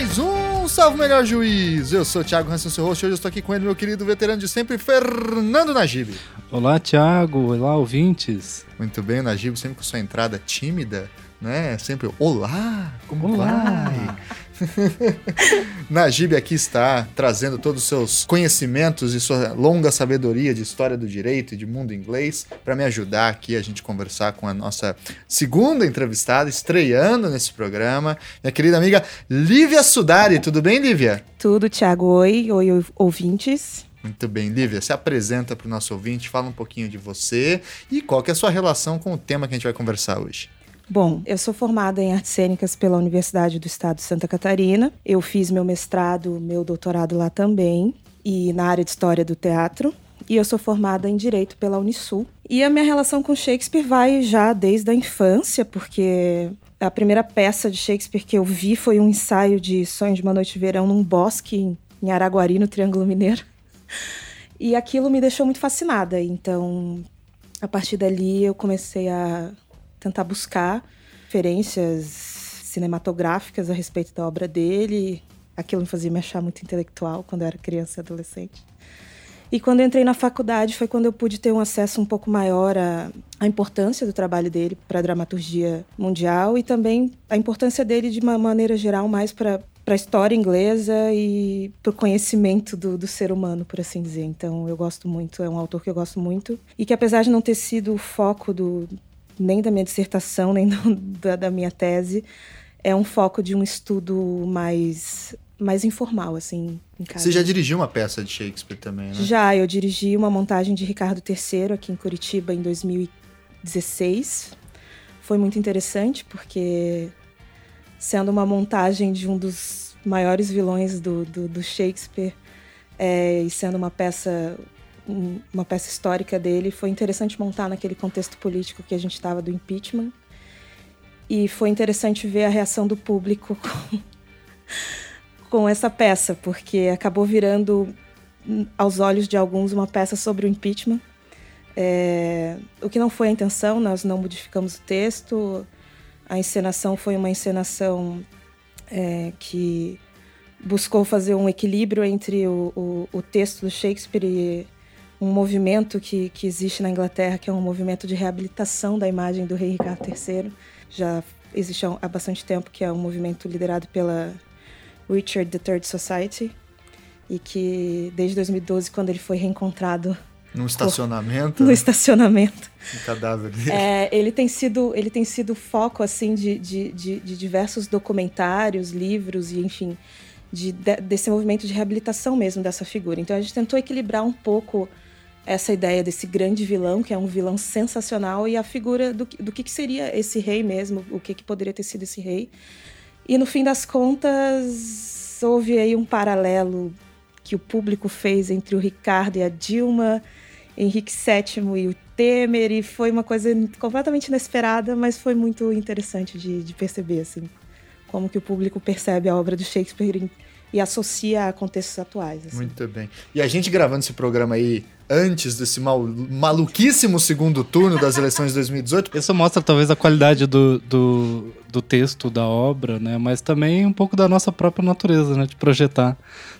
mais um Salve Melhor Juiz. Eu sou o Thiago Hansen, seu host. Hoje eu estou aqui com ele, meu querido veterano de sempre, Fernando Najib. Olá, Thiago. Olá, ouvintes. Muito bem, o Najib sempre com sua entrada tímida, né? Sempre, olá, como Olá. vai? Najib aqui está trazendo todos os seus conhecimentos e sua longa sabedoria de história do direito e de mundo inglês para me ajudar aqui a gente conversar com a nossa segunda entrevistada, estreando nesse programa, minha querida amiga Lívia Sudari. Tudo bem, Lívia? Tudo, Thiago. Oi, oi, ouvintes. Muito bem, Lívia, se apresenta para o nosso ouvinte, fala um pouquinho de você e qual que é a sua relação com o tema que a gente vai conversar hoje. Bom, eu sou formada em artes cênicas pela Universidade do Estado de Santa Catarina. Eu fiz meu mestrado, meu doutorado lá também, e na área de história do teatro. E eu sou formada em direito pela Unisul. E a minha relação com Shakespeare vai já desde a infância, porque a primeira peça de Shakespeare que eu vi foi um ensaio de Sonho de uma Noite de Verão num bosque em Araguari, no Triângulo Mineiro. E aquilo me deixou muito fascinada. Então, a partir dali, eu comecei a tentar buscar referências cinematográficas a respeito da obra dele. Aquilo me fazia me achar muito intelectual quando eu era criança e adolescente. E quando entrei na faculdade foi quando eu pude ter um acesso um pouco maior à, à importância do trabalho dele para a dramaturgia mundial e também a importância dele de uma maneira geral mais para para a história inglesa e para o conhecimento do, do, ser humano, por assim dizer. Então, eu gosto muito, é um autor que eu gosto muito e que, apesar de não ter sido o foco do, nem da minha dissertação, nem do, da, da, minha tese. É um foco de um estudo mais, mais informal, assim. Você já dirigiu uma peça de Shakespeare também, né? Já, eu dirigi uma montagem de Ricardo III aqui em Curitiba em 2016. Foi muito interessante, porque sendo uma montagem de um dos maiores vilões do, do, do Shakespeare é, e sendo uma peça uma peça histórica dele. Foi interessante montar naquele contexto político que a gente estava do impeachment. E foi interessante ver a reação do público com, com essa peça, porque acabou virando, aos olhos de alguns, uma peça sobre o impeachment. É, o que não foi a intenção, nós não modificamos o texto. A encenação foi uma encenação é, que buscou fazer um equilíbrio entre o, o, o texto do Shakespeare e um movimento que, que existe na Inglaterra, que é um movimento de reabilitação da imagem do rei Ricardo III. Já existe há bastante tempo, que é um movimento liderado pela Richard III Society, e que desde 2012, quando ele foi reencontrado no estacionamento? No estacionamento. O cadáver dele. É, ele tem sido ele tem sido foco assim de, de, de, de diversos documentários, livros e enfim de, de, desse movimento de reabilitação mesmo dessa figura. Então a gente tentou equilibrar um pouco essa ideia desse grande vilão, que é um vilão sensacional, e a figura do, do que, que seria esse rei mesmo, o que, que poderia ter sido esse rei. E no fim das contas, houve aí um paralelo que o público fez entre o Ricardo e a Dilma, Henrique VII e o Temer, e foi uma coisa completamente inesperada, mas foi muito interessante de, de perceber, assim, como que o público percebe a obra do Shakespeare e associa a contextos atuais. Assim. Muito bem. E a gente gravando esse programa aí antes desse mal, maluquíssimo segundo turno das eleições de 2018. Isso mostra talvez a qualidade do, do, do, texto da obra, né? Mas também um pouco da nossa própria natureza, né? De projetar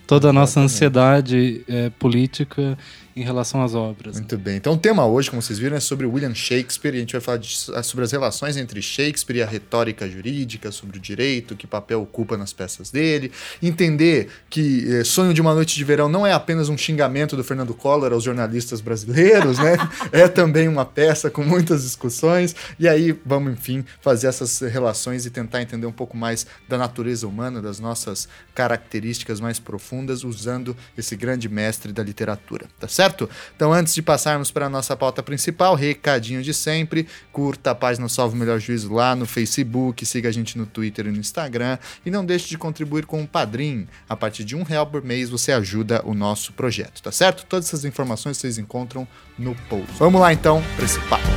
toda a nossa ansiedade é, política em relação às obras. Muito né? bem. Então o tema hoje, como vocês viram, é sobre William Shakespeare e a gente vai falar de, sobre as relações entre Shakespeare e a retórica jurídica, sobre o direito, que papel ocupa nas peças dele, entender que eh, Sonho de uma Noite de Verão não é apenas um xingamento do Fernando Collor aos jornalistas brasileiros, né? é também uma peça com muitas discussões e aí vamos, enfim, fazer essas relações e tentar entender um pouco mais da natureza humana, das nossas características mais profundas usando esse grande mestre da literatura, tá certo? certo? Então, antes de passarmos para a nossa pauta principal, recadinho de sempre, curta a página Salve o Melhor Juízo lá no Facebook, siga a gente no Twitter e no Instagram e não deixe de contribuir com o Padrim. A partir de um real por mês você ajuda o nosso projeto, tá certo? Todas essas informações vocês encontram no post. Vamos lá então para esse papo.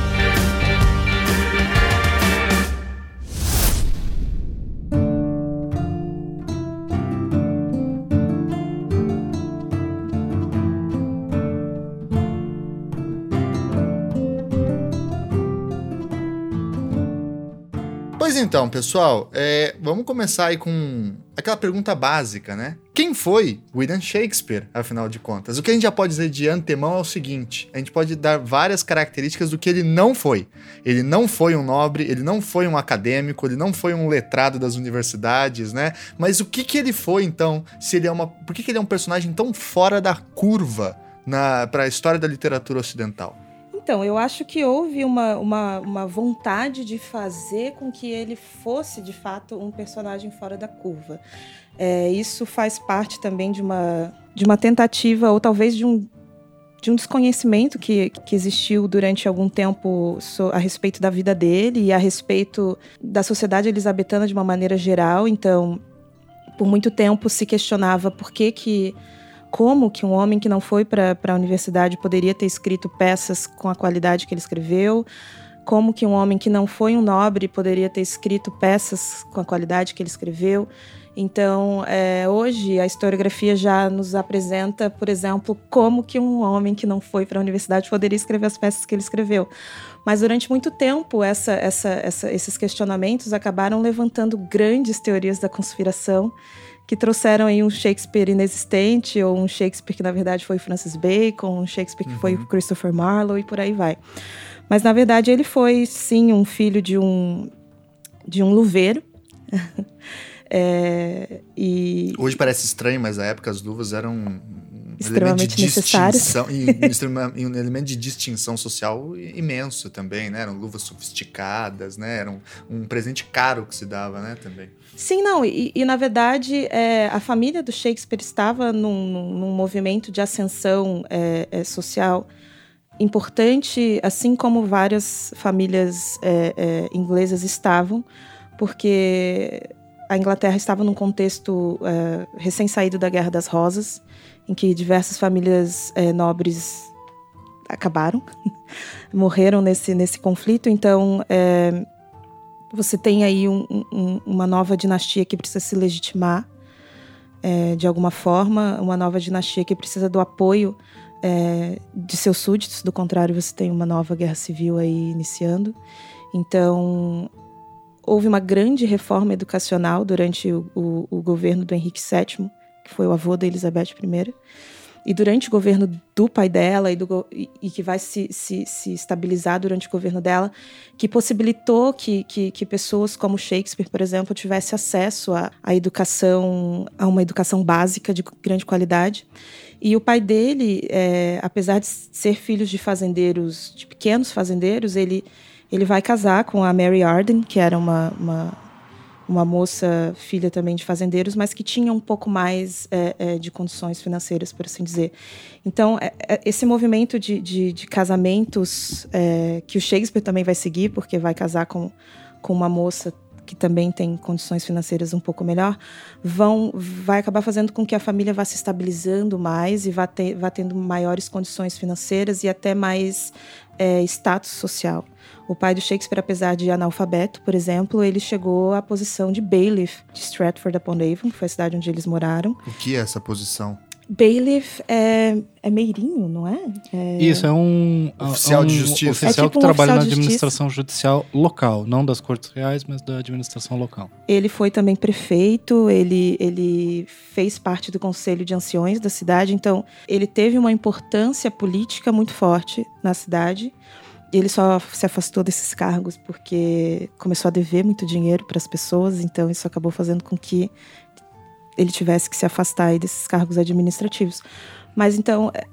Então, pessoal, é, vamos começar aí com aquela pergunta básica, né? Quem foi William Shakespeare, afinal de contas? O que a gente já pode dizer de antemão é o seguinte: a gente pode dar várias características do que ele não foi. Ele não foi um nobre, ele não foi um acadêmico, ele não foi um letrado das universidades, né? Mas o que, que ele foi então? Se ele é uma, por que, que ele é um personagem tão fora da curva para a história da literatura ocidental? Então, eu acho que houve uma, uma, uma, vontade de fazer com que ele fosse, de fato, um personagem fora da curva. É, isso faz parte também de uma, de uma tentativa, ou talvez de um, de um desconhecimento que, que existiu durante algum tempo a respeito da vida dele e a respeito da sociedade elisabetana de uma maneira geral. Então, por muito tempo se questionava por que que como que um homem que não foi para a universidade poderia ter escrito peças com a qualidade que ele escreveu, como que um homem que não foi um nobre poderia ter escrito peças com a qualidade que ele escreveu. Então, é, hoje a historiografia já nos apresenta, por exemplo, como que um homem que não foi para a universidade poderia escrever as peças que ele escreveu. Mas durante muito tempo, essa, essa, essa, esses questionamentos acabaram levantando grandes teorias da conspiração que trouxeram aí um Shakespeare inexistente, ou um Shakespeare que na verdade foi Francis Bacon, um Shakespeare que uhum. foi Christopher Marlowe e por aí vai. Mas na verdade ele foi sim um filho de um de um luveiro. é, e hoje parece estranho, mas na época as luvas eram extremamente necessárias. E um elemento de distinção social imenso também, né? Eram luvas sofisticadas, né? Era um, um presente caro que se dava, né? Também. Sim, não, e, e na verdade é, a família do Shakespeare estava num, num movimento de ascensão é, é, social importante, assim como várias famílias é, é, inglesas estavam, porque a Inglaterra estava num contexto é, recém-saído da Guerra das Rosas, em que diversas famílias nobres acabaram, morreram nesse, nesse conflito. Então, é, você tem aí um, um, uma nova dinastia que precisa se legitimar é, de alguma forma, uma nova dinastia que precisa do apoio é, de seus súditos, do contrário, você tem uma nova guerra civil aí iniciando. Então, houve uma grande reforma educacional durante o, o, o governo do Henrique VII, que foi o avô da Elizabeth I e durante o governo do pai dela e, do, e, e que vai se, se, se, estabilizar durante o governo dela, que possibilitou que, que, que pessoas como Shakespeare, por exemplo, tivesse acesso à, educação, a uma educação básica de grande qualidade. E o pai dele, é, apesar de ser filho de fazendeiros, de pequenos fazendeiros, ele, ele vai casar com a Mary Arden, que era uma, uma uma moça filha também de fazendeiros, mas que tinha um pouco mais é, é, de condições financeiras, por assim dizer. Então, é, é esse movimento de, de, de casamentos é, que o Shakespeare também vai seguir, porque vai casar com, com uma moça que também tem condições financeiras um pouco melhor, vão vai acabar fazendo com que a família vá se estabilizando mais e vá, ter, vá tendo maiores condições financeiras e até mais é, status social. O pai do Shakespeare, apesar de analfabeto, por exemplo, ele chegou à posição de bailiff de Stratford-upon-Avon, que foi a cidade onde eles moraram. O que é essa posição? Bailiff é, é meirinho, não é? é... Isso, é um oficial um de justiça. Oficial é tipo que um trabalha oficial na administração judicial local, não das cortes reais, mas da administração local. Ele foi também prefeito, ele, ele fez parte do conselho de anciões da cidade, então ele teve uma importância política muito forte na cidade. Ele só se afastou desses cargos porque começou a dever muito dinheiro para as pessoas, então isso acabou fazendo com que ele tivesse que se afastar desses cargos administrativos. Mas então, é,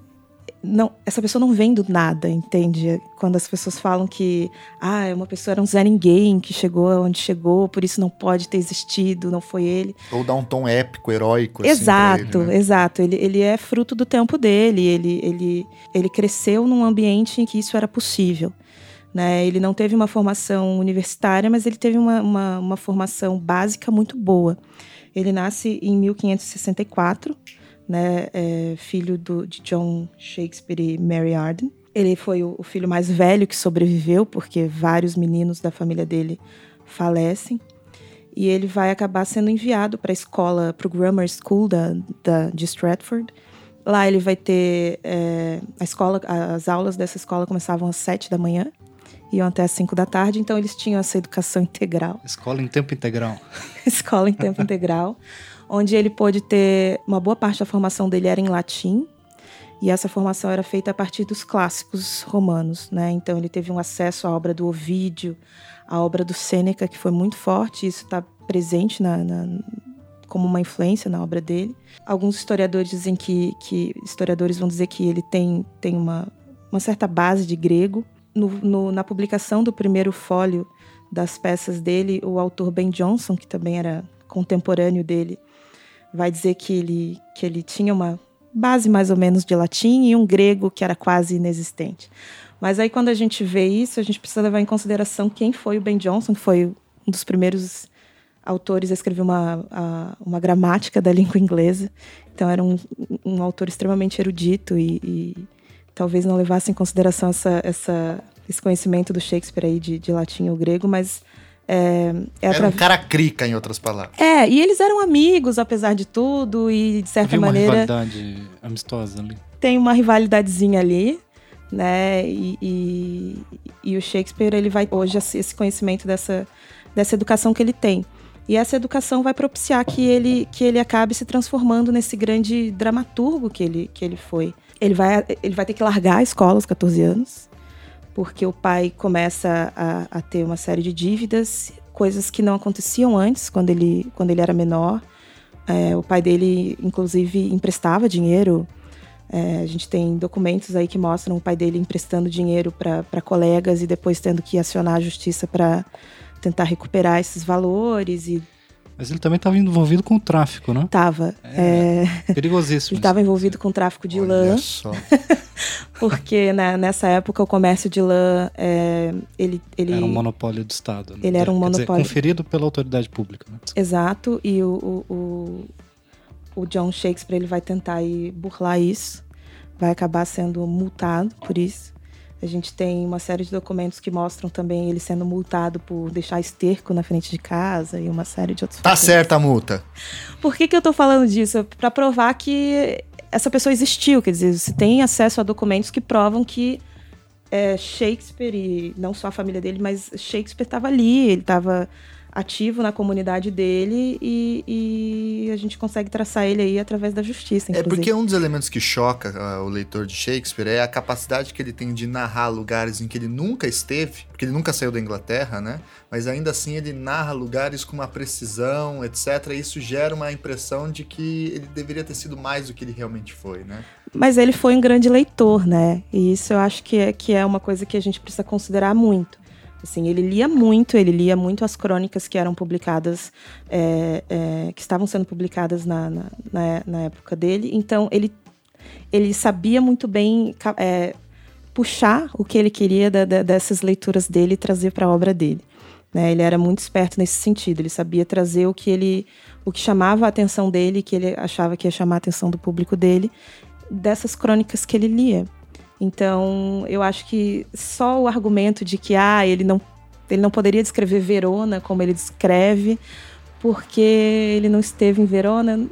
não, essa pessoa não vem do nada, entende? Quando as pessoas falam que ah, uma pessoa era um Zé Ninguém que chegou onde chegou, por isso não pode ter existido, não foi ele. Ou dá um tom épico, heróico. Exato, assim ele, né? exato. Ele, ele é fruto do tempo dele, ele, ele, ele cresceu num ambiente em que isso era possível. Né? Ele não teve uma formação universitária, mas ele teve uma, uma, uma formação básica muito boa. Ele nasce em 1564 né, é filho do, de John Shakespeare e Mary Arden. Ele foi o, o filho mais velho que sobreviveu, porque vários meninos da família dele falecem. E ele vai acabar sendo enviado para a escola, para o Grammar School da, da, de Stratford. Lá ele vai ter é, a escola, as aulas dessa escola começavam às sete da manhã, iam até às cinco da tarde, então eles tinham essa educação integral. Escola em tempo integral. escola em tempo integral onde ele pôde ter uma boa parte da formação dele era em latim. E essa formação era feita a partir dos clássicos romanos, né? Então ele teve um acesso à obra do Ovídio, à obra do Sêneca, que foi muito forte. Isso está presente na, na, como uma influência na obra dele. Alguns historiadores dizem que, que historiadores vão dizer que ele tem, tem uma, uma certa base de grego. No, no, na publicação do primeiro fólio das peças dele, o autor Ben Jonson, que também era contemporâneo dele, vai dizer que ele, que ele tinha uma base mais ou menos de latim e um grego que era quase inexistente. Mas aí quando a gente vê isso, a gente precisa levar em consideração quem foi o Ben Jonson, que foi um dos primeiros autores a escrever uma, a, uma gramática da língua inglesa. Então era um, um autor extremamente erudito e, e, talvez não levasse em consideração essa, essa, esse conhecimento do Shakespeare aí de, de latim ou grego, mas é, é Era um cara crica, em outras palavras. É, e eles eram amigos, apesar de tudo, e de certa Havia maneira. uma rivalidade amistosa ali. Tem uma rivalidadezinha ali, né? E, e, e, o Shakespeare, ele vai hoje esse conhecimento dessa, dessa educação que ele tem. E essa educação vai propiciar que ele, que ele acabe se transformando nesse grande dramaturgo que ele, que ele foi. Ele vai, ele vai ter que largar a escola aos 14 anos, porque o pai começa a, a ter uma série de dívidas, coisas que não aconteciam antes, quando ele, quando ele era menor. É, o pai dele, inclusive, emprestava dinheiro. É, a gente tem documentos aí que mostram o pai dele emprestando dinheiro para colegas e depois tendo que acionar a justiça para tentar recuperar esses valores e mas ele também estava envolvido com o tráfico, né? Tava. É, é... Perigosíssimo. ele estava envolvido com o tráfico de Olha lã. Só. porque né, nessa época o comércio de lã é, ele, ele era um monopólio do Estado. Né? Ele era um Quer monopólio dizer, conferido pela autoridade pública. Né? Exato. E o, o, o, John Shakespeare ele vai tentar ir burlar isso, vai acabar sendo multado por isso. A gente tem uma série de documentos que mostram também ele sendo multado por deixar esterco na frente de casa e uma série de outros. Tá certa a multa. Por que, que eu tô falando disso? Para provar que essa pessoa existiu. Quer dizer, você tem acesso a documentos que provam que é, Shakespeare, e não só a família dele, mas Shakespeare estava ali, ele estava ativo na comunidade dele e, e, a gente consegue traçar ele aí através da justiça. É, inclusive. É porque um dos elementos que choca uh, o leitor de Shakespeare é a capacidade que ele tem de narrar lugares em que ele nunca esteve, porque ele nunca saiu da Inglaterra, né? Mas ainda assim ele narra lugares com uma precisão, etc. E isso gera uma impressão de que ele deveria ter sido mais do que ele realmente foi, né? Mas ele foi um grande leitor, né? E isso eu acho que é, que é uma coisa que a gente precisa considerar muito. Assim, ele lia muito, ele lia muito as crônicas que eram publicadas, é, é, que estavam sendo publicadas na, na, na, na, época dele. Então, ele, ele sabia muito bem é, puxar o que ele queria da, da, dessas leituras dele e trazer para a obra dele. Né? Ele era muito esperto nesse sentido. Ele sabia trazer o que ele, o que chamava a atenção dele, que ele achava que ia chamar a atenção do público dele, dessas crônicas que ele lia. Então, eu acho que só o argumento de que ah, ele não, ele não poderia descrever Verona como ele descreve, porque ele não esteve em Verona.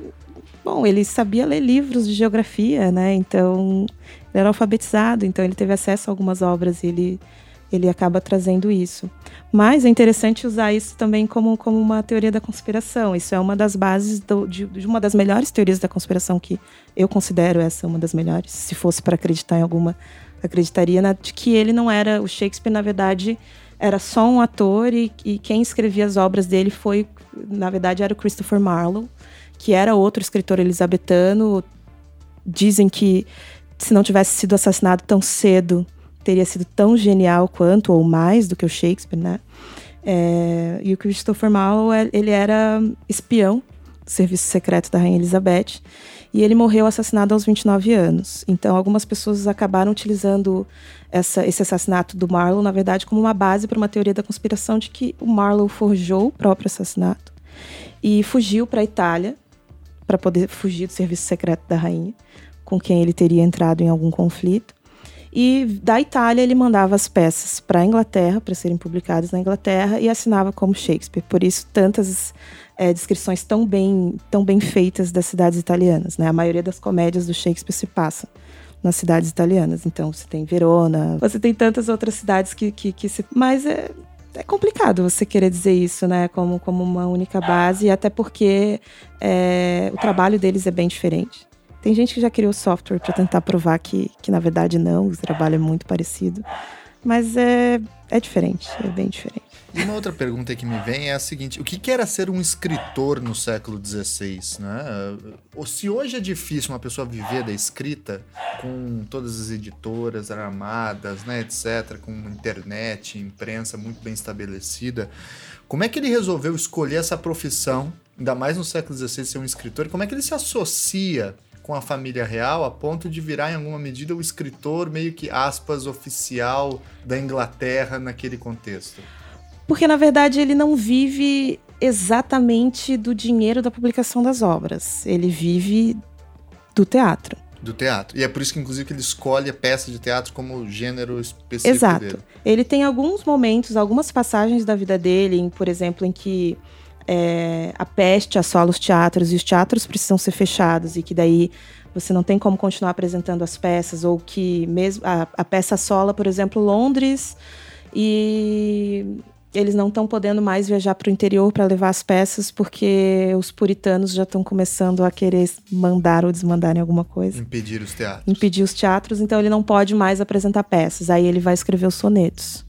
Bom, ele sabia ler livros de geografia, né? Então, ele era alfabetizado, então ele teve acesso a algumas obras e ele ele acaba trazendo isso. Mas é interessante usar isso também como, como uma teoria da conspiração. Isso é uma das bases do, de, de, uma das melhores teorias da conspiração que eu considero essa uma das melhores. Se fosse para acreditar em alguma, acreditaria na, de que ele não era o Shakespeare, na verdade, era só um ator e, e quem escrevia as obras dele foi, na verdade, era o Christopher Marlowe, que era outro escritor elisabetano. Dizem que se não tivesse sido assassinado tão cedo, teria sido tão genial quanto ou mais do que o Shakespeare, né? É, e o Christopher Marlowe, ele era espião do serviço secreto da Rainha Elizabeth e ele morreu assassinado aos 29 anos. Então, algumas pessoas acabaram utilizando essa, esse assassinato do Marlowe, na verdade, como uma base para uma teoria da conspiração de que o Marlowe forjou o próprio assassinato e fugiu para a Itália para poder fugir do serviço secreto da rainha, com quem ele teria entrado em algum conflito. E da Itália ele mandava as peças para a Inglaterra, para serem publicadas na Inglaterra, e assinava como Shakespeare. Por isso, tantas é, descrições tão bem, tão bem feitas das cidades italianas. Né? A maioria das comédias do Shakespeare se passa nas cidades italianas. Então, você tem Verona, você tem tantas outras cidades que, que, que se. Mas é, é complicado você querer dizer isso, né, como, como uma única base, até porque é, o trabalho deles é bem diferente. Tem gente que já criou software para tentar provar que, que, na verdade, não, o trabalho é muito parecido. Mas é, é diferente, é bem diferente. E uma outra pergunta que me vem é a seguinte: o que era ser um escritor no século XVI? Né? Se hoje é difícil uma pessoa viver da escrita, com todas as editoras armadas, né, etc., com internet, imprensa muito bem estabelecida, como é que ele resolveu escolher essa profissão, ainda mais no século XVI, ser um escritor? Como é que ele se associa com a família real a ponto de virar, em alguma medida, o escritor meio que, aspas, oficial da Inglaterra naquele contexto? Porque, na verdade, ele não vive exatamente do dinheiro da publicação das obras. Ele vive do teatro. Do teatro. E é por isso que, inclusive, que ele escolhe a peça de teatro como gênero específico Exato. dele. Ele tem alguns momentos, algumas passagens da vida dele, por exemplo, em que é, a peste assola os teatros e os teatros precisam ser fechados e que daí você não tem como continuar apresentando as peças, ou que mesmo a, a peça assola, por exemplo, Londres e eles não estão podendo mais viajar para o interior para levar as peças porque os puritanos já estão começando a querer mandar ou desmandar em alguma coisa. Impedir os teatros. Impedir os teatros, então ele não pode mais apresentar peças. Aí ele vai escrever os sonetos.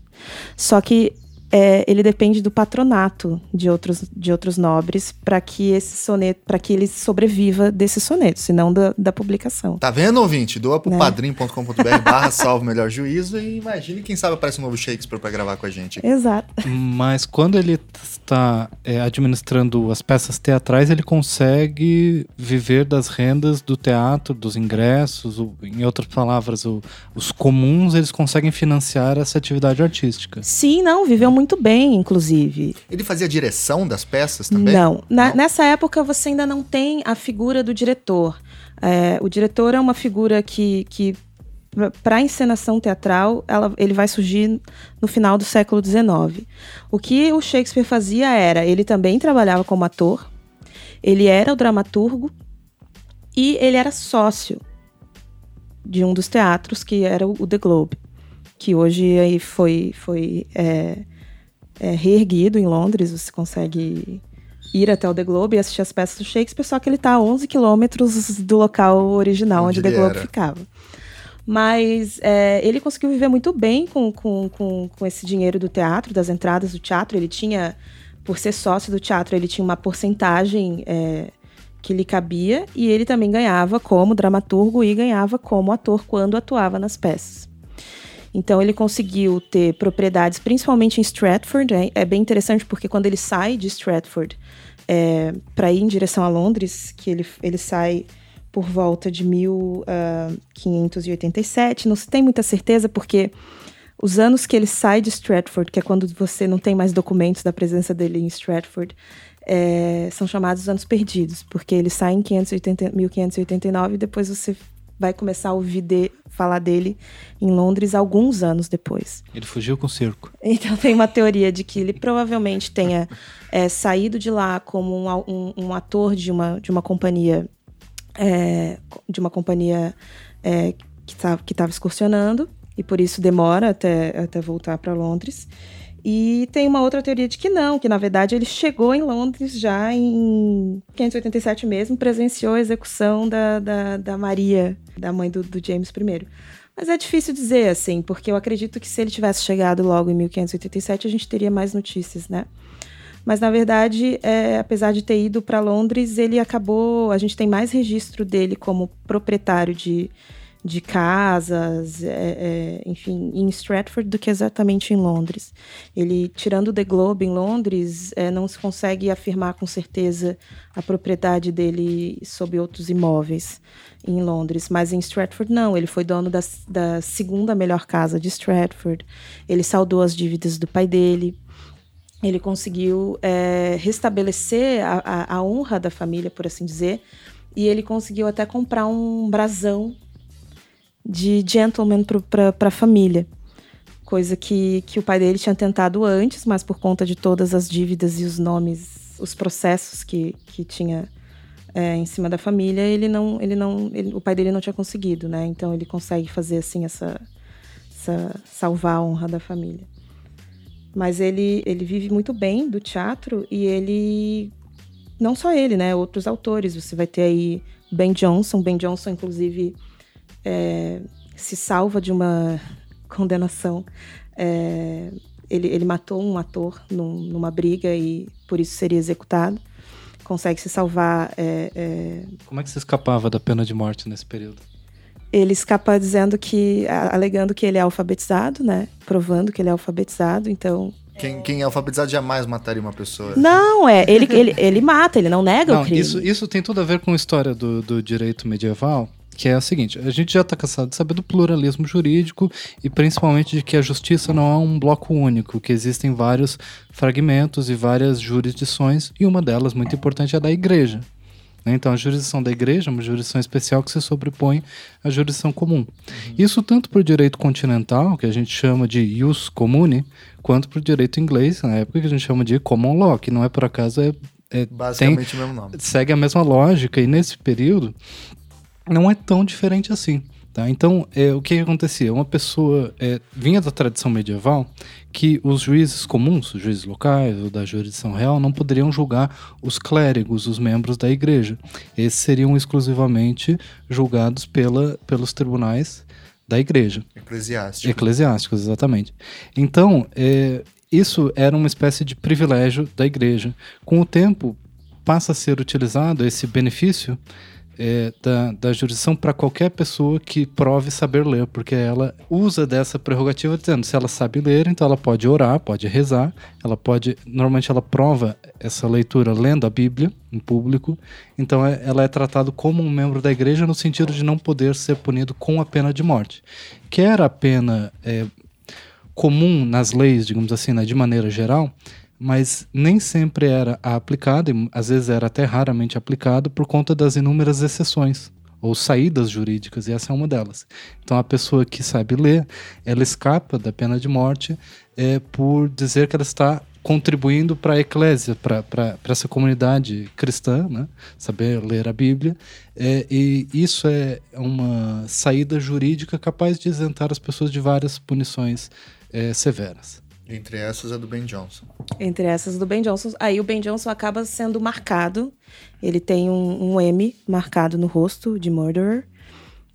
Só que é, ele depende do patronato de outros, de outros nobres para que esse soneto, para que ele sobreviva desse soneto, senão da, da publicação. Tá vendo, ouvinte? Doa pro né? padrim.com.br barra salvo melhor juízo e imagine quem sabe aparece um novo Shakespeare para gravar com a gente. Exato. Mas quando ele está é, administrando as peças teatrais, ele consegue viver das rendas do teatro, dos ingressos, o, em outras palavras, o, os comuns, eles conseguem financiar essa atividade artística. Sim, não, viveu muito muito bem, inclusive. Ele fazia direção das peças também? Não. Na, não. Nessa época você ainda não tem a figura do diretor. É, o diretor é uma figura que, que para a encenação teatral, ela, ele vai surgir no final do século XIX. O que o Shakespeare fazia era, ele também trabalhava como ator, ele era o dramaturgo e ele era sócio de um dos teatros que era o The Globe, que hoje aí foi, foi é, é, reerguido em Londres, você consegue ir até o The Globe e assistir as peças do Shakespeare, só que ele está a 11 quilômetros do local original onde, onde o The Globe era. ficava. Mas é, ele conseguiu viver muito bem com, com, com, com, esse dinheiro do teatro, das entradas do teatro. Ele tinha, por ser sócio do teatro, ele tinha uma porcentagem é, que lhe cabia e ele também ganhava como dramaturgo e ganhava como ator quando atuava nas peças. Então ele conseguiu ter propriedades, principalmente em Stratford. É, é bem interessante porque quando ele sai de Stratford é, para ir em direção a Londres, que ele, ele sai por volta de 1587, ah, não se tem muita certeza porque os anos que ele sai de Stratford, que é quando você não tem mais documentos da presença dele em Stratford, é, são chamados anos perdidos, porque ele sai em 580, 1589 e depois você vai começar a ouvir de, falar dele em Londres alguns anos depois. Ele fugiu com o circo. Então tem uma teoria de que ele provavelmente tenha é, saído de lá como um, um, um, ator de uma, de uma companhia é, de uma companhia é, que tá, estava excursionando e por isso demora até, até voltar para Londres. E tem uma outra teoria de que não, que na verdade ele chegou em Londres já em 587 mesmo, presenciou a execução da, da, da Maria, da mãe do, do, James I. Mas é difícil dizer, assim, porque eu acredito que se ele tivesse chegado logo em 1587, a gente teria mais notícias, né? Mas na verdade, é, apesar de ter ido para Londres, ele acabou. A gente tem mais registro dele como proprietário de de casas, é, é, enfim, em Stratford do que exatamente em Londres. Ele, tirando The Globe em Londres, é, não se consegue afirmar com certeza a propriedade dele sobre outros imóveis em Londres, mas em Stratford não. Ele foi dono da, da segunda melhor casa de Stratford. Ele saldou as dívidas do pai dele. Ele conseguiu é, restabelecer a, a, a honra da família, por assim dizer, e ele conseguiu até comprar um brasão de gentleman para a família. Coisa que, que o pai dele tinha tentado antes, mas por conta de todas as dívidas e os nomes, os processos que, que tinha é, em cima da família, ele não, ele não, ele, o pai dele não tinha conseguido, né? Então ele consegue fazer assim essa, essa salvar a honra da família. Mas ele, ele vive muito bem do teatro e ele. Não só ele, né? Outros autores. Você vai ter aí Ben Johnson. Ben Johnson, inclusive, é, se salva de uma condenação. É, ele, ele matou um ator num, numa briga e por isso seria executado. Consegue se salvar. É, é Como é que se escapava da pena de morte nesse período? ele escapa dizendo que, alegando que ele é alfabetizado, né? Provando que ele é alfabetizado, então. Quem, quem é alfabetizado jamais mataria uma pessoa. Não, é. Ele, ele, ele mata, ele não nega não, o crime. Isso, isso tem tudo a ver com a história do, do direito medieval, que é a seguinte: a gente já está cansado de saber do pluralismo jurídico e principalmente de que a justiça não é um bloco único, que existem vários fragmentos e várias jurisdições, e uma delas, muito importante, é a da igreja. Né? Então, a jurisdição da igreja é uma jurisdição especial que se sobrepõe à jurisdição comum. Uhum. Isso tanto para o direito continental, que a gente chama de ius commune, quanto para o direito inglês, na época que a gente chama de common law, que não é por acaso é, é basicamente tem, o mesmo nome. Segue a mesma lógica e nesse período não é tão diferente assim. Tá? Então, é, o que, que acontecia? Uma pessoa é, vinha da tradição medieval que os juízes comuns, os juízes locais ou da jurisdição real, não poderiam julgar os clérigos, os membros da igreja. Esses seriam exclusivamente julgados pela, pelos tribunais da igreja. Eclesiásticos. Eclesiásticos, exatamente. Então, é, isso era uma espécie de privilégio da igreja. Com o tempo, passa a ser utilizado esse benefício é, da, da jurisdição para qualquer pessoa que prove saber ler, porque ela usa dessa prerrogativa dizendo se ela sabe ler, então ela pode orar, pode rezar, ela pode. Normalmente ela prova essa leitura lendo a Bíblia em público, então é, ela é tratada como um membro da igreja no sentido de não poder ser punido com a pena de morte, que era a pena é, comum nas leis, digamos assim, né, de maneira geral mas nem sempre era aplicado, e às vezes era até raramente aplicado, por conta das inúmeras exceções ou saídas jurídicas, e essa é uma delas. Então, a pessoa que sabe ler, ela escapa da pena de morte é, por dizer que ela está contribuindo para a eclésia, para essa comunidade cristã, né? saber ler a Bíblia, é, e isso é uma saída jurídica capaz de isentar as pessoas de várias punições é, severas. Entre essas a do Ben Johnson. Entre essas do Ben Johnson. Aí o Ben Johnson acaba sendo marcado. Ele tem um, um M marcado no rosto de Murderer.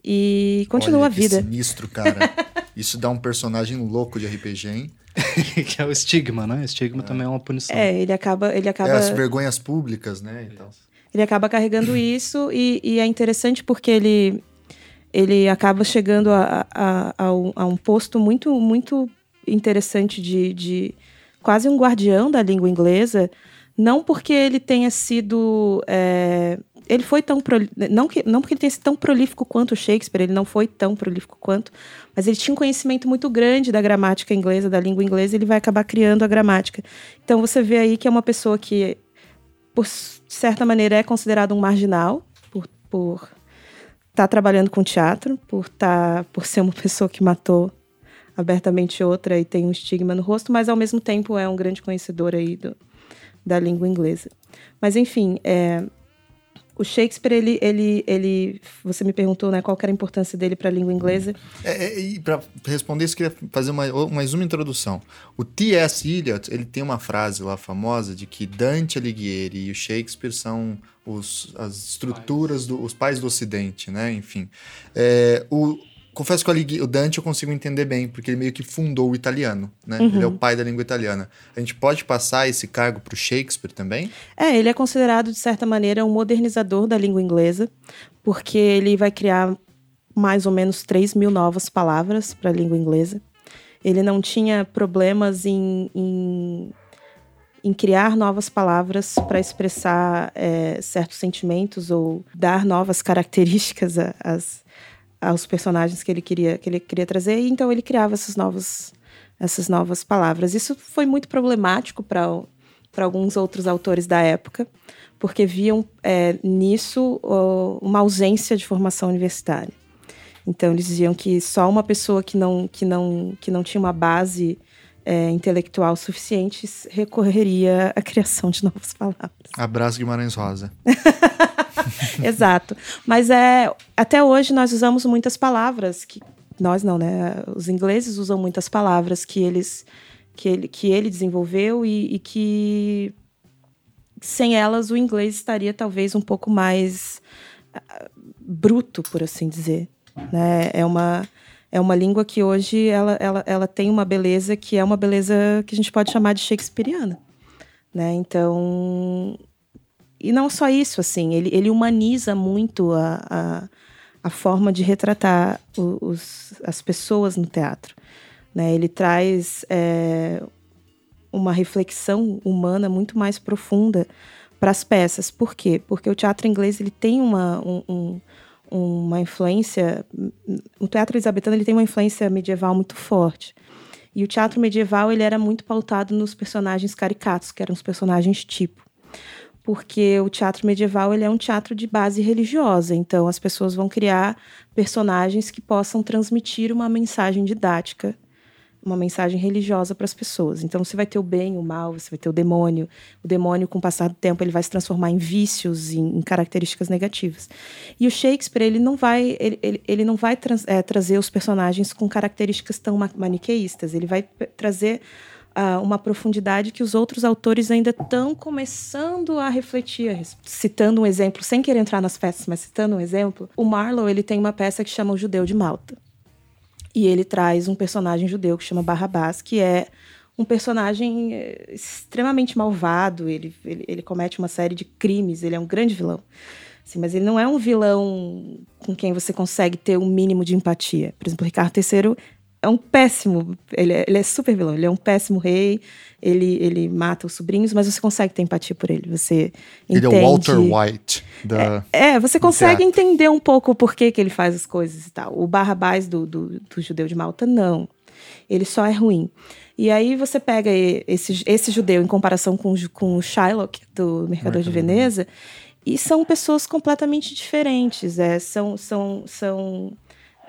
E continua Olha, a vida. sinistro, cara. Isso dá um personagem louco de RPG, hein? que é o estigma, né? Estigma é. também é uma punição. É, ele acaba. Ele acaba... É, as vergonhas públicas, né? Então. Ele acaba carregando isso e, e, é interessante porque ele, ele acaba chegando a, a, a, a um posto muito, muito interessante de, de quase um guardião da língua inglesa, não porque ele tenha sido. É, ele foi tão. Não, que, não porque ele tenha sido tão prolífico quanto Shakespeare, ele não foi tão prolífico quanto, mas ele tinha um conhecimento muito grande da gramática inglesa, da língua inglesa, e ele vai acabar criando a gramática. Então você vê aí que é uma pessoa que, por certa maneira, é considerado um marginal, por. por estar tá trabalhando com teatro, por, tá, por ser uma pessoa que matou abertamente outra e tem um estigma no rosto, mas ao mesmo tempo é um grande conhecedor aí do, da língua inglesa. Mas enfim, é, o Shakespeare, ele, ele, ele, você me perguntou, né, qual era a importância dele para a língua inglesa? É, é, e para responder isso, queria fazer uma, mais uma introdução. O T.S. Eliot, ele tem uma frase lá famosa de que Dante Alighieri e o Shakespeare são os, as estruturas, do, os pais do Ocidente, né? Enfim, é, o confesso que o Dante eu consigo entender bem, porque ele meio que fundou o italiano, né? Uhum. Ele é o pai da língua italiana. A gente pode passar esse cargo para o Shakespeare também? É, ele é considerado, de certa maneira, um modernizador da língua inglesa, porque ele vai criar mais ou menos 3 mil novas palavras para a língua inglesa. Ele não tinha problemas em, em, em criar novas palavras para expressar é, certos sentimentos ou dar novas características às aos personagens que ele queria que ele queria trazer e então ele criava essas novas essas novas palavras. Isso foi muito problemático para para alguns outros autores da época porque viam é, nisso uma ausência de formação universitária. Então eles diziam que só uma pessoa que não que não que não tinha uma base é, intelectual suficiente recorreria à criação de novas palavras. Abraço Guimarães Rosa. Exato. Mas é até hoje nós usamos muitas palavras que nós não, né? Os ingleses usam muitas palavras que eles que ele, que ele desenvolveu e, e que sem elas o inglês estaria talvez um pouco mais uh, bruto, por assim dizer. Né? É uma é uma língua que hoje ela, ela, ela tem uma beleza que é uma beleza que a gente pode chamar de shakespeariana. Né? Então, e não só isso, assim, ele, ele humaniza muito a, a, a forma de retratar os, as pessoas no teatro. Né? Ele traz é, uma reflexão humana muito mais profunda para as peças. Por quê? Porque o teatro inglês ele tem uma, um, um, uma influência. O teatro elisabetano ele tem uma influência medieval muito forte. E o teatro medieval ele era muito pautado nos personagens caricatos, que eram os personagens tipo. Porque o teatro medieval ele é um teatro de base religiosa, então as pessoas vão criar personagens que possam transmitir uma mensagem didática uma mensagem religiosa para as pessoas. Então você vai ter o bem, o mal, você vai ter o demônio. O demônio, com o passar do tempo, ele vai se transformar em vícios, em, em características negativas. E o Shakespeare, ele não vai, ele, ele, ele não vai trans, é, trazer os personagens com características tão maniqueístas. Ele vai trazer uh, uma profundidade que os outros autores ainda estão começando a refletir. Citando um exemplo, sem querer entrar nas peças, mas citando um exemplo, o Marlowe ele tem uma peça que chama O Judeu de Malta. E ele traz um personagem judeu que chama Barrabás, que é um personagem eh, extremamente malvado. Ele, ele, ele, comete uma série de crimes, ele é um grande vilão. Mas ele não é um vilão com quem você consegue ter um mínimo de empatia. Por exemplo, Ricardo III é um péssimo. Ele é, ele é super vilão, ele é um péssimo rei. Ele, ele mata os sobrinhos, mas você consegue ter empatia por ele. Você ele entende... é o Walter White. Da... É, é, você consegue entender um pouco o porquê que ele faz as coisas e tal. O Barrabás do, do, do judeu de Malta, não. Ele só é ruim. E aí você pega esse, esse judeu em comparação com, com o Shylock, do Mercador de Veneza, e são pessoas completamente diferentes. É, são, são, são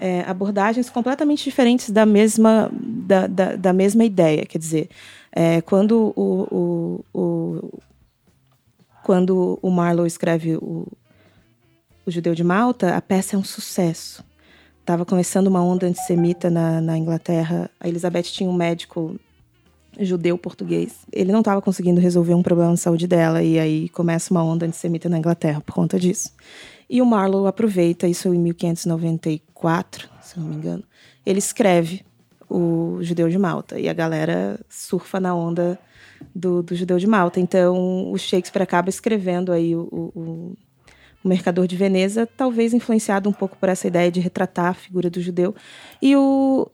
é, abordagens completamente diferentes da mesma, da, da, da mesma ideia. Quer dizer, é, quando, o, o, o, quando o Marlowe escreve o, o Judeu de Malta, a peça é um sucesso. Estava começando uma onda antissemita na, na Inglaterra. A Elizabeth tinha um médico judeu português. Ele não estava conseguindo resolver um problema de saúde dela e aí começa uma onda antissemita na Inglaterra por conta disso. E o Marlowe aproveita isso em 1594, se não me engano. Ele escreve o Judeu de Malta e a galera surfa na onda do, do Judeu de Malta. Então o Shakespeare acaba escrevendo aí o, o, o Mercador de Veneza, talvez influenciado um pouco por essa ideia de retratar a figura do judeu. E o,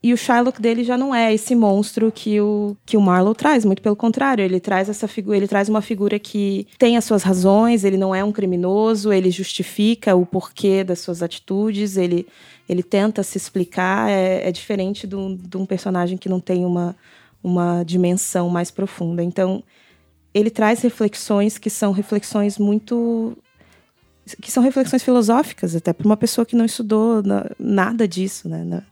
e o Shylock dele já não é esse monstro que o, que o Marlowe traz, muito pelo contrário, ele traz essa figura, ele traz uma figura que tem as suas razões, ele não é um criminoso, ele justifica o porquê das suas atitudes, ele, ele tenta se explicar, é, é diferente de um, de um personagem que não tem uma, uma dimensão mais profunda. Então, ele traz reflexões que são reflexões muito que são reflexões filosóficas até para uma pessoa que não estudou nada disso, né?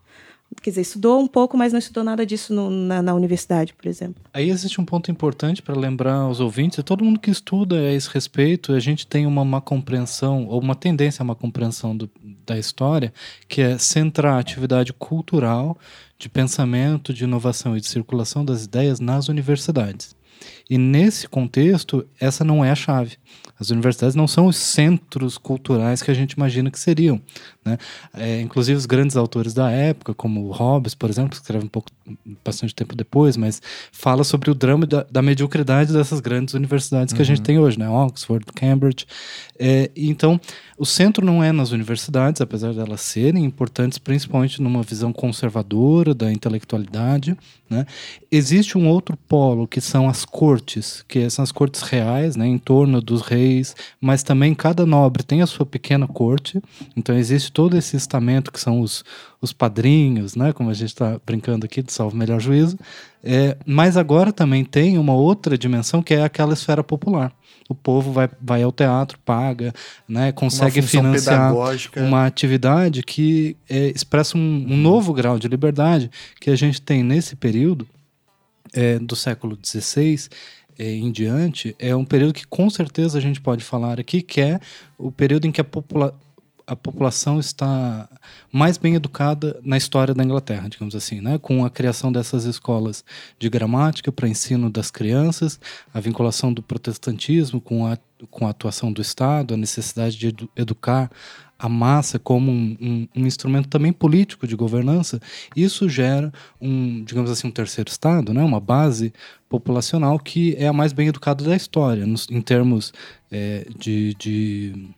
Quer dizer, estudou um pouco, mas não estudou nada disso no, na, na, universidade, por exemplo. Aí existe um ponto importante para lembrar aos ouvintes, todo mundo que estuda a esse respeito, a gente tem uma má compreensão, ou uma tendência a uma compreensão do, da história, que é centrar a atividade cultural, de pensamento, de inovação e de circulação das ideias nas universidades. E nesse contexto, essa não é a chave. As universidades não são os centros culturais que a gente imagina que seriam. Né? É, inclusive, os grandes autores da época, como Hobbes, por exemplo, que escreve um pouco, bastante tempo depois, mas fala sobre o drama da, da mediocridade dessas grandes universidades que a gente uhum. tem hoje, né? Oxford, Cambridge. É, então, o centro não é nas universidades, apesar de elas serem importantes, principalmente numa visão conservadora da intelectualidade. Né? Existe um outro polo que são as cortes, que são as cortes reais, né, em torno dos reis, mas também cada nobre tem a sua pequena corte. Então existe todo esse estamento que são os, os padrinhos, né, como a gente está brincando aqui, de salvo melhor juízo. É, mas agora também tem uma outra dimensão que é aquela esfera popular o povo vai, vai ao teatro, paga, né, consegue uma financiar uma atividade que é, expressa um, um, novo grau de liberdade que a gente tem nesse período é, do século XVI é, em diante. É um período que com certeza a gente pode falar aqui que é o período em que a população a população está mais bem educada na história da Inglaterra, digamos assim, né? com a criação dessas escolas de gramática para ensino das crianças, a vinculação do protestantismo com a, com a atuação do Estado, a necessidade de edu educar a massa como um, um, um, instrumento também político de governança, isso gera um, digamos assim, um terceiro estado, né, uma base populacional que é a mais bem educada da história, nos, em termos é, de, de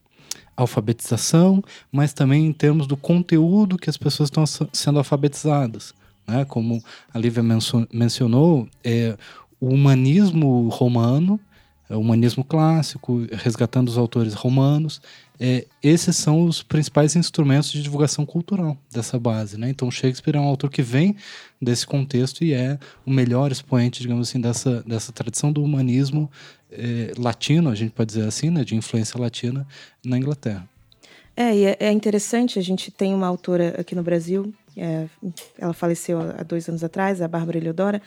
alfabetização, mas também em termos do conteúdo que as pessoas estão sendo alfabetizadas. Né? Como a Lívia mencionou, é, o humanismo romano, humanismo clássico, resgatando os autores romanos, é, esses são os principais instrumentos de divulgação cultural dessa base. Né? Então, Shakespeare é um autor que vem desse contexto e é o melhor expoente, digamos assim, dessa, dessa tradição do humanismo é, latino, a gente pode dizer assim, né, de influência latina na Inglaterra. É, e é, é interessante, a gente tem uma autora aqui no Brasil, é, ela faleceu há dois anos atrás, a Bárbara Eleodora,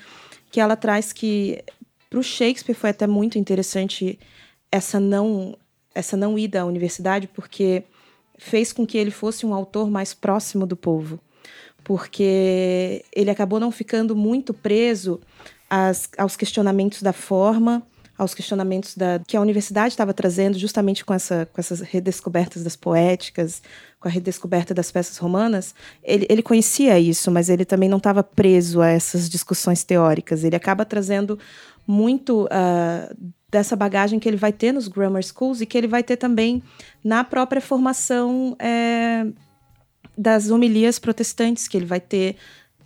que ela traz que para o Shakespeare foi até muito interessante essa não essa não ida à universidade, porque fez com que ele fosse um autor mais próximo do povo, porque ele acabou não ficando muito preso às, aos questionamentos da forma aos questionamentos da, que a universidade estava trazendo, justamente com, essa, com essas redescobertas das poéticas, com a redescoberta das peças romanas, ele, ele conhecia isso, mas ele também não estava preso a essas discussões teóricas. Ele acaba trazendo muito uh, dessa bagagem que ele vai ter nos grammar schools e que ele vai ter também na própria formação é, das homilias protestantes, que ele vai ter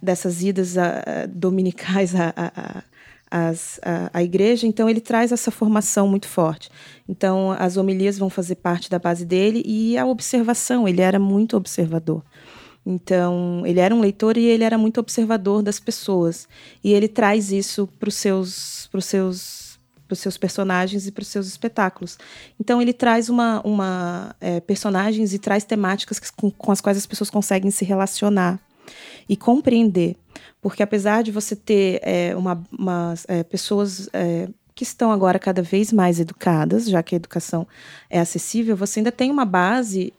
dessas idas a, a, dominicais a as, a, a, igreja, então ele traz essa formação muito forte. Então as homilias vão fazer parte da base dele e a observação, ele era muito observador. Então ele era um leitor e ele era muito observador das pessoas e ele traz isso para os seus, pros seus para os seus personagens e para os seus espetáculos. Então ele traz uma, uma é, personagens e traz temáticas com, com as quais as pessoas conseguem se relacionar e compreender. Porque apesar de você ter é, uma, é, pessoas é, que estão agora cada vez mais educadas, já que a educação é acessível, você ainda tem uma base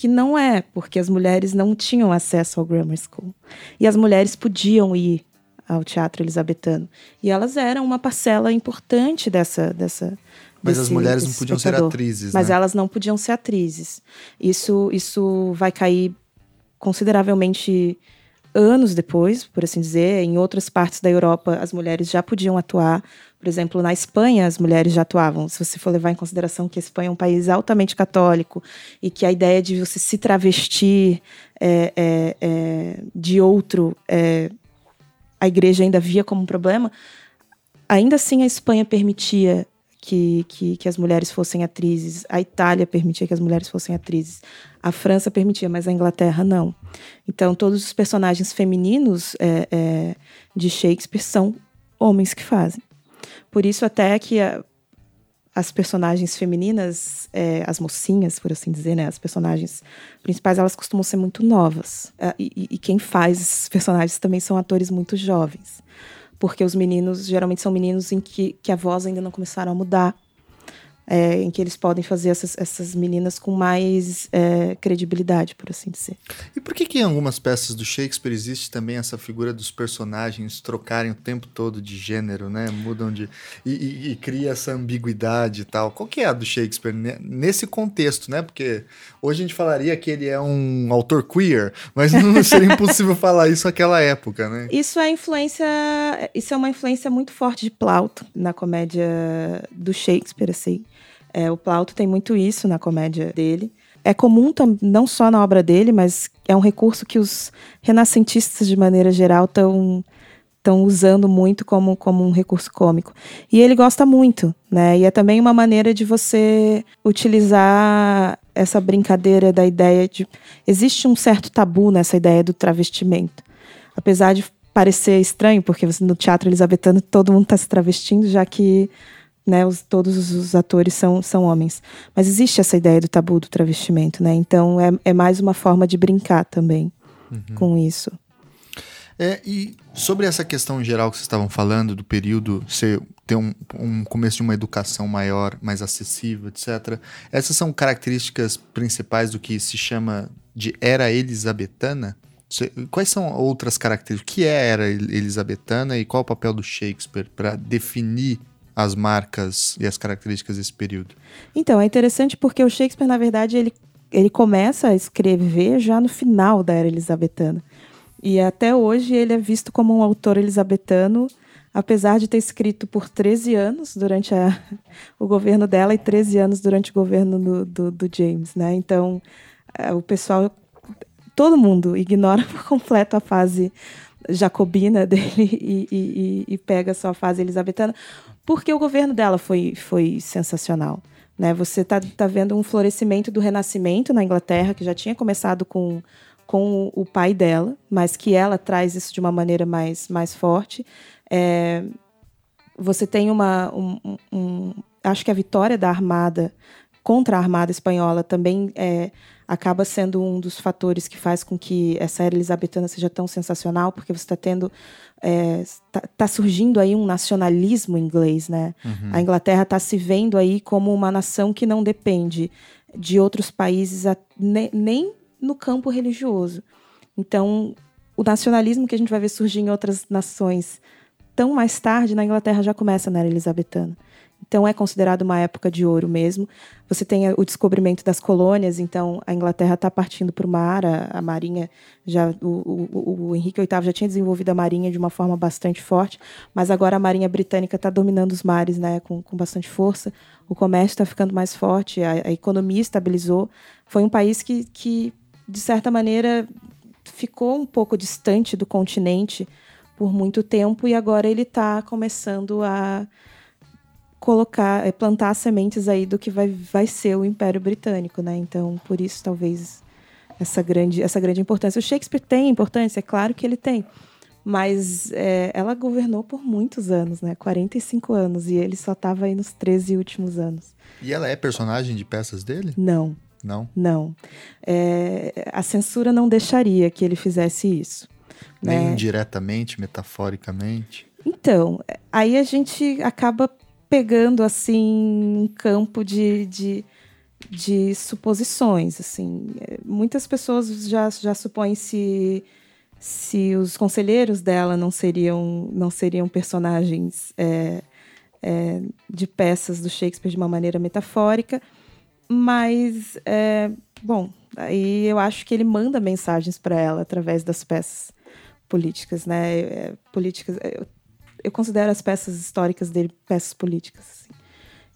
que não é, porque as mulheres não tinham acesso ao grammar school. E as mulheres podiam ir ao teatro elisabetano. E elas eram uma parcela importante dessa. dessa mas desse, as mulheres não podiam espectador. ser atrizes. Mas né? elas não podiam ser atrizes. Isso, isso vai cair consideravelmente anos depois, por assim dizer. Em outras partes da Europa, as mulheres já podiam atuar. Por exemplo, na Espanha, as mulheres já atuavam. Se você for levar em consideração que a Espanha é um país altamente católico e que a ideia de você se travestir é, é, é, de outro, é, a igreja ainda via como um problema, ainda assim a Espanha permitia que, que, que, as mulheres fossem atrizes, a Itália permitia que as mulheres fossem atrizes, a França permitia, mas a Inglaterra não. Então, todos os personagens femininos é, é, de Shakespeare são homens que fazem. Por isso, até que a, as personagens femininas, é, as mocinhas, por assim dizer, né, as personagens principais, elas costumam ser muito novas. É, e, e quem faz esses personagens também são atores muito jovens porque os meninos geralmente são meninos em que, que a voz ainda não começaram a mudar. É, em que eles podem fazer essas, essas meninas com mais é, credibilidade, por assim dizer. E por que, que em algumas peças do Shakespeare existe também essa figura dos personagens trocarem o tempo todo de gênero, né? Mudam de. E, e, e cria essa ambiguidade e tal. Qual que é a do Shakespeare nesse contexto, né? Porque hoje a gente falaria que ele é um autor queer, mas não seria impossível falar isso naquela época, né? Isso é influência. Isso é uma influência muito forte de Plauto na comédia do Shakespeare, assim. É, o Plauto tem muito isso na comédia dele. É comum não só na obra dele, mas é um recurso que os renascentistas, de maneira geral, estão estão usando muito como, como um recurso cômico. E ele gosta muito, né? E é também uma maneira de você utilizar essa brincadeira da ideia de. Existe um certo tabu nessa ideia do travestimento. Apesar de parecer estranho, porque no teatro elisabetano todo mundo está se travestindo, já que né, os, todos os atores são, são homens. Mas existe essa ideia do tabu do travestimento, né? Então é, é mais uma forma de brincar também uhum. com isso. É, e sobre essa questão geral que vocês estavam falando, do período ser ter um, um começo de uma educação maior, mais acessível, etc. Essas são características principais do que se chama de era elisabetana? Quais são outras características? O que é a era elisabetana e qual o papel do Shakespeare para definir as marcas e as características desse período? Então, é interessante porque o Shakespeare, na verdade, ele, ele começa a escrever já no final da era elisabetana. E até hoje ele é visto como um autor elisabetano apesar de ter escrito por 13 anos durante a, o governo dela e 13 anos durante o governo do, do, do James, né? Então, é, o pessoal, todo mundo ignora por completo a fase jacobina dele e, e, e, pega só a fase elisabetana, porque o governo dela foi, foi sensacional. Né? Você está tá vendo um florescimento do renascimento na Inglaterra, que já tinha começado com, com o pai dela, mas que ela traz isso de uma maneira mais, mais forte. É, você tem uma. Um, um, acho que a vitória da Armada contra a Armada Espanhola também é, acaba sendo um dos fatores que faz com que essa era elisabetana seja tão sensacional, porque você está tendo. Está é, tá, tá surgindo aí um nacionalismo inglês, né? Uhum. A Inglaterra está se vendo aí como uma nação que não depende de outros países, a, ne, nem no campo religioso. Então, o nacionalismo que a gente vai ver surgir em outras nações tão mais tarde, na Inglaterra já começa na era elisabetana. Então é considerado uma época de ouro mesmo. Você tem o descobrimento das colônias, então a Inglaterra está partindo para o mar, a, a, marinha já o, o, o, Henrique VIII já tinha desenvolvido a marinha de uma forma bastante forte, mas agora a marinha britânica está dominando os mares, né, com, com bastante força. O comércio está ficando mais forte, a, a, economia estabilizou. Foi um país que, que de certa maneira ficou um pouco distante do continente por muito tempo e agora ele está começando a colocar, eh, plantar sementes aí do que vai, vai ser o Império Britânico, né? Então, por isso talvez essa grande essa grande importância. O Shakespeare tem importância, é claro que ele tem, mas é, ela governou por muitos anos, né? 45 anos e ele só estava aí nos 13 últimos anos. E ela é personagem de peças dele? Não. Não. Não. É, a censura não deixaria que ele fizesse isso. Nem né? indiretamente, metaforicamente. Então, aí a gente acaba pegando assim um campo de, de, de suposições. Assim. Muitas pessoas já, já supõem se, se os conselheiros dela não seriam, não seriam personagens é, é, de peças do Shakespeare de uma maneira metafórica, mas, é, bom, aí eu acho que ele manda mensagens para ela através das peças políticas, né? É, políticas. Eu, considero as peças históricas dele peças políticas. Assim.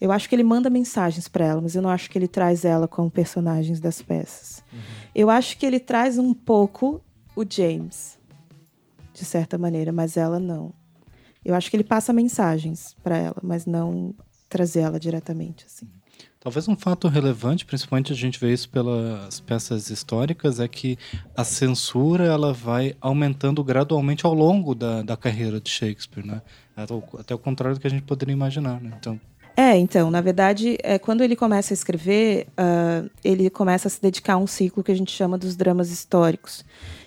Eu acho que ele manda mensagens para ela, mas eu não acho que ele traz ela como personagens das peças. Uhum. Eu acho que ele traz um pouco o James, de certa maneira, mas ela não. Eu acho que ele passa mensagens para ela, mas não trazer ela diretamente assim. Talvez um fato relevante, principalmente a gente vê isso pelas peças históricas, é que a censura ela vai aumentando gradualmente ao longo da, da carreira de Shakespeare, né? Até o contrário do que a gente poderia imaginar, né? Então, é, então, na verdade, é, quando ele começa a escrever, uh, ele começa a se dedicar a um ciclo que a gente chama dos dramas históricos.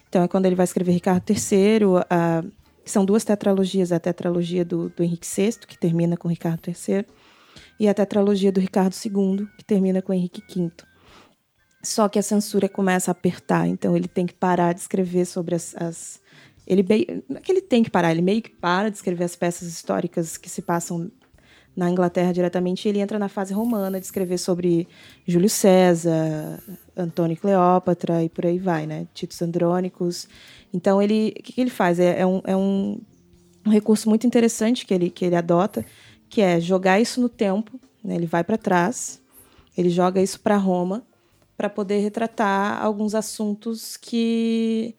Então, é quando ele vai escrever Ricardo III, uh, são duas tetralogias, a tetralogia do, do Henrique VI, que termina com Ricardo III, e a tetralogia do Ricardo II, que termina com Henrique V. Só que a censura começa a apertar, então ele tem que parar de escrever sobre as. as ele não é que ele tem que parar, ele meio que para de escrever as peças históricas que se passam na Inglaterra diretamente, ele entra na fase romana de escrever sobre Júlio César, Antônio Cleópatra e por aí vai, né? Titos Andrônicos. Então ele, o que, que ele faz? É, é, um, é um, um recurso muito interessante que ele, que ele adota, que é jogar isso no tempo, né? ele vai para trás, ele joga isso para Roma, para poder retratar alguns assuntos que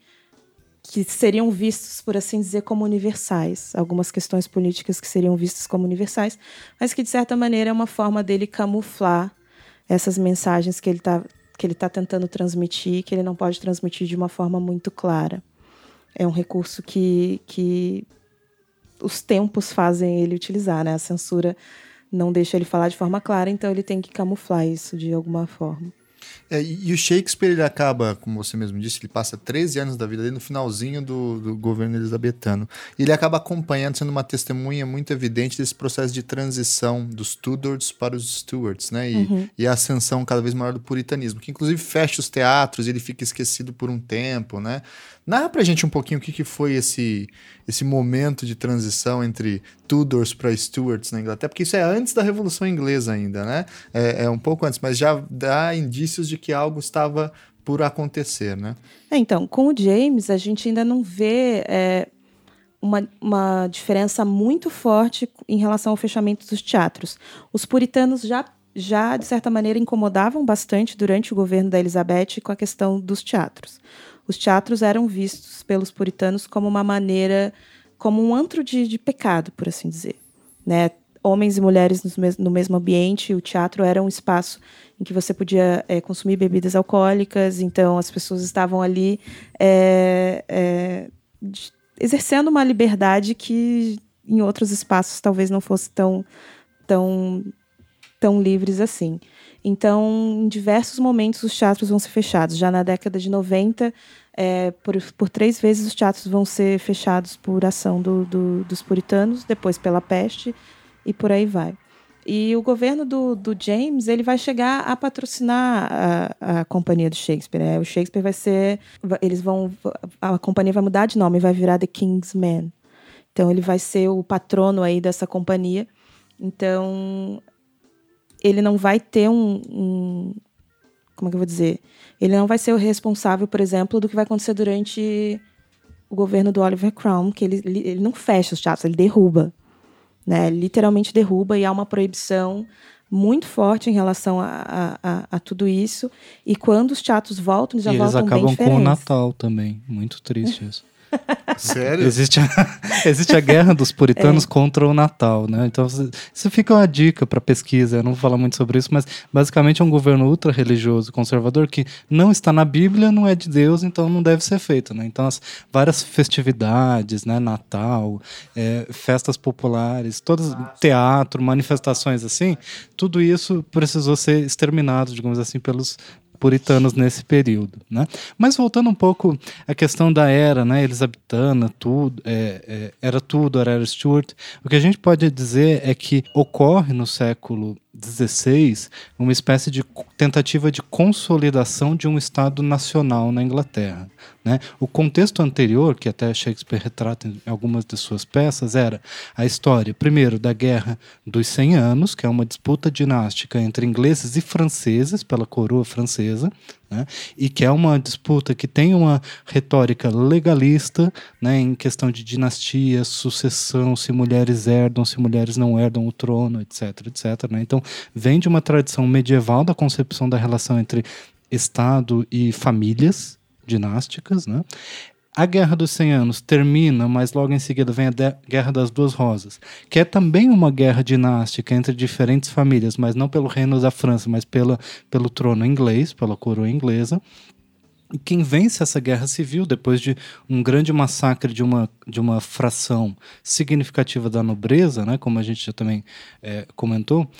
que seriam vistos, por assim dizer, como universais, algumas questões políticas que seriam vistas como universais, mas que de certa maneira é uma forma dele camuflar essas mensagens que ele está que ele está tentando transmitir, que ele não pode transmitir de uma forma muito clara. É um recurso que, que os tempos fazem ele utilizar, né? A censura não deixa ele falar de forma clara, então ele tem que camuflar isso de alguma forma. É, e, o Shakespeare, ele acaba, como você mesmo disse, ele passa 13 anos da vida dele no finalzinho do, do governo elisabetano. E ele acaba acompanhando, sendo uma testemunha muito evidente desse processo de transição dos Tudors para os Stuarts, né? E, uhum. e a ascensão cada vez maior do puritanismo, que inclusive fecha os teatros e ele fica esquecido por um tempo, né? Narra pra gente um pouquinho o que, que foi esse, esse momento de transição entre Tudors para Stuarts na Inglaterra, porque isso é antes da Revolução Inglesa ainda, né? É, é um pouco antes, mas já dá indícios de que algo estava por acontecer, né? É, então, com o James, a gente ainda não vê é, uma, uma diferença muito forte em relação ao fechamento dos teatros. Os puritanos já já, de certa maneira, incomodavam bastante durante o governo da Elizabeth com a questão dos teatros os teatros eram vistos pelos puritanos como uma maneira, como um antro de, de pecado, por assim dizer. Né? Homens e mulheres no, mes no mesmo ambiente, o teatro era um espaço em que você podia é, consumir bebidas alcoólicas, então as pessoas estavam ali é, é, exercendo uma liberdade que em outros espaços talvez não fosse tão, tão, tão livres assim. Então, em diversos momentos, os teatros vão ser fechados. Já na década de 90, é, por, por três vezes os teatros vão ser fechados por ação do, do, dos puritanos, depois pela peste e por aí vai. E o governo do, do James ele vai chegar a patrocinar a, a companhia do Shakespeare. Né? O Shakespeare vai ser, eles vão, a companhia vai mudar de nome, vai virar The King's Man. Então ele vai ser o patrono aí dessa companhia. Então ele não vai ter um, um, como é que eu vou dizer? Ele não vai ser o responsável, por exemplo, do que vai acontecer durante o governo do Oliver Cromwell, que ele, ele não fecha os teatros, ele derruba, né? literalmente derruba e há uma proibição muito forte em relação a, a, a, tudo isso. E quando os teatros voltam, eles já e voltam eles acabam com o Natal também. Muito triste isso. Sério? Existe a, existe a guerra dos puritanos é. contra o Natal, né? Então, isso fica uma dica para pesquisa. Eu não vou falar muito sobre isso, mas basicamente é um governo ultra religioso, conservador, que não está na Bíblia, não é de Deus, então não deve ser feito, né? Então, as várias festividades, né? Natal, é, festas populares, todos teatro, manifestações assim, tudo isso precisou ser exterminado, digamos assim, pelos puritanos nesse período. Né? Mas voltando um pouco à questão da era né, elisabetana, tudo, é, é, era tudo, era Stuart, o que a gente pode dizer é que ocorre no século XVI uma espécie de tentativa de consolidação de um Estado nacional na Inglaterra. Né? O contexto anterior, que até Shakespeare retrata em algumas de suas peças, era a história, primeiro, da Guerra dos Cem Anos, que é uma disputa dinástica entre ingleses e franceses pela coroa francesa, né? e que é uma disputa que tem uma retórica legalista né, em questão de dinastia, sucessão, se mulheres herdam, se mulheres não herdam o trono, etc. etc. Né? Então, vem de uma tradição medieval da concepção da relação entre Estado e famílias dinásticas. Né? A Guerra dos 100 Anos termina, mas logo em seguida vem a Guerra das Duas Rosas, que é também uma guerra dinástica entre diferentes famílias, mas não pelo reino da França, mas pela, pelo trono inglês, pela coroa inglesa. E quem vence essa guerra civil, depois de um grande massacre de uma, de uma fração significativa da nobreza, né, como a gente já também é, comentou,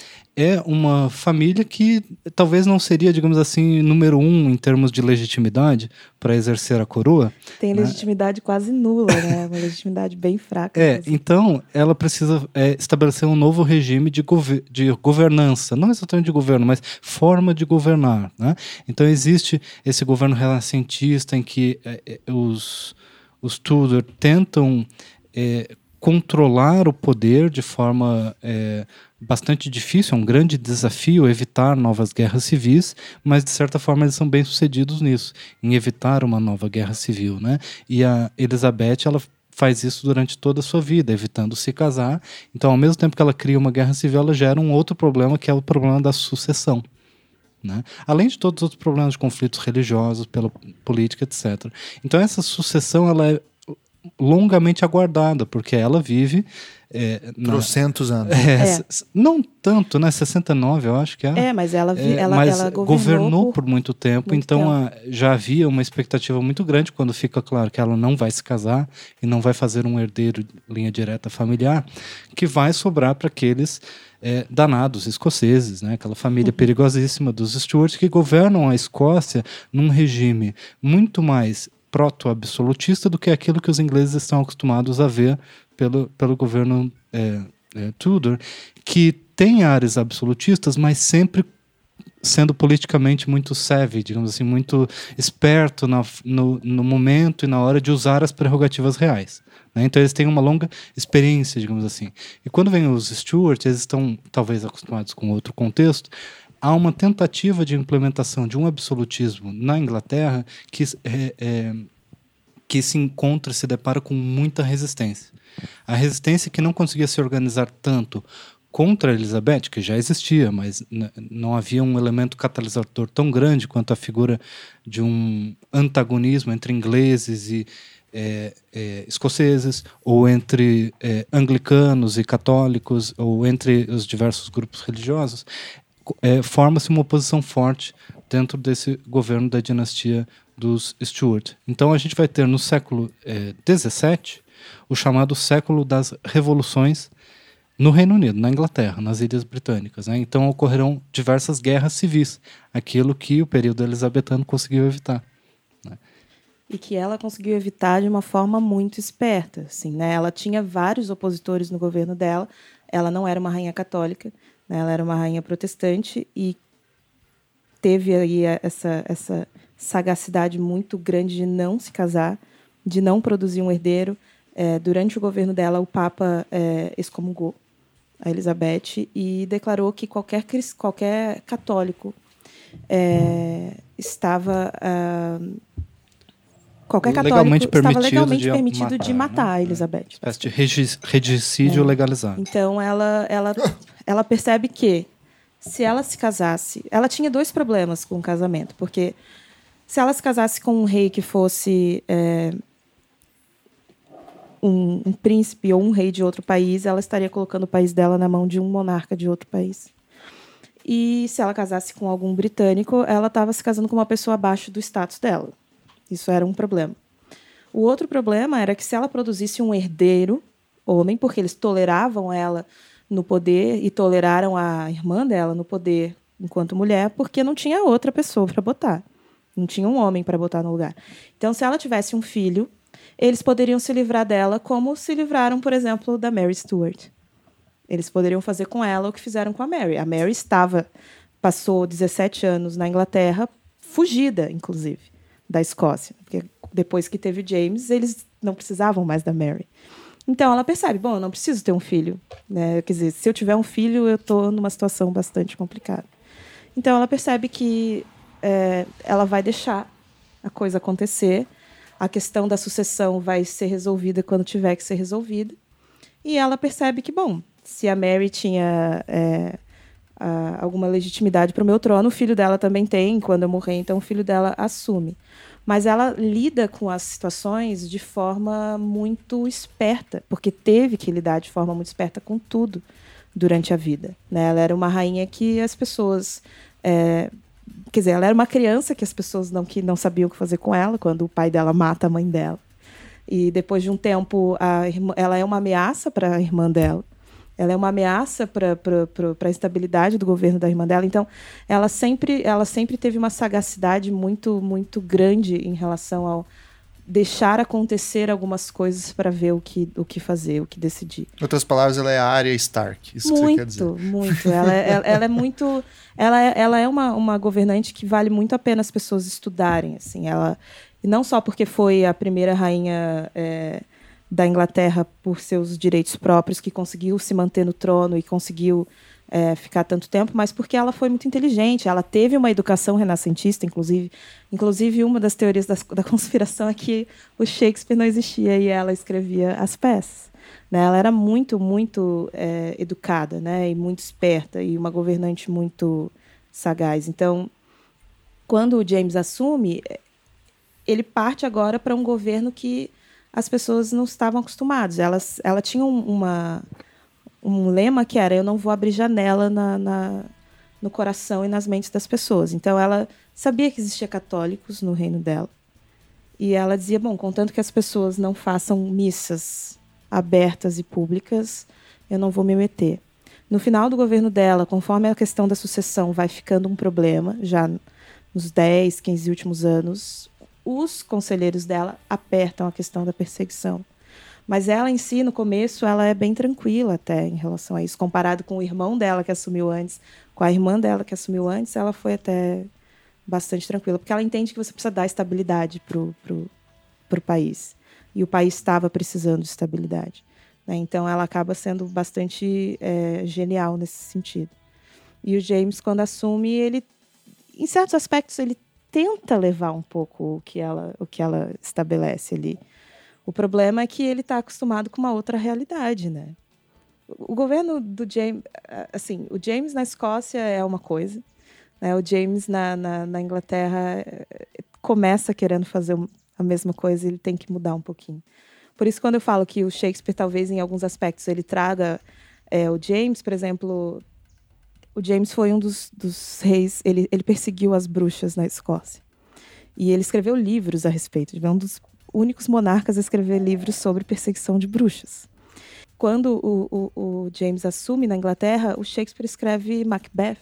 é uma família que talvez não seria, digamos assim, número um em termos de legitimidade para exercer a coroa. Tem né? legitimidade quase nula, né? Uma legitimidade bem fraca. É, mesmo. então ela precisa é, estabelecer um novo regime de, gover de governança, não exatamente de governo, mas forma de governar. Né? Então existe esse governo renascentista em que é, é os, os Tudor tentam é, controlar o poder de forma é, bastante difícil, é um grande desafio evitar novas guerras civis, mas de certa forma eles são bem sucedidos nisso, em evitar uma nova guerra civil, né? E a Elizabeth, ela faz isso durante toda a sua vida, evitando se casar. Então, ao mesmo tempo que ela cria uma guerra civil, ela gera um outro problema, que é o problema da sucessão. Né? Além de todos os outros problemas de conflitos religiosos, pela política, etc. Então, essa sucessão ela é longamente aguardada, porque ela vive. É, na, Trocentos anos. É, é. Não tanto, né? 69, eu acho que é. É, mas ela, vi, ela, mas ela governou, governou por, por, muito tempo, muito então tempo. A, já havia uma expectativa muito grande quando fica claro que ela não vai se casar e não vai fazer um herdeiro linha direta familiar, que vai sobrar para aqueles é, danados escoceses, né? aquela família uhum. perigosíssima dos Stuarts que governam a Escócia num regime muito mais proto-absolutista do que aquilo que os ingleses estão acostumados a ver pelo, pelo governo é, é, Tudor, que tem áreas absolutistas, mas sempre sendo politicamente muito savvy, digamos assim, muito esperto na, no, no momento e na hora de usar as prerrogativas reais. Né? Então eles têm uma longa experiência, digamos assim. E quando vem os Stuart, eles estão talvez acostumados com outro contexto, há uma tentativa de implementação de um absolutismo na Inglaterra que, é, é, que se encontra, se depara com muita resistência. A resistência que não conseguia se organizar tanto contra Elizabeth, que já existia, mas não havia um elemento catalisador tão grande quanto a figura de um antagonismo entre ingleses e é, é, escoceses, ou entre é, anglicanos e católicos, ou entre os diversos grupos religiosos, é, forma-se uma oposição forte dentro desse governo da dinastia dos Stuart. Então a gente vai ter no século XVII é, o chamado século das revoluções no Reino Unido, na Inglaterra, nas Ilhas Britânicas. Né? Então ocorrerão diversas guerras civis, aquilo que o período elizabetano conseguiu evitar. Né? E que ela conseguiu evitar de uma forma muito esperta. Assim, né? Ela tinha vários opositores no governo dela. Ela não era uma rainha católica, né? ela era uma rainha protestante e teve aí essa, essa sagacidade muito grande de não se casar, de não produzir um herdeiro. É, durante o governo dela, o Papa é, excomungou a Elizabeth, e declarou que qualquer, qualquer católico é, estava. Uh, qualquer católico legalmente estava legalmente de permitido matar, de matar né? a Elizabeth. Espécie de regicídio é. legalizado. Então ela, ela, ela percebe que se ela se casasse. Ela tinha dois problemas com o casamento, porque se ela se casasse com um rei que fosse é, um, um, príncipe ou um rei de outro país, ela estaria colocando o país dela na mão de um monarca de outro país. E se ela casasse com algum britânico, ela estava se casando com uma pessoa abaixo do status dela. Isso era um problema. O outro problema era que se ela produzisse um herdeiro homem, porque eles toleravam ela no poder e toleraram a irmã dela no poder enquanto mulher, porque não tinha outra pessoa para botar. Não tinha um homem para botar no lugar. Então, se ela tivesse um filho, eles poderiam se livrar dela como se livraram, por exemplo, da Mary Stuart. Eles poderiam fazer com ela o que fizeram com a Mary. A Mary estava, passou 17 anos na Inglaterra, fugida, inclusive, da Escócia. Porque depois que teve James, eles não precisavam mais da Mary. Então ela percebe, bom, eu não preciso ter um filho. Né? Quer dizer, se eu tiver um filho, eu estou numa situação bastante complicada. Então ela percebe que é, ela vai deixar a coisa acontecer a questão da sucessão vai ser resolvida quando tiver que ser resolvida. E ela percebe que, bom, se a Mary tinha é, a, alguma legitimidade para o meu trono, o filho dela também tem. Quando eu morrer, então o filho dela assume. Mas ela lida com as situações de forma muito esperta, porque teve que lidar de forma muito esperta com tudo durante a vida. Né? Ela era uma rainha que as pessoas é, Quer dizer, ela era uma criança que as pessoas não, que não sabiam o que fazer com ela quando o pai dela mata a mãe dela. E depois de um tempo, a irmã, ela é uma ameaça para a irmã dela. Ela é uma ameaça para a estabilidade do governo da irmã dela. Então, ela sempre, ela sempre teve uma sagacidade muito, muito grande em relação ao deixar acontecer algumas coisas para ver o que, o que fazer, o que decidir. Em outras palavras, ela é a Arya Stark. Isso muito, que você quer dizer. Muito, ela, é, ela, ela é muito ela é, ela é uma, uma governante que vale muito a pena as pessoas estudarem. Assim, ela não só porque foi a primeira rainha é, da Inglaterra por seus direitos próprios que conseguiu se manter no trono e conseguiu é, ficar tanto tempo, mas porque ela foi muito inteligente. Ela teve uma educação renascentista, inclusive. Inclusive, uma das teorias das, da conspiração é que o Shakespeare não existia e ela escrevia as peças. Né? Ela era muito, muito é, educada né? e muito esperta e uma governante muito sagaz. Então, quando o James assume, ele parte agora para um governo que as pessoas não estavam acostumadas. Elas, ela tinha uma, um lema que era: eu não vou abrir janela na, na, no coração e nas mentes das pessoas. Então, ela sabia que existia católicos no reino dela. E ela dizia: bom, contanto que as pessoas não façam missas abertas e públicas, eu não vou me meter. No final do governo dela, conforme a questão da sucessão vai ficando um problema, já nos 10, 15 últimos anos, os conselheiros dela apertam a questão da perseguição. Mas ela em si, no começo, ela é bem tranquila até em relação a isso. Comparado com o irmão dela que assumiu antes, com a irmã dela que assumiu antes, ela foi até bastante tranquila, porque ela entende que você precisa dar estabilidade para o país. E o país estava precisando de estabilidade. Né? Então ela acaba sendo bastante é, genial nesse sentido. E o James, quando assume, ele, em certos aspectos, ele tenta levar um pouco o que ela, o que ela estabelece ali. O problema é que ele está acostumado com uma outra realidade, né? O governo do James, assim, o James na Escócia é uma coisa, né? O James na, na, na Inglaterra eh, começa querendo fazer a mesma coisa, ele tem que mudar um pouquinho. Por isso, quando eu falo que o Shakespeare, talvez em alguns aspectos, ele traga é, o James, por exemplo, o James foi um dos, dos reis, ele, ele perseguiu as bruxas na Escócia. E ele escreveu livros a respeito, é um dos únicos monarcas a escrever livros sobre perseguição de bruxas. Quando o, o, o James assume na Inglaterra, o Shakespeare escreve Macbeth,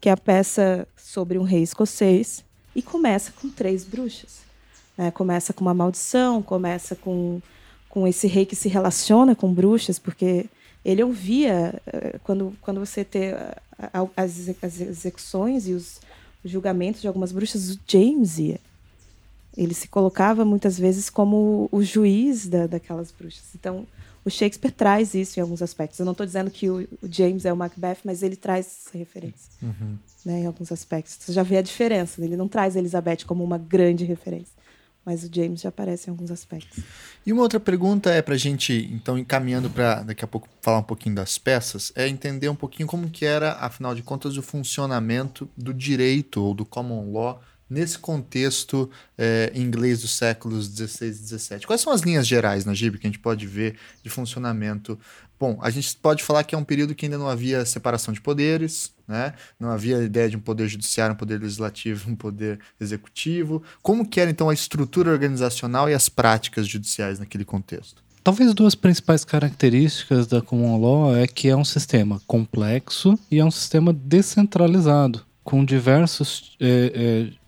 que é a peça sobre um rei escocês, e começa com três bruxas. É, começa com uma maldição, começa com, com esse rei que se relaciona com bruxas, porque ele ouvia, eh, quando, quando você ter as, as execuções e os julgamentos de algumas bruxas, o James ia. Ele se colocava muitas vezes como o juiz da, daquelas bruxas. Então, o Shakespeare traz isso em alguns aspectos. Eu não estou dizendo que o, o, James é o Macbeth, mas ele traz essa referência uhum. né, em alguns aspectos. Você já vê a diferença. Ele não traz Elizabeth como uma grande referência mas o James já aparece em alguns aspectos. E uma outra pergunta é para a gente, então, encaminhando para daqui a pouco falar um pouquinho das peças, é entender um pouquinho como que era, afinal de contas, o funcionamento do direito ou do common law nesse contexto é, inglês dos séculos 16 e 17. Quais são as linhas gerais, Najib, que a gente pode ver de funcionamento Bom, a gente pode falar que é um período que ainda não havia separação de poderes, né? não havia ideia de um poder judiciário, um poder legislativo, um poder executivo. Como que era então a estrutura organizacional e as práticas judiciais naquele contexto? Talvez duas principais características da Common Law é que é um sistema complexo e é um sistema descentralizado, com diversos é, é,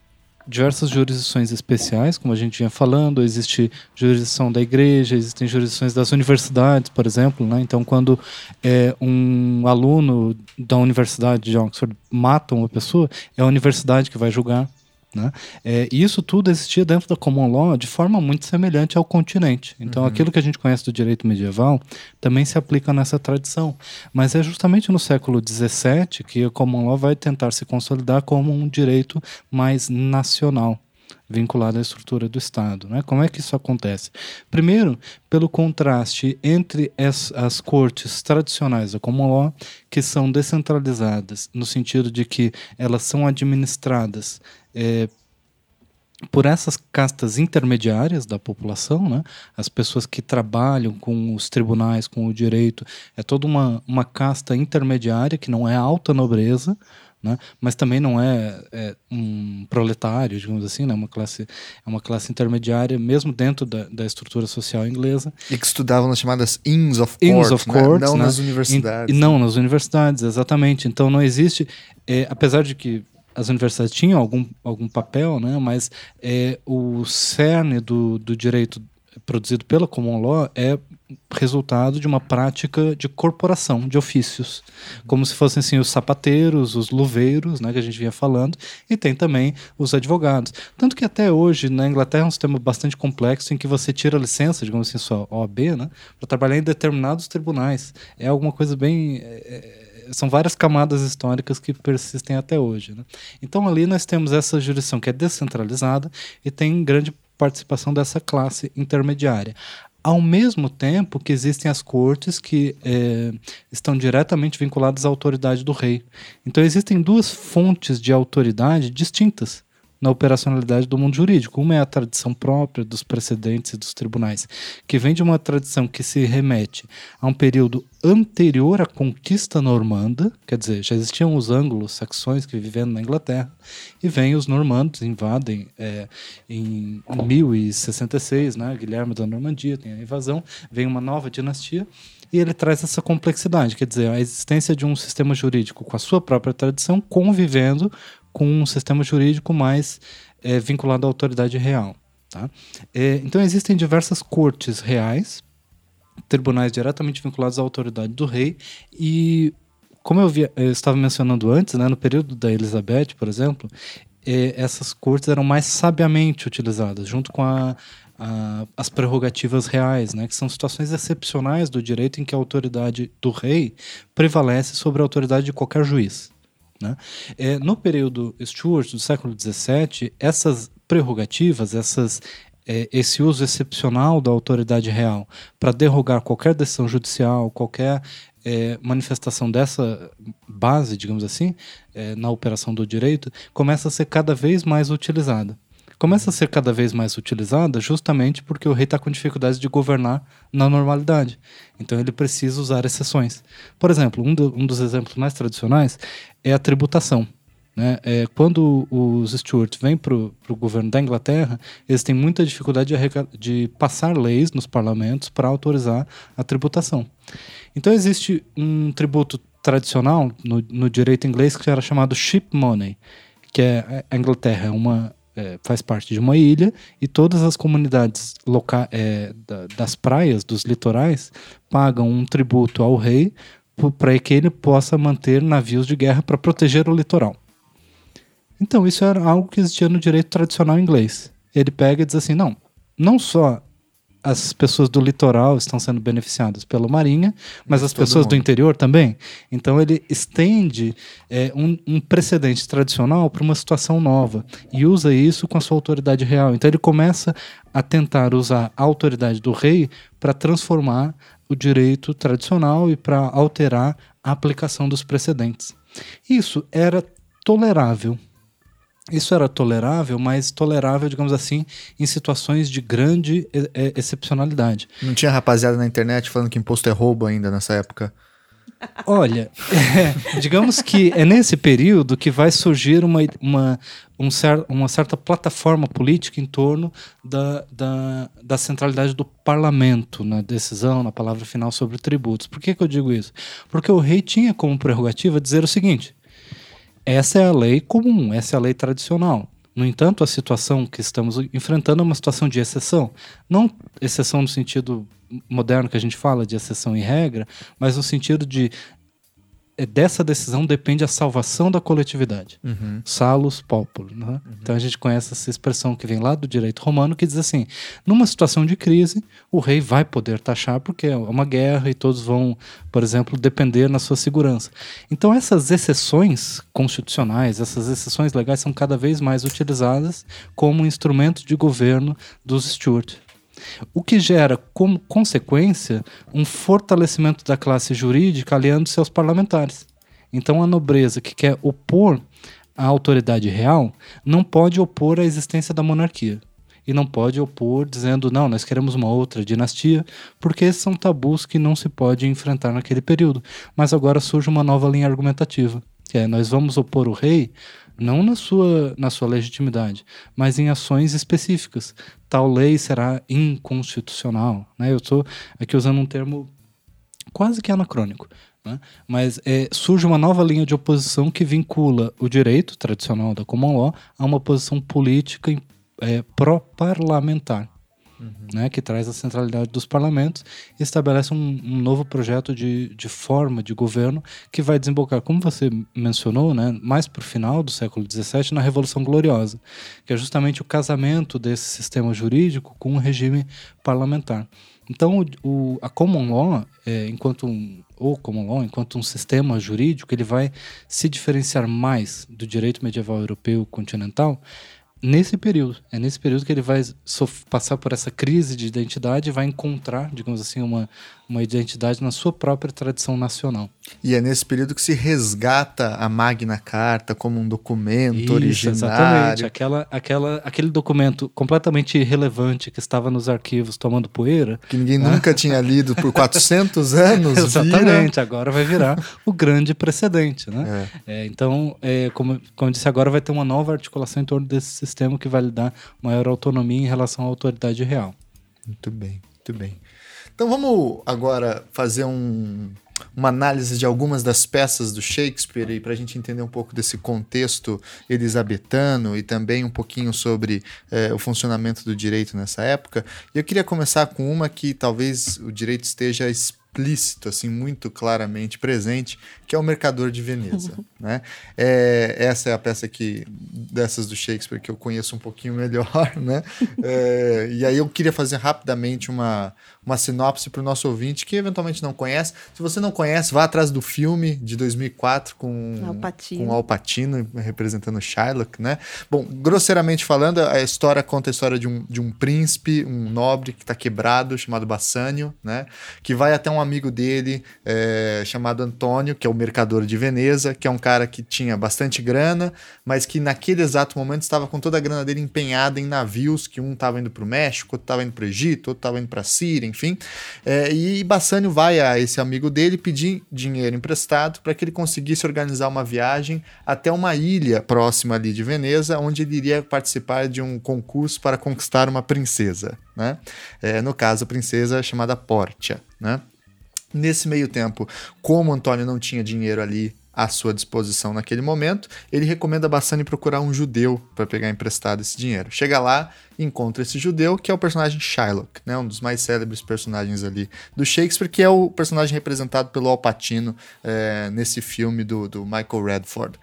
diversas jurisdições especiais, como a gente vinha falando, existe jurisdição da igreja, existem jurisdições das universidades, por exemplo, né? Então, quando é, um aluno da universidade de Oxford mata uma pessoa, é a universidade que vai julgar. Né? É, e isso tudo existia dentro da common law de forma muito semelhante ao continente. Então, uhum. aquilo que a gente conhece do direito medieval também se aplica nessa tradição. Mas é justamente no século XVII que a common law vai tentar se consolidar como um direito mais nacional vinculado à estrutura do Estado. Né? Como é que isso acontece? Primeiro, pelo contraste entre as, as cortes tradicionais da common law, que são descentralizadas, no sentido de que elas são administradas é, por essas castas intermediárias da população, né? as pessoas que trabalham com os tribunais, com o direito, é toda uma, uma casta intermediária que não é alta nobreza, né? mas também não é, é, um proletário, digamos assim, né? uma classe, é uma classe intermediária, mesmo dentro da, da estrutura social inglesa. E que estudavam nas chamadas Inns of Court, Inns of Court né? não né? nas universidades. Não nas universidades, exatamente. Então não existe, é, apesar de que as universidades tinham algum, algum papel, né? mas é, o cerne do, do direito produzido pela common law é resultado de uma prática de corporação de ofícios, como se fossem assim os sapateiros, os luveiros, né, que a gente vinha falando, e tem também os advogados. Tanto que até hoje na Inglaterra é um sistema bastante complexo em que você tira licença, digamos assim, sua OAB, né, para trabalhar em determinados tribunais. É alguma coisa bem é, são várias camadas históricas que persistem até hoje. Né? Então ali nós temos essa jurisdição que é descentralizada e tem grande participação dessa classe intermediária. Ao mesmo tempo que existem as cortes que é, estão diretamente vinculadas à autoridade do rei. Então existem duas fontes de autoridade distintas na operacionalidade do mundo jurídico. Uma é a tradição própria dos precedentes e dos tribunais, que vem de uma tradição que se remete a um período anterior à conquista normanda, quer dizer, já existiam os anglo-saxões que viviam na Inglaterra, e vêm os normandos, invadem é, em 1066, né, Guilherme da Normandia tem a invasão, vem uma nova dinastia, e ele traz essa complexidade, quer dizer, a existência de um sistema jurídico com a sua própria tradição convivendo com um sistema jurídico mais é, vinculado à autoridade real. Tá? É, então existem diversas cortes reais, tribunais diretamente vinculados à autoridade do rei e como eu, via, eu estava mencionando antes, né, no período da Elizabeth, por exemplo, é, essas cortes eram mais sabiamente utilizadas, junto com a a, as prerrogativas reais, né, que são situações excepcionais do direito em que a autoridade do rei prevalece sobre a autoridade de qualquer juiz. Né? É, no período Stuart do século XVII, essas prerrogativas, essas, é, esse uso excepcional da autoridade real para derrogar qualquer decisão judicial, qualquer é, manifestação dessa base, digamos assim, é, na operação do direito, começa a ser cada vez mais utilizada começa a ser cada vez mais utilizada justamente porque o rei está com dificuldade de governar na normalidade. Então ele precisa usar exceções. Por exemplo, um, do, um dos exemplos mais tradicionais é a tributação. Né? É, quando os Stuart vêm para o governo da Inglaterra, eles têm muita dificuldade de, de passar leis nos parlamentos para autorizar a tributação. Então existe um tributo tradicional no, no direito inglês que era chamado ship money, que é a Inglaterra é uma é, faz parte de uma ilha e todas as comunidades loca é, da, das praias, dos litorais, pagam um tributo ao rei para que ele possa manter navios de guerra para proteger o litoral. Então, isso era algo que existia no direito tradicional inglês. Ele pega e diz assim: não, não só as pessoas do litoral estão sendo beneficiadas pela Marinha, mas as pessoas mundo. do interior também. Então ele estende é, um, um, precedente tradicional para uma situação nova e usa isso com a sua autoridade real. Então ele começa a tentar usar a autoridade do rei para transformar o direito tradicional e para alterar a aplicação dos precedentes. Isso era tolerável isso era tolerável, mas tolerável, digamos assim, em situações de grande excepcionalidade. Não tinha rapaziada na internet falando que imposto é roubo ainda nessa época? Olha, é, digamos que é nesse período que vai surgir uma, uma, um cer uma certa plataforma política em torno da, da, da, centralidade do parlamento na decisão, na palavra final sobre tributos. Por que, que eu digo isso? Porque o rei tinha como prerrogativa dizer o seguinte: essa é a lei comum, essa é a lei tradicional. No entanto, a situação que estamos enfrentando é uma situação de exceção. Não exceção no sentido moderno que a gente fala de exceção e regra, mas no sentido de dessa decisão depende a salvação da coletividade. Uhum. Salus populi. Né? Uhum. Então a gente conhece essa expressão que vem lá do direito romano que diz assim: numa situação de crise, o rei vai poder taxar porque é uma guerra e todos vão, por exemplo, depender na sua segurança. Então essas exceções constitucionais, essas exceções legais são cada vez mais utilizadas como instrumento de governo dos Stuart. O que gera como consequência um fortalecimento da classe jurídica aliando seus parlamentares. Então a nobreza que quer opor a autoridade real não pode opor a existência da monarquia. E não pode opor dizendo, não, nós queremos uma outra dinastia, porque esses são tabus que não se pode enfrentar naquele período. Mas agora surge uma nova linha argumentativa, que é nós vamos opor o rei não na sua, na sua legitimidade, mas em ações específicas. Tal lei será inconstitucional. Né? Eu estou aqui usando um termo quase que anacrônico. Né? Mas é, surge uma nova linha de oposição que vincula o direito tradicional da common law a uma posição política é, pró-parlamentar uhum. né, que traz a centralidade dos parlamentos e estabelece um, um, novo projeto de, de forma de governo que vai desembocar, como você mencionou, né, mais para o final do século XVII, na Revolução Gloriosa, que é justamente o casamento desse sistema jurídico com o regime parlamentar. Então, o, a common law, é, enquanto um, ou common law, enquanto um sistema jurídico, ele vai se diferenciar mais do direito medieval europeu continental, nesse período. É nesse período que ele vai passar por essa crise de identidade e vai encontrar, digamos assim, uma, uma identidade na sua própria tradição nacional. E é nesse período que se resgata a Magna Carta como um documento Isso, originário. Exatamente, aquela, aquela, aquele documento completamente irrelevante que estava nos arquivos tomando poeira. Que ninguém nunca tinha lido por 400 anos. Exatamente, vira... agora vai virar o grande precedente. Né? É. É, então, é, como, como eu disse, agora vai ter uma nova articulação em torno desse sistema que vai lhe dar maior autonomia em relação à autoridade real. Muito bem, muito bem. Então vamos agora fazer um, uma análise de algumas das peças do Shakespeare para a gente entender um pouco desse contexto elisabetano e também um pouquinho sobre é, o funcionamento do direito nessa época. E eu queria começar com uma que talvez o direito esteja explícito, assim, muito claramente presente, que é o Mercador de Veneza. Né? É, essa é a peça que, dessas do Shakespeare que eu conheço um pouquinho melhor. Né? É, e aí eu queria fazer rapidamente uma, uma sinopse para o nosso ouvinte que eventualmente não conhece. Se você não conhece, vá atrás do filme de 2004 com Alpatino, com Alpatino representando Shylock. Né? Bom, grosseiramente falando, a história conta a história de um, de um príncipe, um nobre que está quebrado, chamado Bassanio, né? que vai até um amigo dele é, chamado Antônio, que é o mercador de Veneza, que é um cara que tinha bastante grana, mas que naquele exato momento estava com toda a grana dele empenhada em navios, que um estava indo para o México, outro estava indo para o Egito, outro estava indo para a Síria, enfim. É, e Bassânio vai a esse amigo dele pedir dinheiro emprestado para que ele conseguisse organizar uma viagem até uma ilha próxima ali de Veneza, onde ele iria participar de um concurso para conquistar uma princesa, né? É, no caso, a princesa chamada Portia, né? Nesse meio tempo, como Antônio não tinha dinheiro ali à sua disposição naquele momento, ele recomenda a Bassani procurar um judeu para pegar emprestado esse dinheiro. Chega lá, encontra esse judeu, que é o personagem Shylock, né, um dos mais célebres personagens ali do Shakespeare, que é o personagem representado pelo Al Pacino é, nesse filme do, do Michael Redford.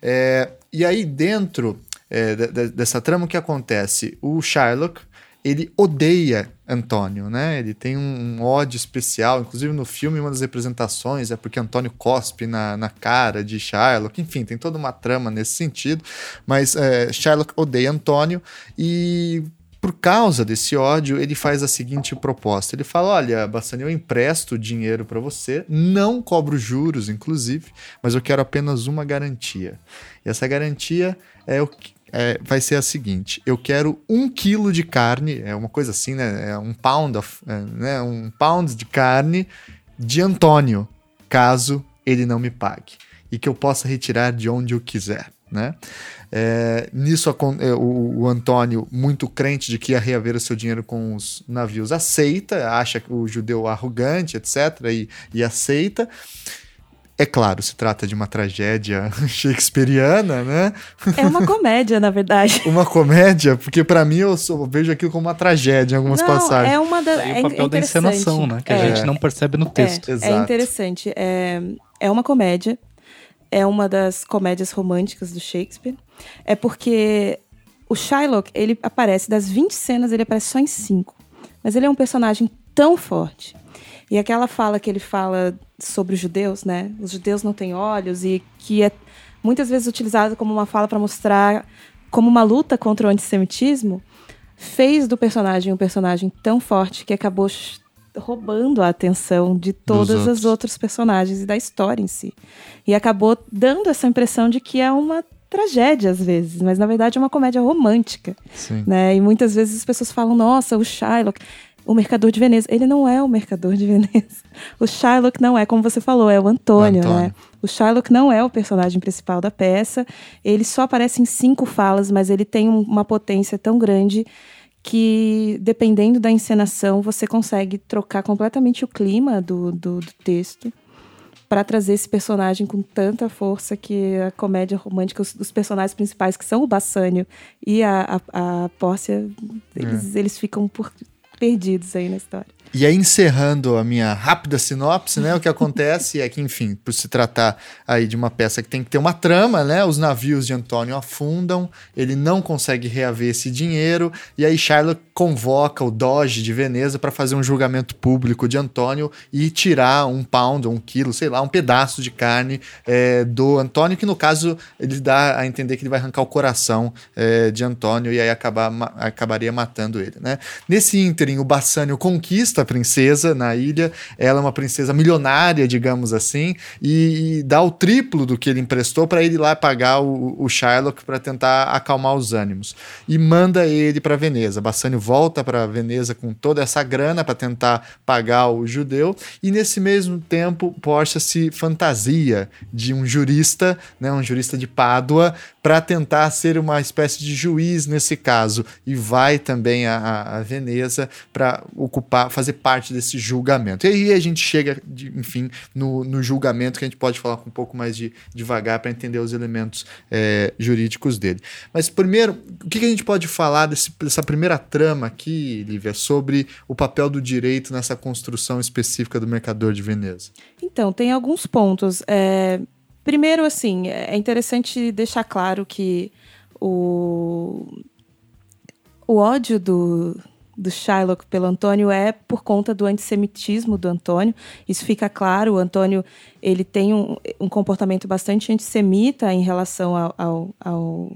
É, e aí, dentro é, de, de, dessa trama, o que acontece? O Shylock ele odeia Antônio, né? Ele tem um, ódio especial, inclusive no filme, uma das representações é porque Antônio cospe na, na cara de Shylock, enfim, tem toda uma trama nesse sentido, mas é, Shylock odeia Antônio e por causa desse ódio, ele faz a seguinte proposta. Ele fala: Olha, Bassani, eu empresto dinheiro para você, não cobro juros, inclusive, mas eu quero apenas uma garantia. E essa garantia é o que é, vai ser a seguinte: eu quero um quilo de carne, é uma coisa assim, né? É um pound, of, é, né? um pound de carne de Antônio, caso ele não me pague. E que eu possa retirar de onde eu quiser. Né? É, nisso é, o, o, Antônio, muito crente de que ia reaver o seu dinheiro com os navios, aceita, acha o judeu arrogante, etc., e, e aceita. É claro, se trata de uma tragédia shakespeariana, né? É uma comédia, na verdade. uma comédia, porque para mim eu, sou, eu, vejo aquilo como uma tragédia em algumas não, passagens. É uma da, é, o papel é da encenação, né? Que é. a gente não percebe no texto. É, é interessante. É, é uma comédia. É uma das comédias românticas do Shakespeare. É porque o Shylock, ele aparece, das 20 cenas, ele aparece só em 5. Mas ele é um personagem tão forte e aquela fala que ele fala sobre os judeus, né? Os judeus não têm olhos e que é muitas vezes utilizada como uma fala para mostrar como uma luta contra o antissemitismo, fez do personagem um personagem tão forte que acabou roubando a atenção de todas as outros personagens e da história em si. E acabou dando essa impressão de que é uma tragédia às vezes, mas na verdade é uma comédia romântica, Sim. né? E muitas vezes as pessoas falam: "Nossa, o Shylock, o mercador de Veneza. Ele não é o mercador de Veneza. O Shylock não é, como você falou, é o Antônio, Antônio. né? O Shylock não é o personagem principal da peça. Ele só aparece em cinco falas, mas ele tem uma potência tão grande que, dependendo da encenação, você consegue trocar completamente o clima do, do, do texto para trazer esse personagem com tanta força que a comédia romântica, os, os personagens principais, que são o Bassânio e a, a, a Pórcia, eles, é. eles ficam por perdidos aí na história. E aí, encerrando a minha rápida sinopse, né? O que acontece é que, enfim, por se tratar aí de uma peça que tem que ter uma trama, né? Os navios de Antônio afundam, ele não consegue reaver esse dinheiro, e aí Shylock convoca o Doge de Veneza para fazer um julgamento público de Antônio e tirar um pound, um quilo, sei lá, um pedaço de carne é, do Antônio, que no caso ele dá a entender que ele vai arrancar o coração é, de Antônio e aí acabar, acabaria matando ele, né? Nesse ínterim, o Bassânio conquista princesa na ilha. Ela é uma princesa milionária, digamos assim, e, e dá o triplo do que ele emprestou para ele ir lá pagar o, o para tentar acalmar os ânimos. E manda ele para Veneza. Bassânio volta para Veneza com toda essa grana para tentar pagar o judeu, e nesse mesmo tempo, Portia se fantasia de um jurista, né, um jurista de Pádua, para tentar ser uma espécie de juiz nesse caso e vai também a, a Veneza para ocupar, fazer parte desse julgamento. E aí a gente chega, de, enfim, no, no, julgamento que a gente pode falar com um pouco mais de devagar para entender os elementos é, jurídicos dele. Mas primeiro, o que, que a gente pode falar desse, dessa primeira trama aqui, Lívia, sobre o papel do direito nessa construção específica do mercador de Veneza? Então, tem alguns pontos. É, Primeiro, assim, é interessante deixar claro que o, o ódio do, do Shylock pelo Antônio é por conta do antissemitismo do Antônio. Isso fica claro. O Antônio ele tem um, um comportamento bastante antissemita em relação ao, ao, ao,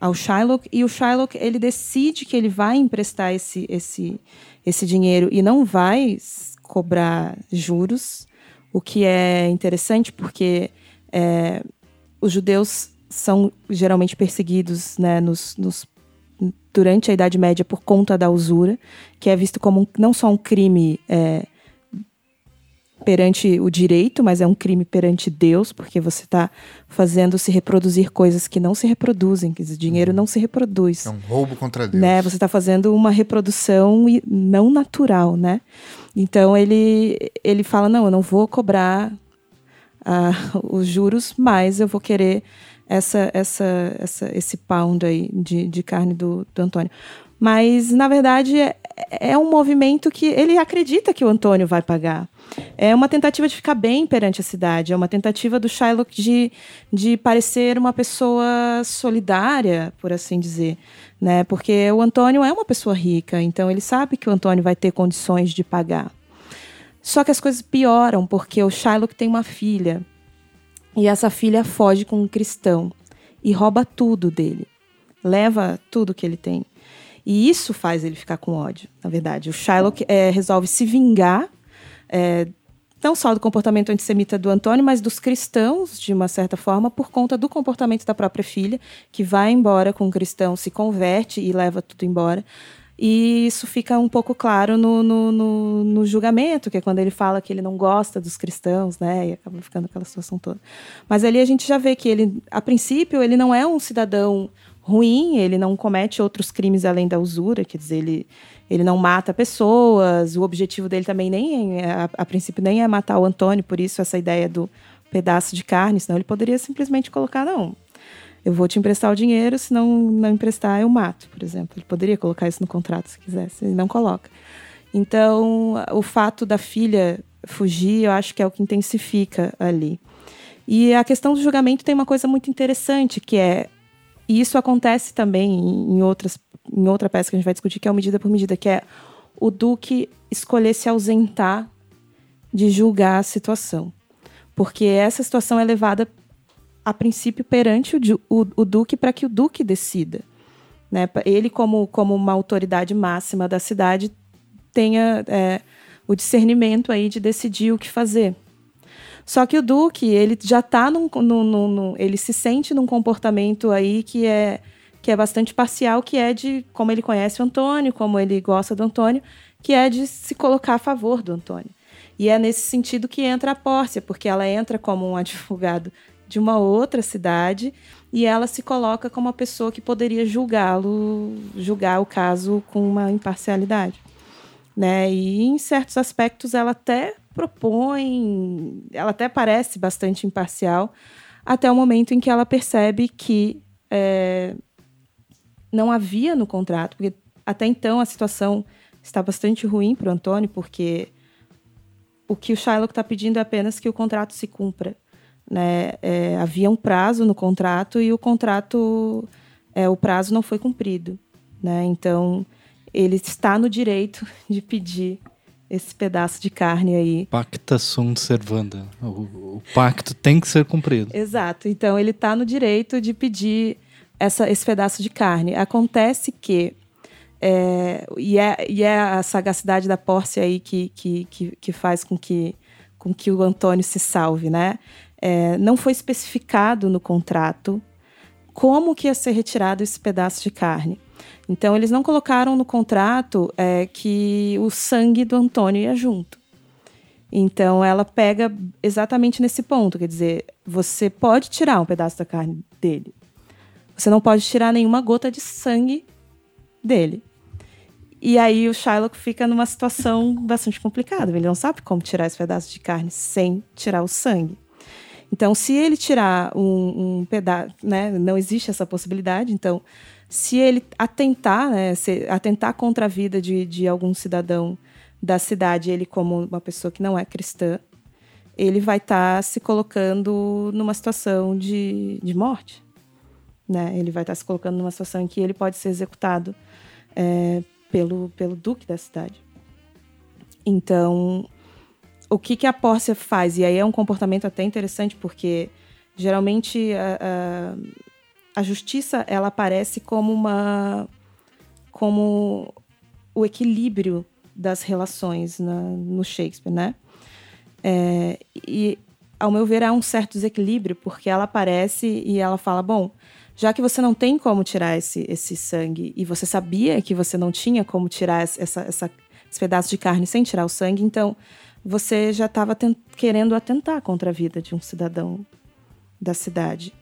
ao Shylock. E o Shylock ele decide que ele vai emprestar esse, esse, esse dinheiro e não vai cobrar juros, o que é interessante porque é, os judeus são geralmente perseguidos né, nos, nos, durante a Idade Média por conta da usura, que é visto como um, não só um crime é, perante o direito, mas é um crime perante Deus, porque você está fazendo se reproduzir coisas que não se reproduzem, que o dinheiro uhum. não se reproduz. É um roubo contra Deus. Né? Você está fazendo uma reprodução não natural, né? Então ele ele fala não, eu não vou cobrar uh, os juros, mais eu vou querer essa, essa, essa, esse pound aí de, de carne do, do Antônio. Mas, na verdade, é, é um movimento que ele acredita que o Antônio vai pagar. É uma tentativa de ficar bem perante a cidade, é uma tentativa do Shylock de, de parecer uma pessoa solidária, por assim dizer. Né? Porque o Antônio é uma pessoa rica, então ele sabe que o Antônio vai ter condições de pagar. Só que as coisas pioram porque o Shylock tem uma filha e essa filha foge com um cristão e rouba tudo dele, leva tudo que ele tem. E isso faz ele ficar com ódio, na verdade. O Shylock é, resolve se vingar, é, não só do comportamento antissemita do Antônio, mas dos cristãos, de uma certa forma, por conta do comportamento da própria filha, que vai embora com o cristão, se converte e leva tudo embora. E isso fica um pouco claro no, no, no, no, julgamento, que é quando ele fala que ele não gosta dos cristãos, né? E acaba ficando aquela situação toda. Mas ali a gente já vê que ele, a princípio, ele não é um cidadão ruim, ele não comete outros crimes além da usura, quer dizer, ele, ele não mata pessoas, o objetivo dele também nem é, a, a princípio nem é matar o Antônio, por isso essa ideia do pedaço de carne, senão ele poderia simplesmente colocar, não, eu vou te emprestar o dinheiro, se não, não emprestar, eu mato, por exemplo. Ele poderia colocar isso no contrato se quisesse, ele não coloca. Então, o fato da filha fugir, eu acho que é o que intensifica ali. E a questão do julgamento tem uma coisa muito interessante, que é. E isso acontece também em, outras, em outra peça que a gente vai discutir, que é o medida por medida, que é o Duque escolher se ausentar de julgar a situação. Porque essa situação é levada a princípio, perante o, o, o Duque para que o Duque decida. Né? Ele, como, como uma autoridade máxima da cidade, tenha é, o discernimento aí de decidir o que fazer. Só que o Duque, ele já está num, num, num, ele se sente num comportamento aí que é que é bastante parcial, que é de como ele conhece o Antônio, como ele gosta do Antônio, que é de se colocar a favor do Antônio. E é nesse sentido que entra a Pórcia, porque ela entra como um advogado de uma outra cidade e ela se coloca como uma pessoa que poderia julgá-lo, julgar o caso com uma imparcialidade. Né? E em certos aspectos ela até propõe, ela até parece bastante imparcial, até o momento em que ela percebe que é, não havia no contrato, porque até então a situação está bastante ruim para o Antônio, porque o que o Shylock está pedindo é apenas que o contrato se cumpra. Né? É, havia um prazo no contrato e o contrato, é, o prazo não foi cumprido. Né? Então, ele está no direito de pedir esse pedaço de carne aí. Pacta sunt servanda. O, o pacto tem que ser cumprido. Exato. Então, ele está no direito de pedir essa, esse pedaço de carne. Acontece que É, e, é, e é a sagacidade da Pórcia aí que, que, que, que faz com que, com que o Antônio se salve, né? É, não foi especificado no contrato como que ia ser retirado esse pedaço de carne. Então, eles não colocaram no contrato é, que o sangue do Antônio ia junto. Então, ela pega exatamente nesse ponto. Quer dizer, você pode tirar um pedaço da carne dele. Você não pode tirar nenhuma gota de sangue dele. E aí o Shylock fica numa situação bastante complicada. Ele não sabe como tirar esse pedaço de carne sem tirar o sangue. Então, se ele tirar um, um pedaço, né, não existe essa possibilidade. Então, se ele atentar, né, se, atentar contra a vida de, de algum cidadão da cidade, ele como uma pessoa que não é cristã, ele vai estar tá se colocando numa situação de, de morte. Né? Ele vai estar tá se colocando numa situação em que ele pode ser executado é, pelo, pelo duque da cidade. Então, o que, que a Pórcia faz? E aí é um comportamento até interessante, porque geralmente a, a, a justiça ela aparece como uma como o equilíbrio das relações na, no Shakespeare, né? É, e ao meu ver há um certo desequilíbrio porque ela aparece e ela fala, bom, já que você não tem como tirar esse, esse sangue e você sabia que você não tinha como tirar essa, essa, esse pedaço de carne sem tirar o sangue, então você já estava querendo atentar contra a vida de um cidadão da cidade.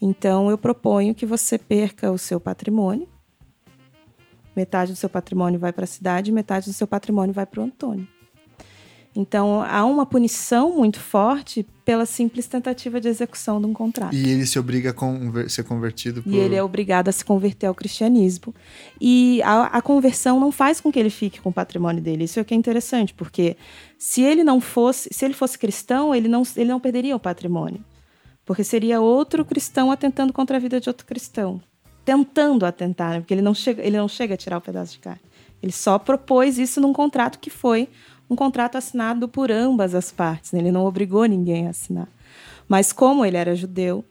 Então, eu proponho que você perca o seu patrimônio. Metade do seu patrimônio vai para a cidade, metade do seu patrimônio vai para o Antônio. Então, há uma punição muito forte pela simples tentativa de execução de um contrato. E ele se obriga a conver ser convertido por... E ele é obrigado a se converter ao cristianismo. E a, a, conversão não faz com que ele fique com o patrimônio dele. Isso é o que é interessante, porque se ele não fosse, se ele fosse cristão, ele não, ele não perderia o patrimônio. Porque seria outro cristão atentando contra a vida de outro cristão. Tentando atentar, né? porque ele não, chega, ele não chega a tirar o pedaço de carne. Ele só propôs isso num contrato que foi um contrato assinado por ambas as partes. Né? Ele não obrigou ninguém a assinar. Mas como ele era judeu,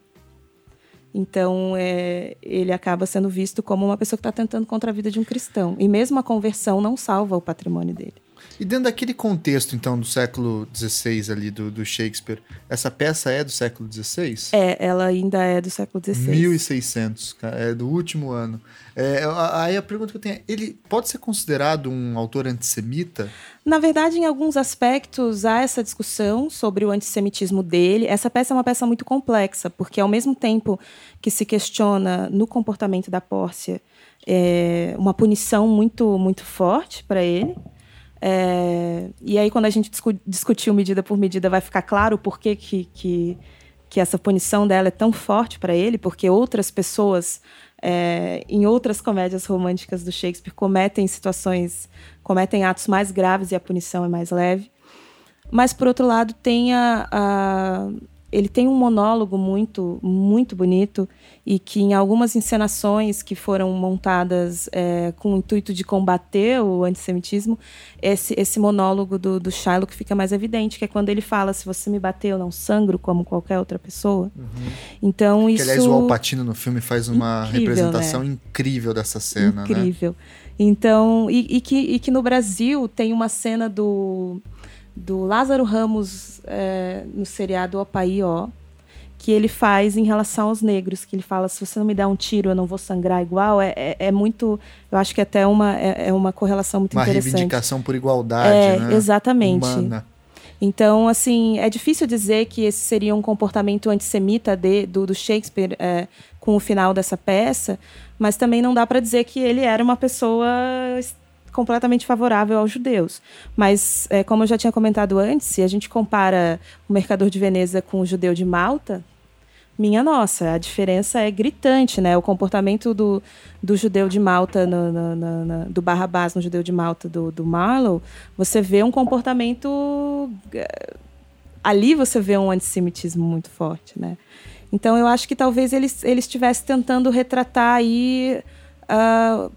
então é, ele acaba sendo visto como uma pessoa que está tentando contra a vida de um cristão. E mesmo a conversão não salva o patrimônio dele. E dentro daquele contexto, então, do século XVI ali, do, do Shakespeare, essa peça é do século XVI? É, ela ainda é do século XVI. 1600, é do último ano. É, aí a pergunta que eu tenho é, ele pode ser considerado um autor antissemita? Na verdade, em alguns aspectos, há essa discussão sobre o antissemitismo dele. Essa peça é uma peça muito complexa, porque ao mesmo tempo que se questiona no comportamento da Pórcia é, uma punição muito, muito forte para ele, é, e aí, quando a gente discu discutiu medida por medida, vai ficar claro por que, que, que, que essa punição dela é tão forte para ele, porque outras pessoas, é, em outras comédias românticas do Shakespeare, cometem situações, cometem atos mais graves e a punição é mais leve. Mas, por outro lado, tem a, a ele tem um monólogo muito, muito bonito e que em algumas encenações que foram montadas é, com o intuito de combater o antissemitismo, esse, esse monólogo do, do Shylock fica mais evidente, que é quando ele fala, se você me bater, eu não sangro como qualquer outra pessoa. Uhum. Então isso... Que, aliás, o Alpatino no filme faz uma incrível, representação né? incrível dessa cena, né? Incrível. Né? Então, e, e, que, e que no Brasil tem uma cena do do Lázaro Ramos é, no seriado Opaí, ó, que ele faz em relação aos negros, que ele fala, se você não me der um tiro, eu não vou sangrar igual, é, é, é muito, eu acho que até uma, é, é uma correlação muito uma interessante. Uma reivindicação por igualdade, é, né? Exatamente. Humana. Então, assim, é difícil dizer que esse seria um comportamento antissemita de, do, do Shakespeare é, com o final dessa peça, mas também não dá para dizer que ele era uma pessoa completamente favorável aos judeus. Mas, é, como eu já tinha comentado antes, se a gente compara o Mercador de Veneza com o judeu de Malta, minha nossa, a diferença é gritante, né? O comportamento do, do judeu de Malta, no, no, no, do Barrabás no judeu de Malta, do, do Marlowe, você vê um comportamento. Eh, ali você vê um antissemitismo muito forte, né? Então eu acho que talvez ele, ele estivesse tentando retratar aí. Uh,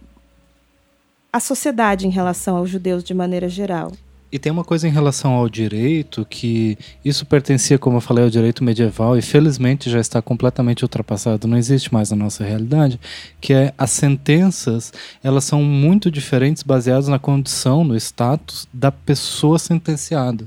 a sociedade em relação aos judeus de maneira geral. E tem uma coisa em relação ao direito que isso pertencia, como eu falei, ao direito medieval e felizmente já está completamente ultrapassado, não existe mais na nossa realidade, que é as sentenças, elas são muito diferentes baseadas na condição, no status da pessoa sentenciada,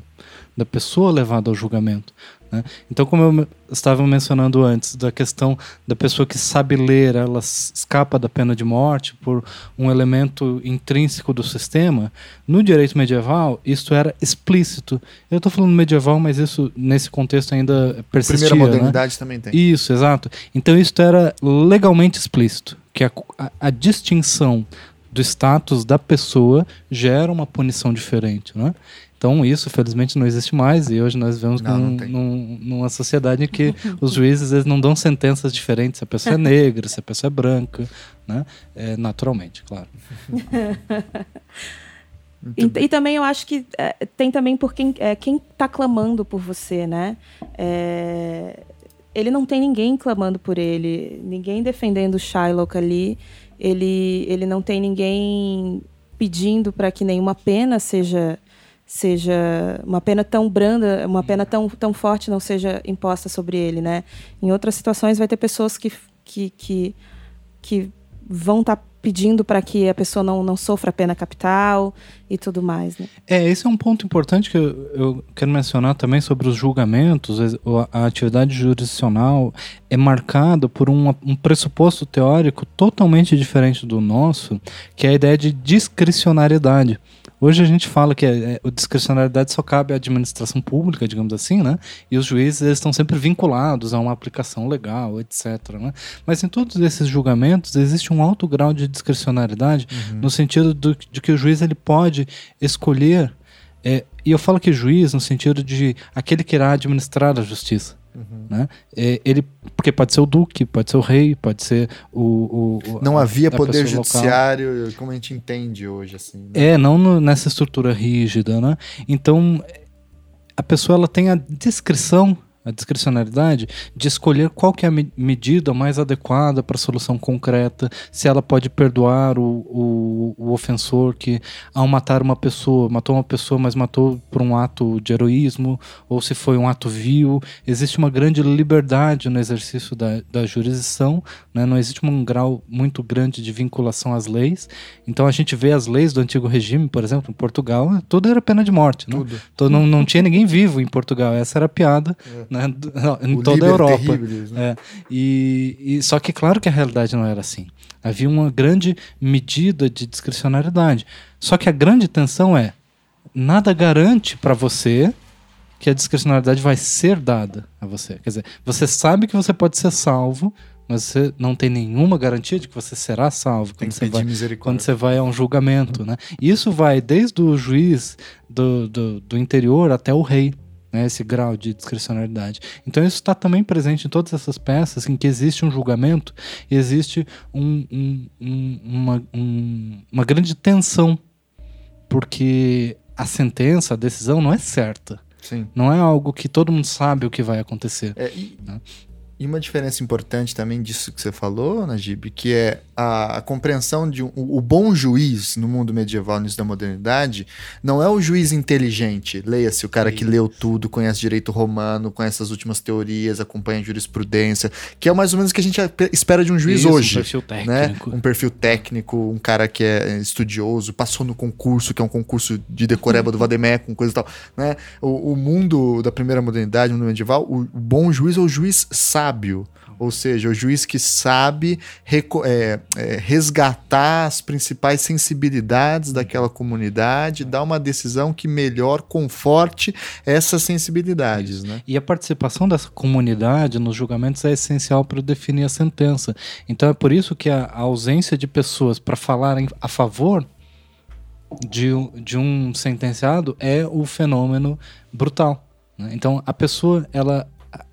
da pessoa levada ao julgamento. Né? Então, como eu estava mencionando antes, da questão da pessoa que sabe ler, ela escapa da pena de morte por um elemento intrínseco do sistema, no direito medieval, isso era explícito. Eu estou falando medieval, mas isso, nesse contexto, ainda persistia. Primeira modernidade né? também tem. Isso, exato. Então, isso era legalmente explícito, que a, a, a distinção do status da pessoa gera uma punição diferente, né? Então, isso, felizmente, não existe mais. E hoje nós vivemos não, num, não num, numa sociedade em que os juízes eles não dão sentenças diferentes se a pessoa é negra, se a pessoa é branca, né? É, naturalmente, claro. E, e, também eu acho que é, tem também por quem é, quem está clamando por você, né? É, ele não tem ninguém clamando por ele, ninguém defendendo o Shylock ali. Ele, ele não tem ninguém pedindo para que nenhuma pena seja seja uma pena tão branda, uma pena tão, tão forte não seja imposta sobre ele, né? Em outras situações vai ter pessoas que, que, que, que vão estar tá pedindo para que a pessoa não, não sofra pena capital e tudo mais. Né? É, esse é um ponto importante que eu, eu quero mencionar também sobre os julgamentos. A atividade jurisdicional é marcada por um, um pressuposto teórico totalmente diferente do nosso, que é a ideia de discricionariedade. Hoje a gente fala que a, é, a discricionalidade só cabe à administração pública, digamos assim, né? E os juízes eles estão sempre vinculados a uma aplicação legal, etc. Né? Mas em todos esses julgamentos existe um alto grau de discricionalidade uhum. no sentido do, de que o juiz ele pode escolher é, e eu falo que juiz no sentido de aquele que irá administrar a justiça. Uhum. Né? Ele, porque pode ser o duque, pode ser o rei, pode ser o. o não havia poder judiciário, local. como a gente entende hoje. Assim, né? É, não no, nessa estrutura rígida. Né? Então, a pessoa ela tem a descrição a discricionalidade de escolher qual que é a me medida mais adequada para a solução concreta, se ela pode perdoar o, o, o, ofensor que, ao matar uma pessoa, matou uma pessoa, mas matou por um ato de heroísmo, ou se foi um ato vil. Existe uma grande liberdade no exercício da, da jurisdição, né? não existe um grau muito grande de vinculação às leis. Então a gente vê as leis do antigo regime, por exemplo, em Portugal, tudo era pena de morte. Né? Tudo. Então, não, não tinha ninguém vivo em Portugal, essa era a piada. É né, em o toda a Europa. Né? É. E, e, só que claro que a realidade não era assim. Havia uma grande medida de discricionariedade. Só que a grande tensão é nada garante para você que a discricionariedade vai ser dada a você. Quer dizer, você sabe que você pode ser salvo, mas você não tem nenhuma garantia de que você será salvo quando você, vai, quando você vai a um julgamento. Né? Isso vai desde o juiz do, do, do interior até o rei né, esse grau de discricionalidade. Então isso está também presente em todas essas peças em que existe um julgamento e existe um, um, um, uma, uma grande tensão, porque a sentença, a decisão não é certa. Sim. Não é algo que todo mundo sabe o que vai acontecer. É, e, né? E, uma diferença importante também disso que você falou, Najib, que é a, a compreensão de um, o bom juiz no mundo medieval, no início da modernidade, não é o juiz inteligente. Leia-se, o cara que leu tudo, conhece direito romano, conhece as últimas teorias, acompanha jurisprudência, que é mais ou menos o que a gente espera de um juiz Isso, hoje. Um perfil né? técnico. Né? Um perfil técnico, um cara que é estudioso, passou no concurso, que é um concurso de decoreba do Vademecum, coisa e tal. Né? O, o mundo da primeira modernidade, o mundo medieval, o, o bom juiz é o juiz sábio ou seja, o juiz que sabe é, é, resgatar as principais sensibilidades daquela comunidade, dar uma decisão que melhor conforte essas sensibilidades. Né? E a participação dessa comunidade nos julgamentos é essencial para definir a sentença. Então é por isso que a, a ausência de pessoas para falarem a favor de, de um sentenciado é o fenômeno brutal. Né? Então a pessoa ela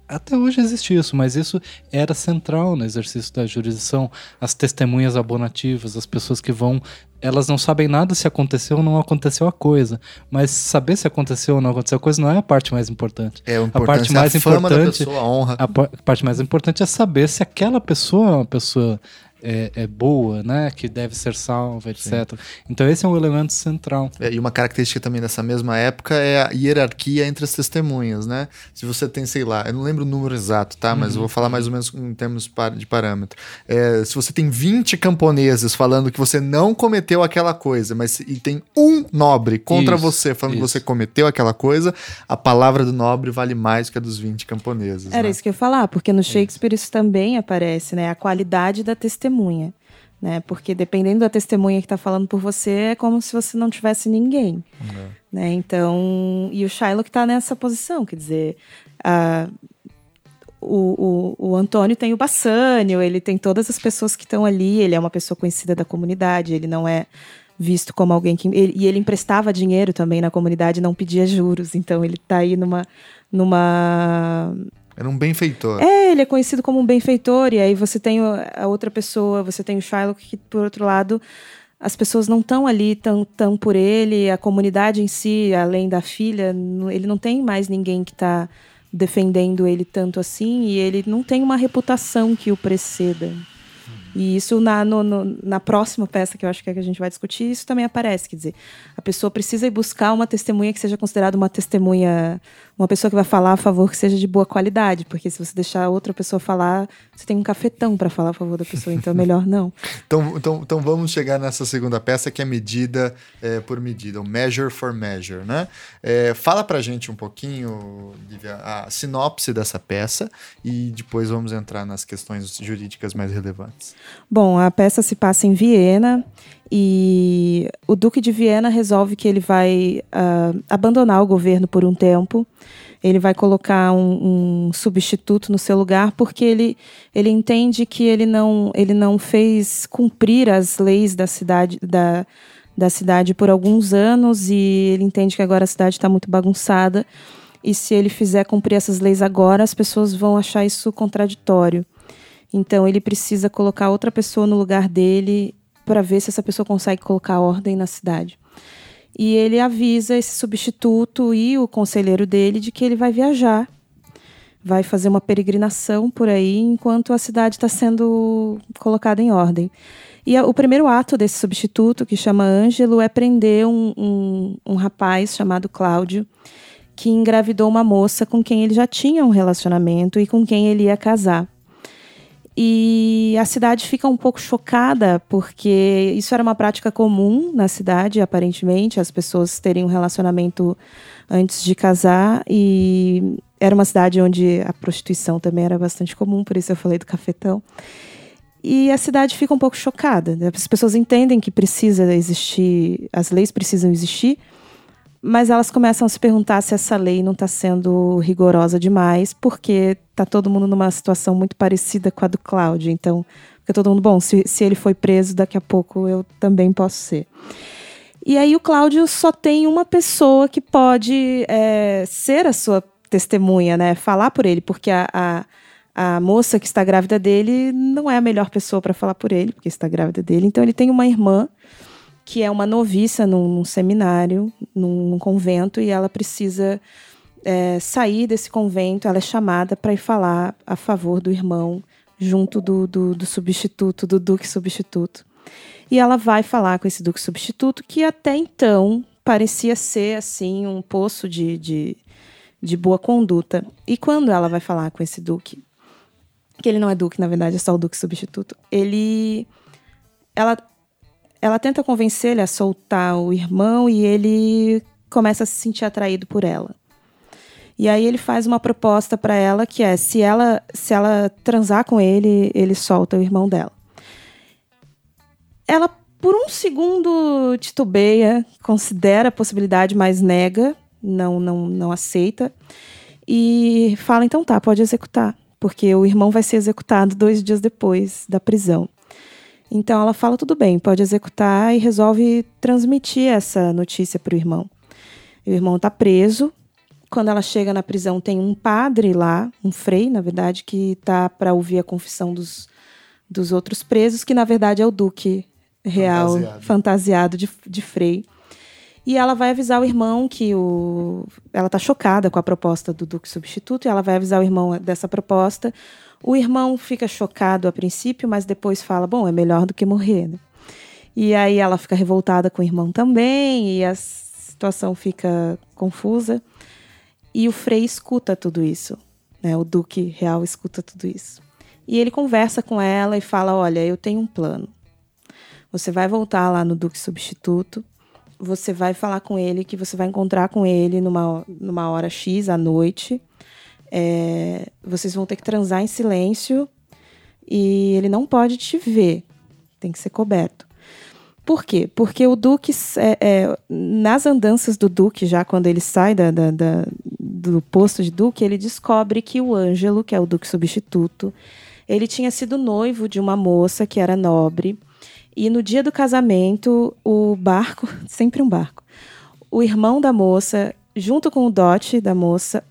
até hoje existe isso, mas isso era central no exercício da jurisdição. As testemunhas abonativas, as pessoas que vão. Elas não sabem nada se aconteceu ou não aconteceu a coisa. Mas saber se aconteceu ou não aconteceu a coisa não é a parte mais importante. É, a parte mais a importante. Pessoa, a honra. A parte mais importante é saber se aquela pessoa é uma pessoa é, é, boa, né? Que deve ser salva, etc. Sim. Então esse é um elemento central. É, e uma característica também dessa mesma época é a hierarquia entre as testemunhas, né? Se você tem, sei lá, eu não lembro o número exato, tá? Mas uhum. eu vou falar mais ou menos em termos de parâmetro. É, se você tem 20 camponeses falando que você não cometeu aquela coisa, mas e tem um nobre contra isso, você falando isso. que você cometeu aquela coisa, a palavra do nobre vale mais que a dos 20 camponeses. Era né? isso que eu ia falar, porque no Shakespeare isso também aparece, né? A qualidade da testemunha testemunha, né? Porque dependendo da testemunha que está falando por você, é como se você não tivesse ninguém, uhum. né? Então, e o Shylock está nessa posição, quer dizer, a, o, o, o, Antônio tem o Bassânio, ele tem todas as pessoas que estão ali, ele é uma pessoa conhecida da comunidade, ele não é visto como alguém que. Ele, e ele emprestava dinheiro também na comunidade, não pedia juros, então ele está aí numa. numa era um benfeitor. É, ele é conhecido como um benfeitor, e aí você tem a outra pessoa, você tem o Shylock, que por outro lado, as pessoas não estão ali tão, tão por ele, a comunidade em si, além da filha, ele não tem mais ninguém que está defendendo ele tanto assim, e ele não tem uma reputação que o preceda. E isso na, no, no, na próxima peça que eu acho que, é que a gente vai discutir, isso também aparece. Quer dizer, a pessoa precisa ir buscar uma testemunha que seja considerada uma testemunha, uma pessoa que vai falar a favor que seja de boa qualidade. Porque se você deixar outra pessoa falar, você tem um cafetão para falar a favor da pessoa, então é melhor não. então, então, então vamos chegar nessa segunda peça que é medida é, por medida, o measure for measure, né? É, fala pra gente um pouquinho, Lívia, a sinopse dessa peça e depois vamos entrar nas questões jurídicas mais relevantes. Bom, a peça se passa em Viena e o Duque de Viena resolve que ele vai uh, abandonar o governo por um tempo. Ele vai colocar um, um, substituto no seu lugar porque ele, ele entende que ele não, ele não fez cumprir as leis da cidade, da, da cidade por alguns anos e ele entende que agora a cidade está muito bagunçada. E se ele fizer cumprir essas leis agora, as pessoas vão achar isso contraditório. Então ele precisa colocar outra pessoa no lugar dele para ver se essa pessoa consegue colocar ordem na cidade. E ele avisa esse substituto e o conselheiro dele de que ele vai viajar, vai fazer uma peregrinação por aí enquanto a cidade está sendo colocada em ordem. E o primeiro ato desse substituto, que chama Ângelo, é prender um, um, um rapaz chamado Cláudio, que engravidou uma moça com quem ele já tinha um relacionamento e com quem ele ia casar. E a cidade fica um pouco chocada, porque isso era uma prática comum na cidade, aparentemente, as pessoas terem um relacionamento antes de casar. E era uma cidade onde a prostituição também era bastante comum, por isso eu falei do cafetão. E a cidade fica um pouco chocada. As pessoas entendem que precisa existir, as leis precisam existir, mas elas começam a se perguntar se essa lei não está sendo rigorosa demais, porque está todo mundo numa situação muito parecida com a do Cláudio. Então, fica todo mundo, bom, se, se ele foi preso, daqui a pouco eu também posso ser. E aí o Cláudio só tem uma pessoa que pode é, ser a sua testemunha, né? Falar por ele, porque a, a, a moça que está grávida dele não é a melhor pessoa para falar por ele, porque está grávida dele. Então ele tem uma irmã que é uma noviça num, num seminário, num, num, convento, e ela precisa é, sair desse convento. Ela é chamada para ir falar a favor do irmão, junto do, do, do substituto, do duque substituto. E ela vai falar com esse duque substituto, que até então parecia ser assim um poço de, de, de boa conduta. E quando ela vai falar com esse duque, que ele não é duque, na verdade é só o duque substituto, ele ela ela tenta convencer ele a soltar o irmão e ele começa a se sentir atraído por ela. E aí ele faz uma proposta para ela que é se ela se ela transar com ele, ele solta o irmão dela. Ela por um segundo titubeia, considera a possibilidade, mas nega, não não não aceita e fala então tá, pode executar, porque o irmão vai ser executado dois dias depois da prisão. Então ela fala: tudo bem, pode executar e resolve transmitir essa notícia para o irmão. O irmão está preso. Quando ela chega na prisão, tem um padre lá, um frei, na verdade, que está para ouvir a confissão dos, dos outros presos, que na verdade é o duque real, fantasiado, fantasiado de, de frei. E ela vai avisar o irmão que o. Ela está chocada com a proposta do Duque Substituto, e ela vai avisar o irmão dessa proposta. O irmão fica chocado a princípio, mas depois fala: bom, é melhor do que morrer. Né? E aí ela fica revoltada com o irmão também, e a situação fica confusa. E o Frei escuta tudo isso. Né? O Duque Real escuta tudo isso. E ele conversa com ela e fala: Olha, eu tenho um plano. Você vai voltar lá no Duque Substituto. Você vai falar com ele que você vai encontrar com ele numa, numa hora X à noite. É, vocês vão ter que transar em silêncio e ele não pode te ver. Tem que ser coberto. Por quê? Porque o Duque, é, é, nas andanças do Duque, já quando ele sai da, da, da, do posto de Duque, ele descobre que o Ângelo, que é o Duque substituto, ele tinha sido noivo de uma moça que era nobre. E no dia do casamento, o barco, sempre um barco, o irmão da moça, junto com o dote da moça,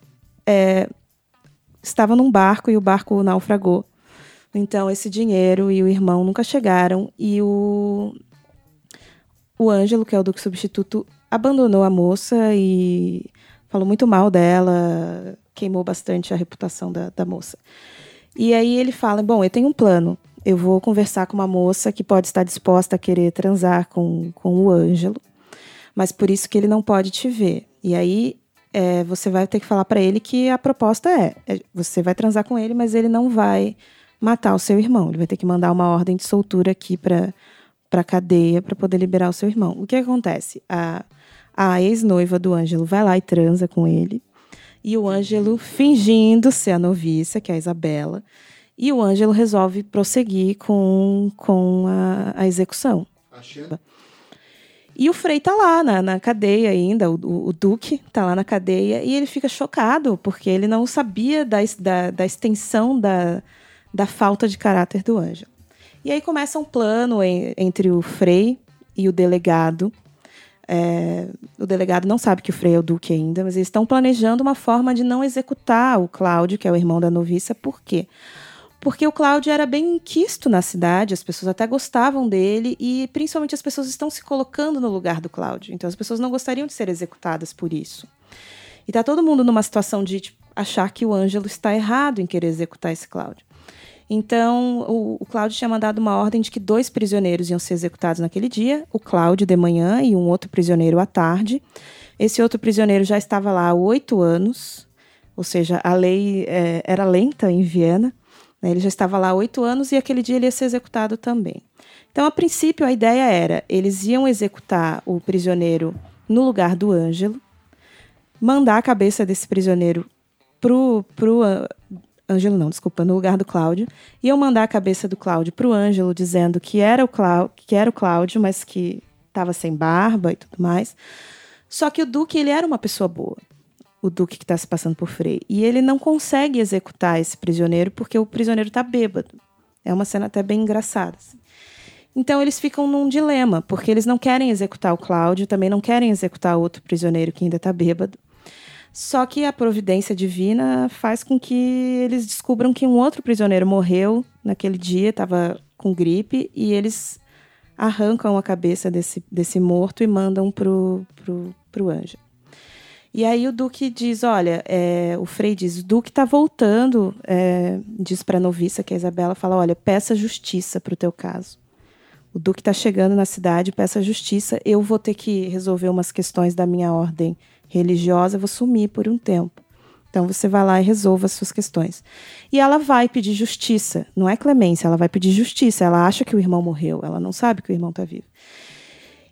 é, estava num barco e o barco naufragou. Então, esse dinheiro e o irmão nunca chegaram. E o, o Ângelo, que é o duque substituto, abandonou a moça e falou muito mal dela, queimou bastante a reputação da, da moça. E aí ele fala: Bom, eu tenho um plano. Eu vou conversar com uma moça que pode estar disposta a querer transar com, com o Ângelo, mas por isso que ele não pode te ver. E aí é, você vai ter que falar para ele que a proposta é, é: você vai transar com ele, mas ele não vai matar o seu irmão. Ele vai ter que mandar uma ordem de soltura aqui para para cadeia para poder liberar o seu irmão. O que acontece? A, a ex-noiva do Ângelo vai lá e transa com ele. E o Ângelo fingindo ser a noviça, que é a Isabela. E o Ângelo resolve prosseguir com, com a, a execução. Achando. E o Frei tá lá na, na cadeia ainda, o, o, o, Duque tá lá na cadeia, e ele fica chocado, porque ele não sabia da, da, da extensão da, da falta de caráter do Ângelo. E aí começa um plano em, entre o Frei e o delegado. É, o delegado não sabe que o Frei é o Duque ainda, mas eles estão planejando uma forma de não executar o Cláudio, que é o irmão da noviça. Por quê? Porque o Cláudio era bem quisto na cidade, as pessoas até gostavam dele e principalmente as pessoas estão se colocando no lugar do Cláudio. Então as pessoas não gostariam de ser executadas por isso. E tá todo mundo numa situação de tipo, achar que o Ângelo está errado em querer executar esse Cláudio. Então, o, o Cláudio tinha mandado uma ordem de que dois prisioneiros iam ser executados naquele dia, o Cláudio de manhã e um outro prisioneiro à tarde. Esse outro prisioneiro já estava lá há oito anos, ou seja, a lei é, era lenta em Viena. Né? Ele já estava lá oito anos e aquele dia ele ia ser executado também. Então, a princípio, a ideia era: eles iam executar o prisioneiro no lugar do Ângelo, mandar a cabeça desse prisioneiro pro, pro Ângelo não, desculpa, no lugar do Cláudio, iam mandar a cabeça do Cláudio para o Ângelo, dizendo que era o, Clá que era o Cláudio, mas que estava sem barba e tudo mais. Só que o Duque, ele era uma pessoa boa. O Duque que está se passando por Frei. E ele não consegue executar esse prisioneiro porque o prisioneiro está bêbado. É uma cena até bem engraçada. Assim. Então eles ficam num dilema, porque eles não querem executar o Cláudio, também não querem executar outro prisioneiro que ainda está bêbado. Só que a providência divina faz com que eles descubram que um outro prisioneiro morreu naquele dia, estava com gripe, e eles arrancam a cabeça desse, desse morto e mandam pro, pro, pro anjo. E aí o Duque diz, olha, é, o Frei diz, o Duque está voltando, é, diz para a noviça, que é a Isabela, fala, olha, peça justiça para o teu caso. O Duque está chegando na cidade, peça justiça, eu vou ter que resolver umas questões da minha ordem religiosa, vou sumir por um tempo. Então você vai lá e resolva as suas questões. E ela vai pedir justiça, não é clemência, ela vai pedir justiça. Ela acha que o irmão morreu, ela não sabe que o irmão está vivo.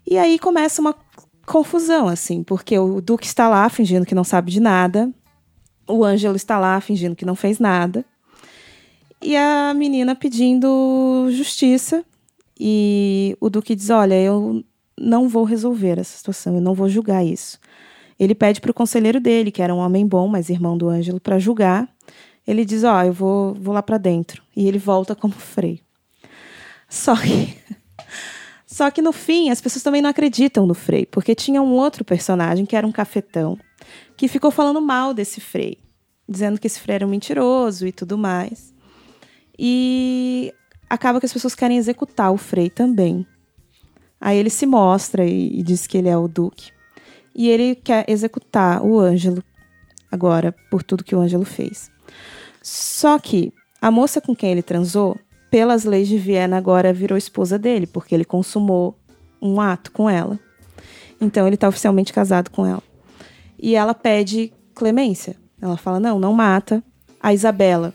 E aí começa uma confusão, assim, porque o Duque está lá fingindo que não sabe de nada, o Ângelo está lá fingindo que não fez nada, e a menina pedindo justiça. E o Duque diz: Olha, eu não vou resolver essa situação, eu não vou julgar isso. Ele pede para o conselheiro dele, que era um homem bom, mas irmão do Ângelo, para julgar. Ele diz: Ó, oh, eu vou, vou lá para dentro. E ele volta como freio. Só que. Só que no fim, as pessoas também não acreditam no Frei, porque tinha um outro personagem, que era um cafetão, que ficou falando mal desse Frei, dizendo que esse Frei era um mentiroso e tudo mais. E acaba que as pessoas querem executar o Frei também. Aí ele se mostra e, e diz que ele é o Duque. E ele quer executar o Ângelo agora por tudo que o Ângelo fez. Só que A moça com quem ele transou, pelas leis de Viena, agora virou esposa dele, porque ele consumou um ato com ela. Então ele está oficialmente casado com ela. E ela pede clemência. Ela fala: não, não mata. A Isabela,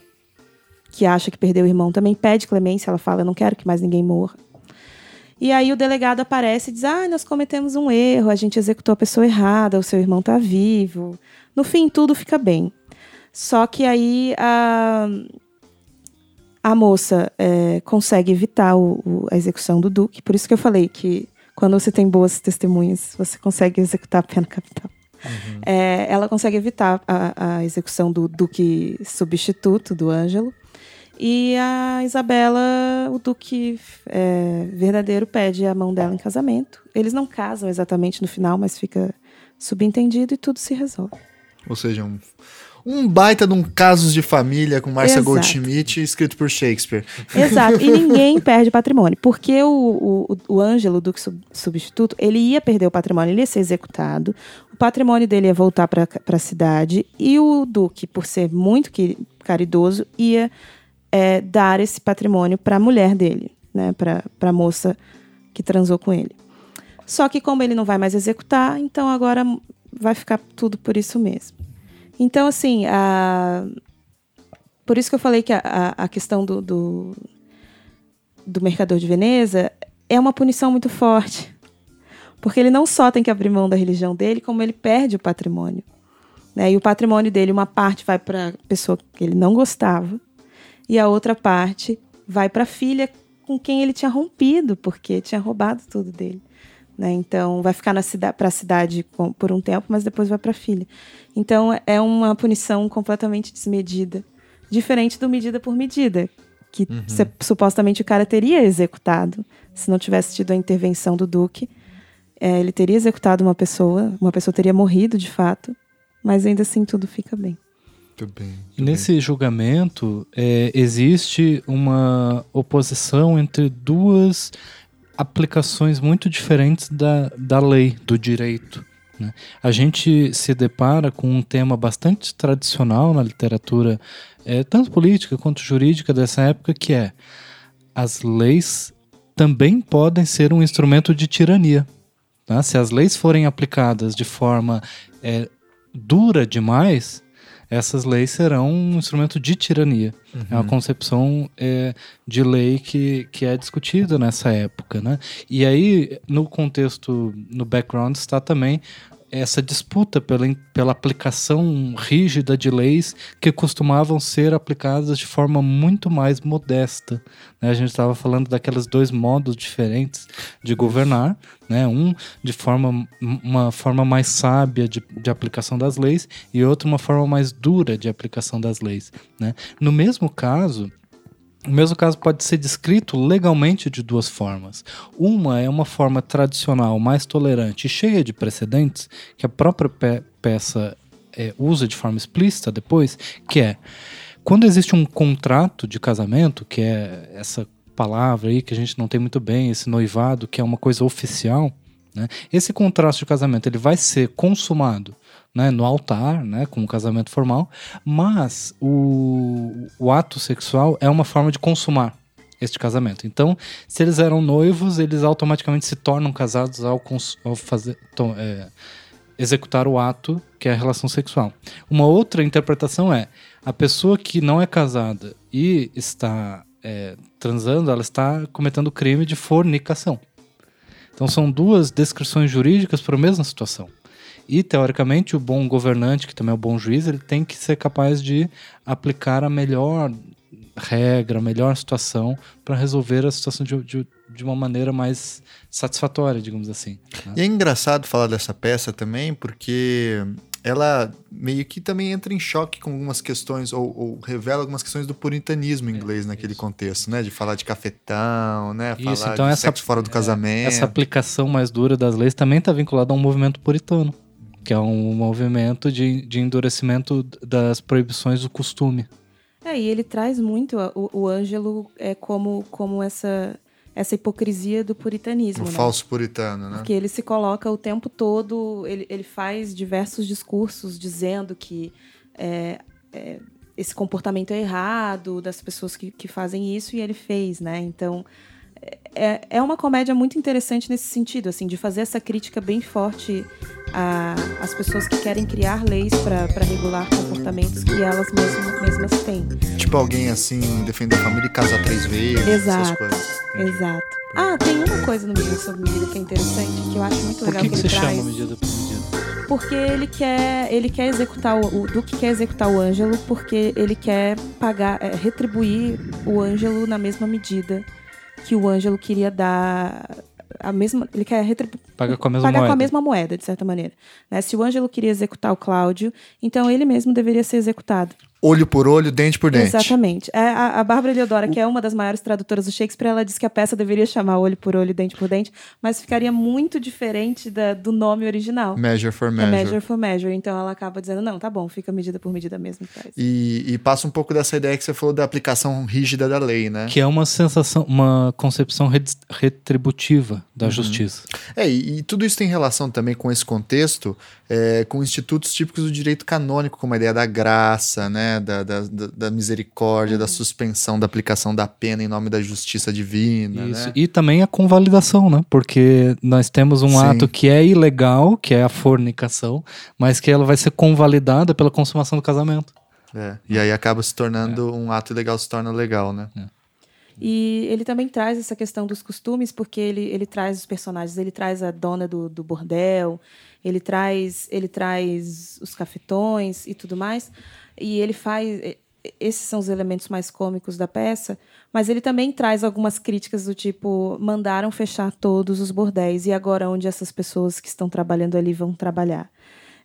que acha que perdeu o irmão, também pede clemência. Ela fala: eu não quero que mais ninguém morra. E aí o delegado aparece e diz: ah, nós cometemos um erro, a gente executou a pessoa errada, o seu irmão está vivo. No fim, tudo fica bem. Só que aí a, a moça é, consegue evitar o, o, a execução do Duque. Por isso que eu falei que quando você tem boas testemunhas, você consegue executar a pena capital. Uhum. É, ela consegue evitar a, a, execução do Duque substituto, do Ângelo. E a Isabela, o Duque é, verdadeiro, pede a mão dela em casamento. Eles não casam exatamente no final, mas fica subentendido e tudo se resolve. Ou seja, um, um baita de um Casos de Família com Marcia Goldschmidt, escrito por Shakespeare. Exato, e ninguém perde patrimônio, porque o, o, o Ângelo, o Duque Substituto, ele ia perder o patrimônio, ele ia ser executado, o patrimônio dele ia voltar para a cidade, e o Duque, por ser muito caridoso, ia é, dar esse patrimônio para a mulher dele, né, para a moça que transou com ele. Só que como ele não vai mais executar, então agora vai ficar tudo por isso mesmo. Então, assim, a... por isso que eu falei que a, a questão do, do, do mercador de Veneza é uma punição muito forte. Porque ele não só tem que abrir mão da religião dele, como ele perde o patrimônio. Né? E o patrimônio dele, uma parte vai para a pessoa que ele não gostava, e a outra parte vai para a filha com quem ele tinha rompido, porque tinha roubado tudo dele. Né? Então, vai ficar para a cidade por um tempo, mas depois vai para a filha. Então, é uma punição completamente desmedida. Diferente do medida por medida, que uhum. se, supostamente o cara teria executado se não tivesse tido a intervenção do Duque. É, ele teria executado uma pessoa, uma pessoa teria morrido de fato, mas ainda assim tudo fica bem. Muito bem. Muito Nesse bem. julgamento, é, existe uma oposição entre duas aplicações muito diferentes da, da lei, do direito. Né? A gente se depara com um tema bastante tradicional na literatura, é, tanto política quanto jurídica dessa época, que é as leis também podem ser um instrumento de tirania. Tá? Se as leis forem aplicadas de forma é, dura demais, essas leis serão um instrumento de tirania. Uhum. É uma concepção é, de lei que, que é discutida nessa época. Né? E aí, no contexto, no background, está também essa disputa pela, pela aplicação rígida de leis que costumavam ser aplicadas de forma muito mais modesta. Né? A gente estava falando daqueles dois modos diferentes de governar, né? um de forma uma forma mais sábia de, de aplicação das leis e outro uma forma mais dura de aplicação das leis. Né? No mesmo caso, o mesmo caso pode ser descrito legalmente de duas formas. Uma é uma forma tradicional, mais tolerante e cheia de precedentes, que a própria pe peça é, usa de forma explícita depois, que é quando existe um contrato de casamento, que é essa palavra aí que a gente não tem muito bem, esse noivado, que é uma coisa oficial, né? esse contrato de casamento ele vai ser consumado né, no altar, né, com o casamento formal, mas o, o ato sexual é uma forma de consumar este casamento. Então, se eles eram noivos, eles automaticamente se tornam casados ao, ao fazer, é, executar o ato que é a relação sexual. Uma outra interpretação é a pessoa que não é casada e está é, transando, ela está cometendo crime de fornicação. Então, são duas descrições jurídicas para a mesma situação. E, teoricamente, o bom governante, que também é o bom juiz, ele tem que ser capaz de aplicar a melhor regra, a melhor situação para resolver a situação de, de, de, uma maneira mais satisfatória, digamos assim. Né? E é engraçado falar dessa peça também, porque ela meio que também entra em choque com algumas questões, ou, ou revela algumas questões do puritanismo é, inglês é, naquele isso. contexto, né? De falar de cafetão, né? Isso, falar então de essa, fora do casamento. Essa aplicação mais dura das leis também está vinculada a um movimento puritano que é um movimento de, de endurecimento das proibições do costume. É, e ele traz muito o, o Ângelo é como, como essa, essa hipocrisia do puritanismo. O né? falso puritano, né? Porque ele se coloca o tempo todo, ele, ele faz diversos discursos dizendo que é, é, esse comportamento errado das pessoas que, que fazem isso e ele fez, né? Então é, é uma comédia muito interessante nesse sentido, assim, de fazer essa crítica bem forte às pessoas que querem criar leis para regular comportamentos que elas mesmas, mesmas têm. Tipo alguém assim, defender a família e casar três vezes. Exato. Exato. Ah, tem uma coisa no Medida sobre Medida que é interessante, que eu acho muito legal Por que, que, que ele você traz. chama Medida por Medida? Porque ele quer, ele quer executar o, o Duque quer executar o Ângelo porque ele quer pagar, é, retribuir o Ângelo na mesma medida que o Ângelo queria dar a mesma, ele quer retribu- Paga com a mesma pagar moeda. com a mesma moeda, de certa maneira. Né? Se o Ângelo queria executar o Cláudio, então ele mesmo deveria ser executado. Olho por olho, dente por dente. Exatamente. É, A, a Bárbara Eleodora, que é uma das maiores tradutoras do Shakespeare, ela diz que a peça deveria chamar Olho por Olho, Dente por Dente, mas ficaria muito diferente da- do nome original. Measure for É measure. measure for measure. Então ela acaba dizendo, não, tá bom, fica medida por medida mesmo. faz. E, e passa um pouco dessa ideia que você falou da aplicação rígida da lei, né? Que é uma sensação, uma concepção retributiva da Uhum. justiça. É, e, e tudo isso tem relação também com esse contexto, é, com institutos típicos do direito canônico, como a ideia da graça, né, da, da, da- da misericórdia, Uhum. da suspensão da aplicação da pena em nome da justiça divina, Isso. né? E também a convalidação, né? Porque nós temos um Sim. ato que é ilegal, que é a fornicação, mas que ela vai ser convalidada pela consumação do casamento. É, e aí acaba se tornando um ato ilegal, se torna legal, né? E ele também traz essa questão dos costumes, porque ele, ele traz os personagens, ele traz a dona do, do bordel, ele traz, ele traz os cafetões e tudo mais. E ele faz. Esses são os elementos mais cômicos da peça, mas ele também traz algumas críticas do tipo: mandaram fechar todos os bordéis, e agora onde essas pessoas que estão trabalhando ali vão trabalhar?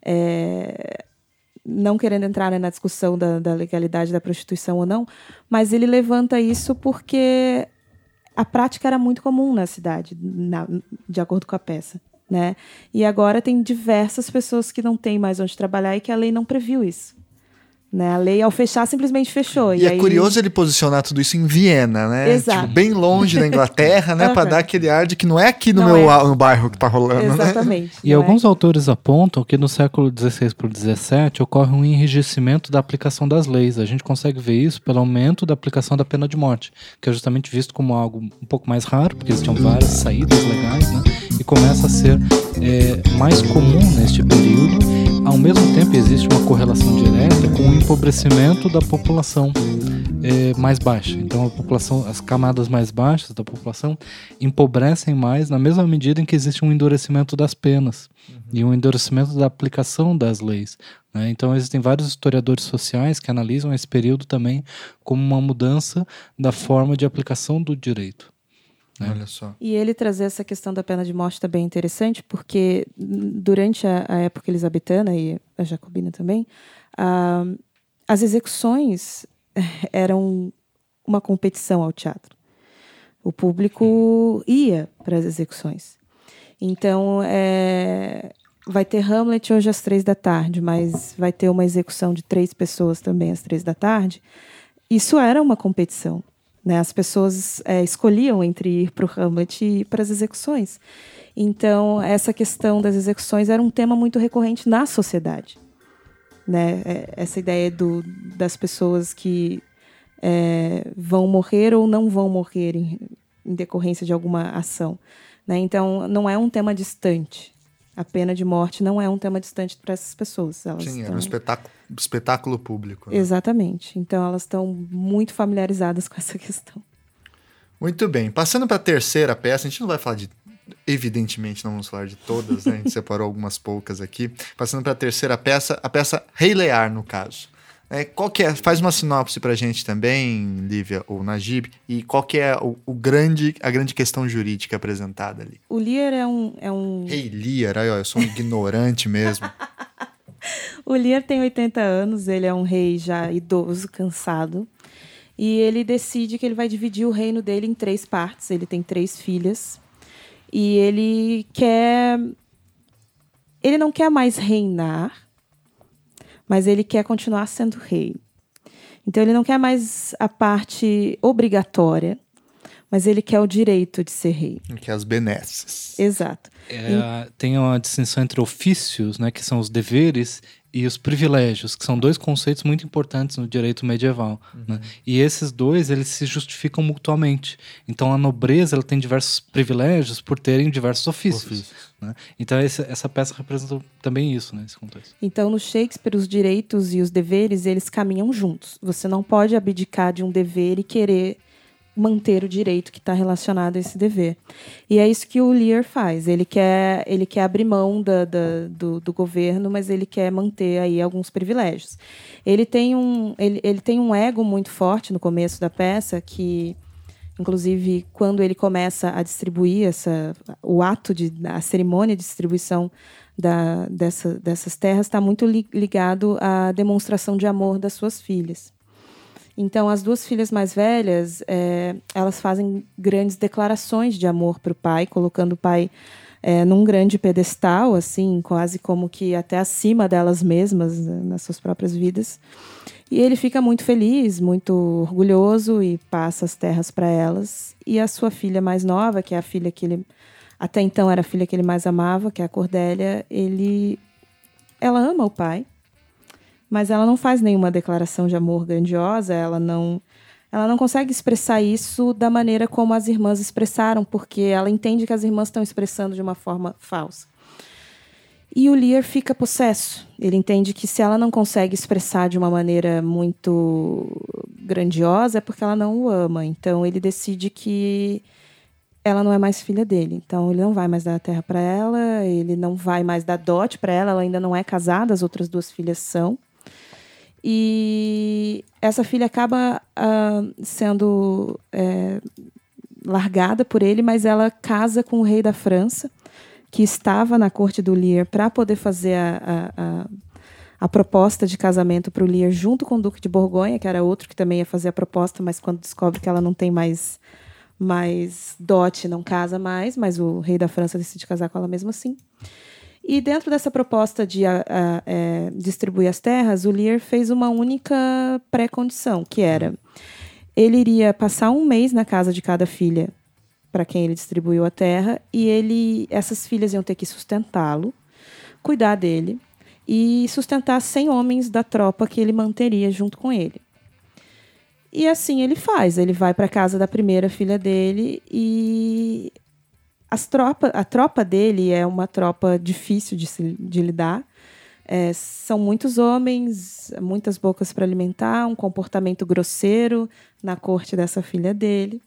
É, não querendo entrar né, na discussão da, da legalidade da prostituição ou não, mas ele levanta isso porque a prática era muito comum na cidade, na- de acordo com a peça. Né? E agora tem diversas pessoas que não têm mais onde trabalhar e que a lei não previu isso. Né? A lei, ao fechar, simplesmente fechou. E, E, é aí- curioso ele posicionar tudo isso em Viena, né? Exato. Tipo, bem longe da Inglaterra, né? Pra Aham. dar aquele ar de que não é aqui no Não meu é. no bairro que tá rolando, né? Exatamente. E não é? alguns autores apontam que no século XVI para o XVII ocorre um enrijecimento da aplicação das leis. A gente consegue ver isso pelo aumento da aplicação da pena de morte, que é justamente visto como algo um pouco mais raro, porque existiam várias saídas legais, né? E começa a ser é, mais comum neste período. Ao mesmo tempo, existe uma correlação direta com o empobrecimento da população é, mais baixa. Então, a população, as camadas mais baixas da população empobrecem mais na mesma medida em que existe um endurecimento das penas e um endurecimento da aplicação das leis. né? Então, existem vários historiadores sociais que analisam esse período também como uma mudança da forma de aplicação do direito. Né? Olha só. E ele trazer essa questão da pena de morte também é interessante, porque durante a, a época elisabetana e a jacobina também, as execuções eram uma competição ao teatro. O público ia para as execuções. Então, é, vai ter Hamlet hoje às três da tarde, mas vai ter uma execução de três pessoas também às três da tarde. Isso era uma competição. Né? As pessoas é, escolhiam entre ir para o Hamlet e ir para as execuções. Então, essa questão das execuções era um tema muito recorrente na sociedade. Né? É, Essa ideia do, das pessoas que é, vão morrer ou não vão morrer em, em decorrência de alguma ação. Né? Então, não é um tema distante. A pena de morte não é um tema distante para essas pessoas. Elas Sim, era estão- um espetáculo, espetáculo público. né? Exatamente. Então, elas estão muito familiarizadas com essa questão. Muito bem. Passando para a terceira peça, a gente não vai falar de. Evidentemente, não vamos falar de todas, né? A gente separou algumas poucas aqui. Passando para a terceira peça, a peça Rei Lear, no caso. É, qual que é? Faz uma sinopse pra gente também, Lívia ou Najib, e qual que é o, o grande, a grande questão jurídica apresentada ali? O Lear é um, é um Rei Lear, aí, ó, eu sou um ignorante mesmo. O Lear tem 80 anos, ele é um rei já idoso, cansado. E ele decide que ele vai dividir o reino dele em três partes. Ele tem três filhas. E ele quer. Ele não quer mais reinar, mas ele quer continuar sendo rei. Então ele não quer mais a parte obrigatória, mas ele quer o direito de ser rei. Ele quer as benesses. Exato. É, tem uma distinção entre ofícios, né, que são os deveres, e os privilégios, que são dois conceitos muito importantes no direito medieval. Uhum. Né? E esses dois, eles se justificam mutuamente. Então, a nobreza ela tem diversos privilégios por terem diversos ofícios. ofícios. Né? Então, esse, essa peça representa também isso, nesse né, contexto. Então, no Shakespeare, os direitos e os deveres, eles caminham juntos. Você não pode abdicar de um dever e querer manter o direito que está relacionado a esse dever. E é isso que o Lear faz. Ele quer, ele quer abrir mão da, da, do, do, governo, mas ele quer manter aí alguns privilégios. Ele tem, um, ele, ele tem um ego muito forte no começo da peça que inclusive quando ele começa a distribuir essa o ato de a cerimônia de distribuição da, dessa, dessas terras está muito ligado à demonstração de amor das suas filhas então, as duas filhas mais velhas, é, elas fazem grandes declarações de amor para o pai, colocando o pai é, num grande pedestal, assim, quase como que até acima delas mesmas, né, nas suas próprias vidas. E ele fica muito feliz, muito orgulhoso e passa as terras para elas. E a sua filha mais nova, que é a filha que ele até então era a filha que ele mais amava, que é a Cordélia, ele ela ama o pai mas ela não faz nenhuma declaração de amor grandiosa, ela não ela não consegue expressar isso da maneira como as irmãs expressaram, porque ela entende que as irmãs estão expressando de uma forma falsa. E o Lear fica possesso. Ele entende que se ela não consegue expressar de uma maneira muito grandiosa é porque ela não o ama. Então ele decide que ela não é mais filha dele. Então ele não vai mais dar a terra para ela, ele não vai mais dar dote para ela, ela ainda não é casada, as outras duas filhas são. E essa filha acaba uh, sendo é, largada por ele, mas ela casa com o rei da França, que estava na corte do Lear para poder fazer a, a, a, a, proposta de casamento para o Lear junto com o Duque de Borgonha, que era outro que também ia fazer a proposta, mas quando descobre que ela não tem mais, mais dote, não casa mais, mas o rei da França decide casar com ela mesmo assim. E dentro dessa proposta de a, a, é, distribuir as terras, o Lear fez uma única pré-condição, que era ele iria passar um mês na casa de cada filha para quem ele distribuiu a terra e ele, essas filhas iam ter que sustentá-lo, cuidar dele e sustentar 100 homens da tropa que ele manteria junto com ele. E assim ele faz. Ele vai para a casa da primeira filha dele e as tropa, a tropa dele é uma tropa difícil de, se, de lidar. É, são muitos homens, muitas bocas para alimentar, um comportamento grosseiro na corte dessa filha dele.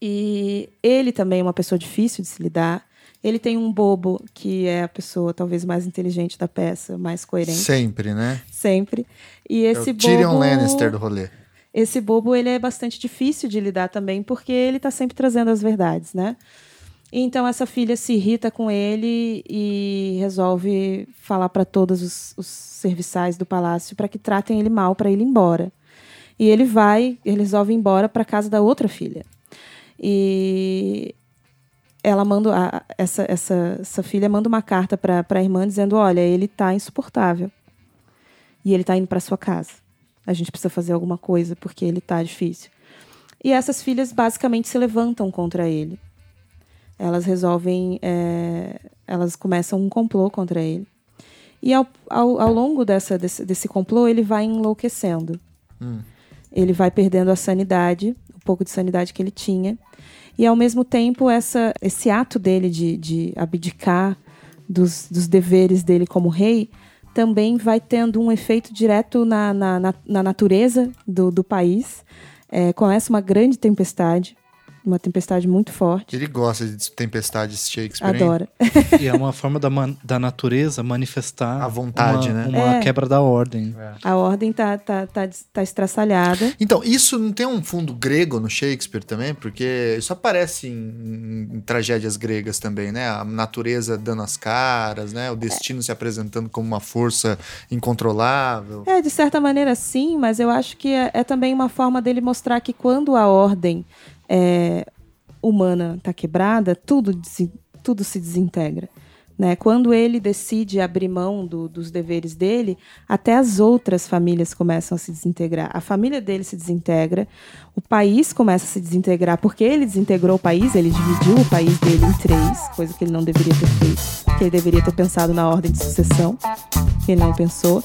E ele também é uma pessoa difícil de se lidar. Ele tem um bobo que é a pessoa talvez mais inteligente da peça, mais coerente. Sempre, né? Sempre. E esse é o Tyrion bobo... Lannister do rolê. Esse bobo ele é bastante difícil de lidar também, porque ele está sempre trazendo as verdades, né? Então essa filha se irrita com ele e resolve falar para todos os, os, serviçais do palácio para que tratem ele mal para ele ir embora. E ele vai, ele resolve ir embora para casa da outra filha. E ela manda a, essa, essa, essa filha manda uma carta para a irmã dizendo: olha, ele está insuportável e ele está indo para sua casa. A gente precisa fazer alguma coisa porque ele está difícil. E essas filhas basicamente se levantam contra ele elas resolvem, é, elas começam um complô contra ele. E ao, ao, ao longo dessa, desse, desse, complô, ele vai enlouquecendo. Hum. Ele vai perdendo a sanidade, o pouco de sanidade que ele tinha. E, ao mesmo tempo, essa, esse ato dele de, de abdicar dos, dos deveres dele como rei também vai tendo um efeito direto na, na, na, na natureza do, do país. É, começa uma grande tempestade uma tempestade muito forte. Ele gosta de tempestades Shakespeare. Adora. e é uma forma da, man, da natureza manifestar a vontade, uma, né? Uma é. quebra da ordem. É. A ordem tá, tá, tá, tá estraçalhada. Então, isso não tem um fundo grego no Shakespeare também? Porque isso aparece em, em tragédias gregas também, né? A natureza dando as caras, né? O destino é. se apresentando como uma força incontrolável. É, de certa maneira sim, mas eu acho que é, é também uma forma dele mostrar que quando a ordem é, humana está quebrada, tudo, tudo se desintegra. Né? Quando ele decide abrir mão do, dos deveres dele, até as outras famílias começam a se desintegrar. A família dele se desintegra, o país começa a se desintegrar, porque ele desintegrou o país, ele dividiu o país dele em três, coisa que ele não deveria ter feito, que ele deveria ter pensado na ordem de sucessão, que ele não pensou.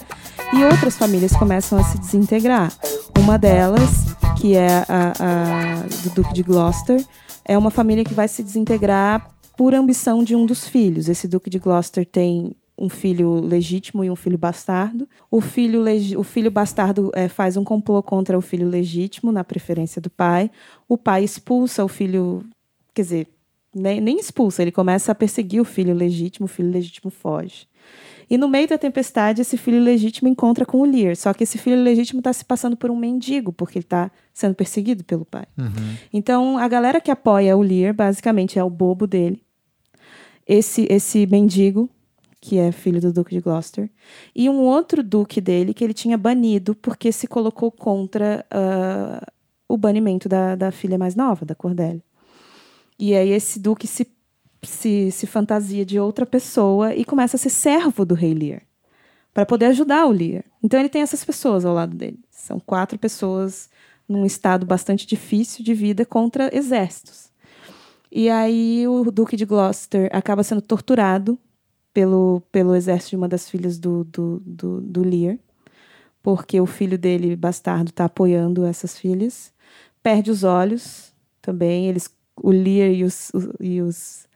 E outras famílias começam a se desintegrar. Uma delas, que é a, a do Duque de Gloucester, é uma família que vai se desintegrar por ambição de um dos filhos. Esse Duque de Gloucester tem um filho legítimo e um filho bastardo. O filho, o filho bastardo é, faz um complô contra o filho legítimo, na preferência do pai. O pai expulsa o filho, quer dizer, nem, nem expulsa, ele começa a perseguir o filho legítimo, o filho legítimo foge. E no meio da tempestade, esse filho legítimo encontra com o Lear. Só que esse filho legítimo está se passando por um mendigo, porque ele está sendo perseguido pelo pai. Uhum. Então, a galera que apoia o Lear, basicamente, é o bobo dele esse, esse mendigo, que é filho do Duque de Gloucester, e um outro duque dele que ele tinha banido porque se colocou contra uh, o banimento da, da filha mais nova, da Cordélia. E aí esse duque se, se, se fantasia de outra pessoa e começa a ser servo do rei Lear, para poder ajudar o Lear. Então ele tem essas pessoas ao lado dele. São quatro pessoas num estado bastante difícil de vida contra exércitos. E aí o Duque de Gloucester acaba sendo torturado pelo, pelo exército de uma das filhas do, do, do, do Lear, porque o filho dele, bastardo, está apoiando essas filhas. Perde os olhos também. Eles, o Lear e, os, e, os,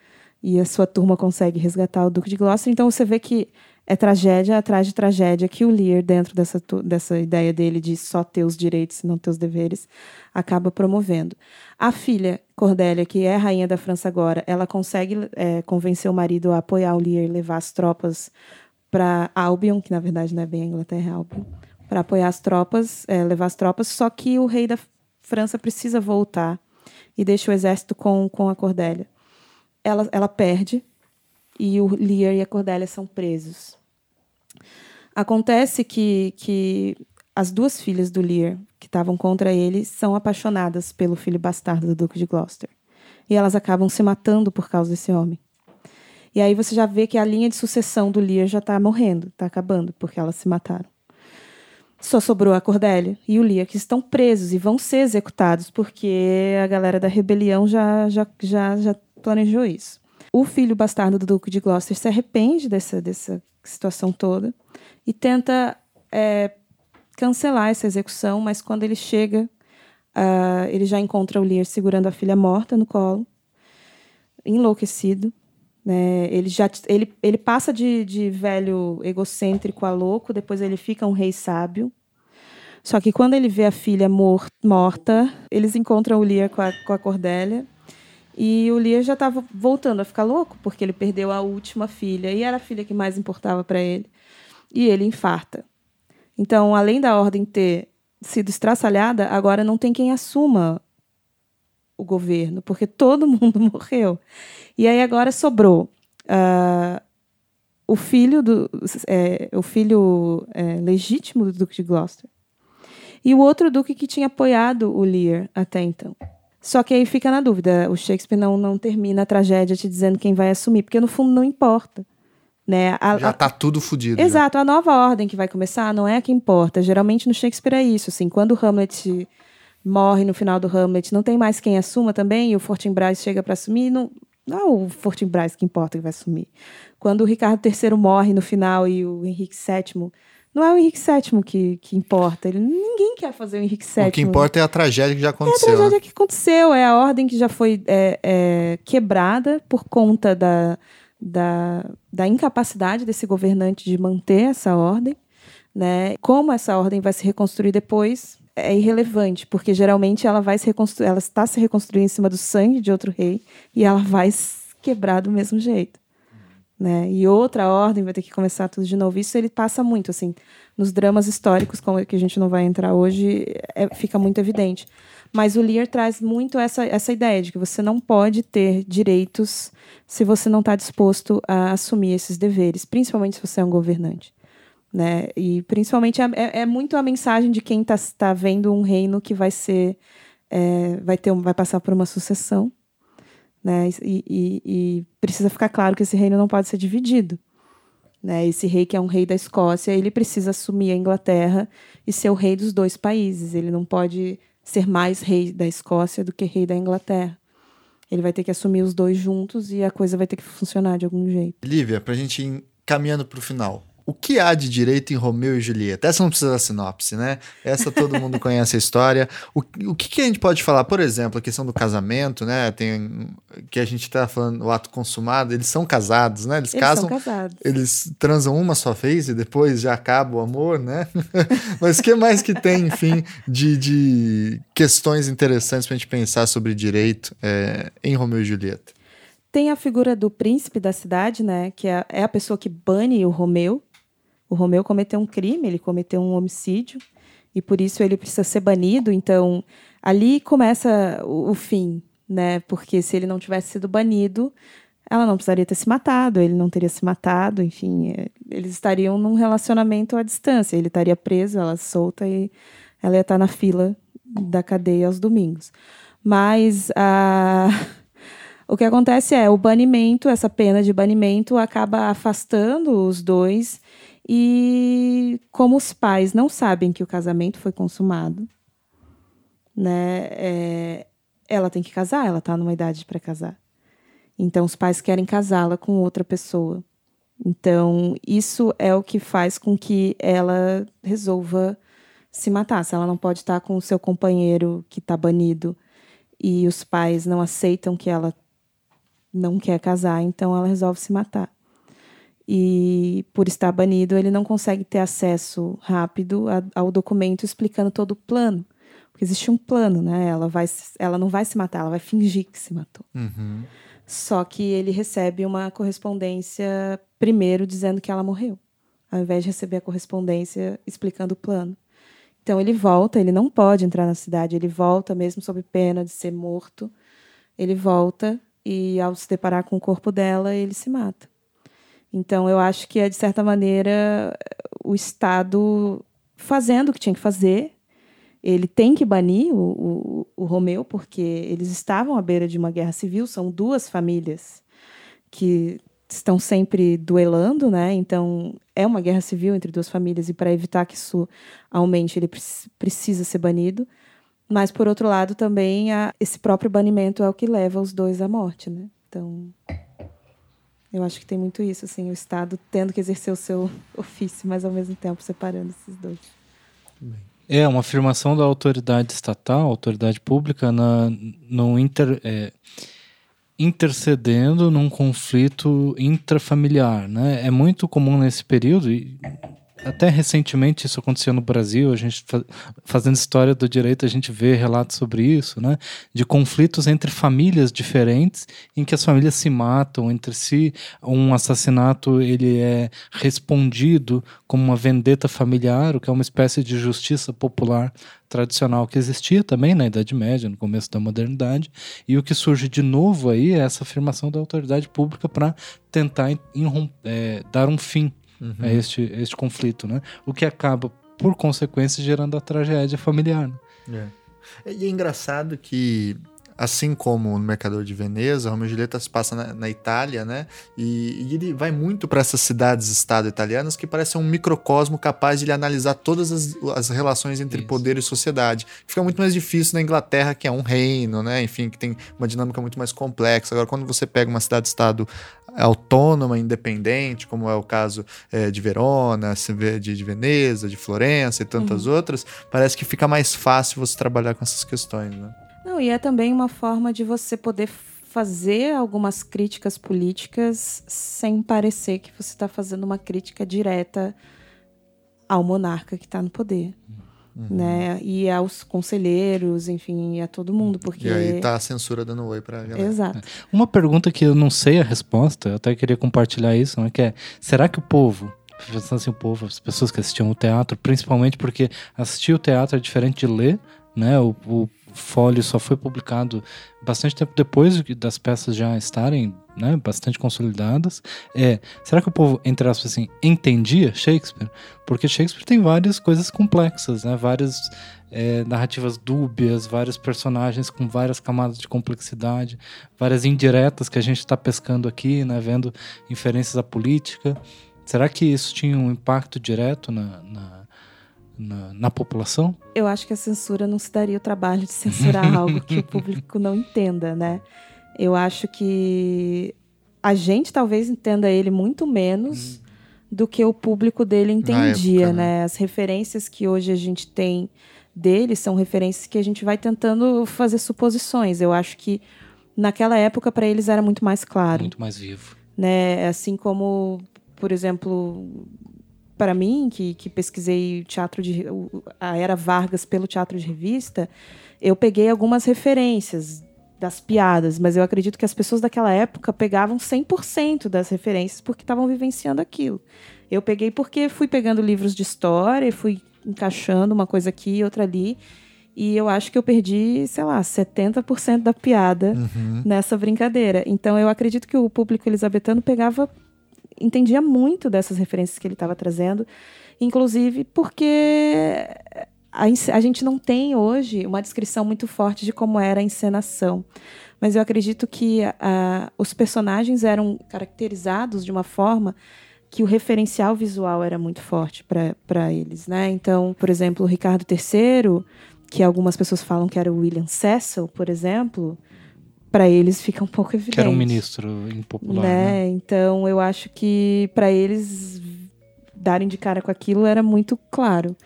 e a sua turma conseguem resgatar o Duque de Gloucester. Então você vê que é tragédia atrás de tragédia que o Lear, dentro dessa, dessa ideia dele de só ter os direitos e não ter os deveres, acaba promovendo. A filha, Cordélia, que é rainha da França agora, ela consegue é, convencer o marido a apoiar o Lear e levar as tropas para Albion, que na verdade não é bem a Inglaterra, é Albion, para apoiar as tropas, é, levar as tropas, só que o rei da França precisa voltar e deixa o exército com, com a Cordélia. Ela, ela perde, e o Lear e a Cordélia são presos. Acontece que, que as duas filhas do Lear, que estavam contra ele, são apaixonadas pelo filho bastardo do Duque de Gloucester. E elas acabam se matando por causa desse homem. E aí você já vê que a linha de sucessão do Lear já está morrendo, está acabando, porque elas se mataram. Só sobrou a Cordélia e o Lear, que estão presos e vão ser executados, porque a galera da rebelião já, já, já, já planejou isso. O filho bastardo do Duque de Gloucester se arrepende dessa, dessa situação toda e tenta é, cancelar essa execução, mas quando ele chega, uh, ele já encontra o Lear segurando a filha morta no colo, enlouquecido. Né? Ele, já, ele, ele passa de, de velho egocêntrico a louco, depois ele fica um rei sábio. Só que quando ele vê a filha mor morta, eles encontram o Lear com a, com a Cordélia e o Lear já estava voltando a ficar louco, porque ele perdeu a última filha, e era a filha que mais importava para ele. E ele infarta. Então, além da ordem ter sido estraçalhada, agora não tem quem assuma o governo, porque todo mundo morreu. E aí agora sobrou uh, o filho do é, o filho é, legítimo do Duque de Gloucester e o outro duque que tinha apoiado o Lear até então. Só que aí fica na dúvida. O Shakespeare não, não termina a tragédia te dizendo quem vai assumir, porque no fundo não importa. Né? A, já tá tudo fodido. Exato, já. a nova ordem que vai começar não é a que importa. Geralmente no Shakespeare é isso. Assim, quando o Hamlet morre no final do Hamlet, não tem mais quem assuma também, e o Fortinbras chega para assumir, não, não é o Fortinbras que importa que vai assumir. Quando o Ricardo III morre no final e o Henrique VII não é o Henrique VII que, que importa. Ele, ninguém quer fazer o Henrique VII. O que importa é a tragédia que já aconteceu. É a tragédia né? que aconteceu, é a ordem que já foi é, é, quebrada por conta da, da, da incapacidade desse governante de manter essa ordem. Né? Como essa ordem vai se reconstruir depois é irrelevante, porque geralmente ela vai se reconstruir, ela está se reconstruindo em cima do sangue de outro rei e ela vai quebrar do mesmo jeito né? E outra ordem vai ter que começar tudo de novo. Isso ele passa muito, assim, nos dramas históricos, como que a gente não vai entrar hoje, é, fica muito evidente. Mas o Lear traz muito essa, essa ideia de que você não pode ter direitos se você não está disposto a assumir esses deveres, principalmente se você é um governante. Né? E principalmente é, é, é muito a mensagem de quem está tá vendo um reino que vai ser é, vai ter vai passar por uma sucessão né? E, e, e, precisa ficar claro que esse reino não pode ser dividido. Né? Esse rei que é um rei da Escócia, ele precisa assumir a Inglaterra e ser o rei dos dois países. Ele não pode ser mais rei da Escócia do que rei da Inglaterra. Ele vai ter que assumir os dois juntos e a coisa vai ter que funcionar de algum jeito. Lívia, para a gente ir caminhando para o final, o que há de direito em Romeu e Julieta? Essa não precisa da sinopse, né? Essa todo mundo conhece a história. O, o que, que, a gente pode falar? Por exemplo, a questão do casamento, né? Tem que a gente está falando o ato consumado. Eles são casados, né? Eles, eles casam, são casados. eles transam uma só vez e depois já acaba o amor, né? Mas o que mais que tem, enfim, de, de questões interessantes para a gente pensar sobre direito é, em Romeu e Julieta? Tem a figura do príncipe da cidade, né? Que é, é a pessoa que bane o Romeu o Romeu cometeu um crime, ele cometeu um homicídio e por isso ele precisa ser banido. Então, ali começa o, o fim, né? Porque se ele não tivesse sido banido, ela não precisaria ter se matado, ele não teria se matado, enfim, é, eles estariam num relacionamento à distância. Ele estaria preso, ela solta e ela ia estar na fila da cadeia aos domingos. Mas a o que acontece é o banimento, essa pena de banimento acaba afastando os dois e como os pais não sabem que o casamento foi consumado, né, é, ela tem que casar, ela está numa idade para casar. Então os pais querem casá-la com outra pessoa. Então isso é o que faz com que ela resolva se matar. Se ela não pode estar com o seu companheiro que está banido e os pais não aceitam que ela não quer casar, então ela resolve se matar e por estar banido ele não consegue ter acesso rápido a, ao documento explicando todo o plano. Porque existe um plano né? Ela vai ela não vai se matar ela vai fingir que se matou. Uhum. só que ele recebe uma correspondência primeiro dizendo que ela morreu ao invés de receber a correspondência explicando o plano. Então ele volta ele não pode entrar na cidade ele volta mesmo sob pena de ser morto. Ele volta e ao se deparar com o corpo dela ele se mata então, eu acho que é, de certa maneira, o Estado fazendo o que tinha que fazer. Ele tem que banir o, o, o Romeu, porque eles estavam à beira de uma guerra civil, são duas famílias que estão sempre duelando, né? Então, é uma guerra civil entre duas famílias, e para evitar que isso aumente, ele precisa ser banido. Mas, por outro lado, também esse próprio banimento é o que leva os dois à morte, né? Então. Eu acho que tem muito isso, assim, o Estado tendo que exercer o seu ofício, mas ao mesmo tempo separando esses dois. É uma afirmação da autoridade estatal, autoridade pública, na, no inter, é, intercedendo num conflito intrafamiliar. Né? É muito comum nesse período, e até recentemente isso acontecia no Brasil, a gente fazendo história do direito, a gente vê relatos sobre isso, né? De conflitos entre famílias diferentes, em que as famílias se matam entre si, um assassinato ele é respondido como uma vendeta familiar, o que é uma espécie de justiça popular tradicional que existia também na Idade Média, no começo da modernidade, e o que surge de novo aí é essa afirmação da autoridade pública para tentar é, dar um fim uhum. a este, este conflito, né? O que acaba, por consequência, gerando a tragédia familiar. Né? É. E é engraçado que assim como no Mercador de Veneza, Romeo e Julieta se passa na, na Itália, né? E, e, ele vai muito para essas cidades-estado italianas que parecem um microcosmo capaz de ele analisar todas as, as relações entre Isso. poder e sociedade. Fica muito mais difícil na Inglaterra, que é um reino, né? Enfim, que tem uma dinâmica muito mais complexa. Agora, quando você pega uma cidade-estado autônoma, independente, como é o caso é, de Verona, de, de Veneza, de Florença e tantas uhum. outras, parece que fica mais fácil você trabalhar com essas questões, né? Não, e é também uma forma de você poder fazer algumas críticas políticas sem parecer que você está fazendo uma crítica direta ao monarca que está no poder. Uhum. Né? E aos conselheiros, enfim, e a todo mundo. Porque... E aí tá a censura dando oi pra galera. Exato. Uma pergunta que eu não sei a resposta, eu até queria compartilhar isso, né? que é, será que o povo pensando assim, o povo, as pessoas que assistiam o teatro, principalmente porque assistir o teatro é diferente de ler, né? O, o Folio só foi publicado bastante tempo depois das peças já estarem né, bastante consolidadas. É, será que o povo, entre aspas, assim, entendia Shakespeare? Porque Shakespeare tem várias coisas complexas, né? Várias é, narrativas dúbias, vários personagens com várias camadas de complexidade, várias indiretas que a gente está pescando aqui, né? Vendo inferências à política. Será que isso tinha um impacto direto na, na na, na, população? Eu acho que a censura não se daria o trabalho de censurar algo que o público não entenda, né? Eu acho que a gente talvez entenda ele muito menos hum. do que o público dele entendia, época, né? né? As referências que hoje a gente tem dele são referências que a gente vai tentando fazer suposições. Eu acho que naquela época para eles era muito mais claro. Muito mais vivo. Né? Assim como, por exemplo, para mim, que, que pesquisei teatro de a era Vargas pelo teatro de revista, eu peguei algumas referências das piadas, mas eu acredito que as pessoas daquela época pegavam 100% das referências porque estavam vivenciando aquilo. Eu peguei porque fui pegando livros de história, fui encaixando uma coisa aqui e outra ali, e eu acho que eu perdi, sei lá, 70% da piada uhum. nessa brincadeira. Então eu acredito que o público elisabetano pegava entendia muito dessas referências que ele estava trazendo, inclusive porque a, a gente não tem hoje uma descrição muito forte de como era a encenação. Mas eu acredito que os personagens eram caracterizados de uma forma que o referencial visual era muito forte para eles, né? Então, por exemplo, o Ricardo III, que algumas pessoas falam que era o William Cecil, por exemplo, para eles fica um pouco evidente. Que era um ministro impopular, né? né? Então, eu acho que para eles darem de cara com aquilo era muito claro.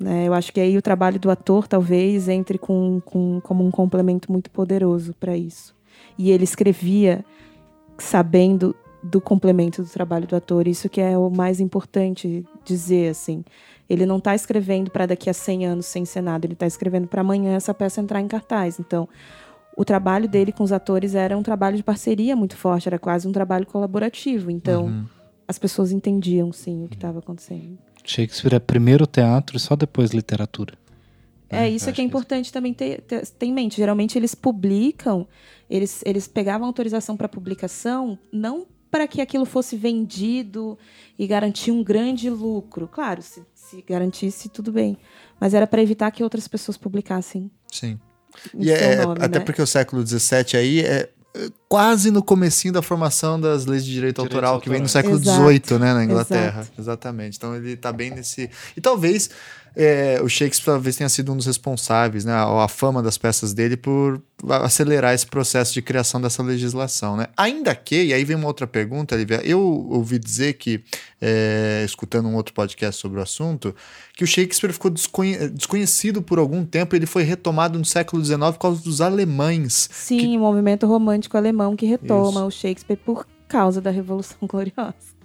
Né? Eu acho que aí o trabalho do ator talvez entre com, com, como um complemento muito poderoso para isso. E ele escrevia sabendo do complemento do trabalho do ator, isso que é o mais importante dizer assim. Ele não está escrevendo para daqui a 100 anos sem ser nada, ele está escrevendo para amanhã essa peça entrar em cartaz. Então, o trabalho dele com os atores era um trabalho de parceria muito forte, era quase um trabalho colaborativo. Então, uhum. as pessoas entendiam sim o que estava acontecendo. Shakespeare é primeiro teatro e só depois literatura. É, isso é que é importante isso. também ter, ter, ter, em mente. Geralmente eles publicam, eles, eles pegavam autorização para publicação não para que aquilo fosse vendido e garantir um grande lucro. Claro, se, se garantisse, tudo bem. Mas era para evitar que outras pessoas publicassem. Sim. E é, nome, até né? porque o século XVII aí é quase no comecinho da formação das leis de direito, direito autoral, autoral, que vem no século XVIII, né, na Inglaterra. Exato. Exatamente. Então ele está bem nesse. E talvez é, o Shakespeare talvez tenha sido um dos responsáveis, né, a, a fama das peças dele por acelerar esse processo de criação dessa legislação, né? Ainda que, e aí vem uma outra pergunta, Lívia, eu ouvi dizer que, é, escutando um outro podcast sobre o assunto, que o Shakespeare ficou desconhe desconhecido por algum tempo, ele foi retomado no século XIX por causa dos alemães. Sim, que... o movimento romântico alemão que retoma Isso. o Shakespeare por causa da Revolução Gloriosa.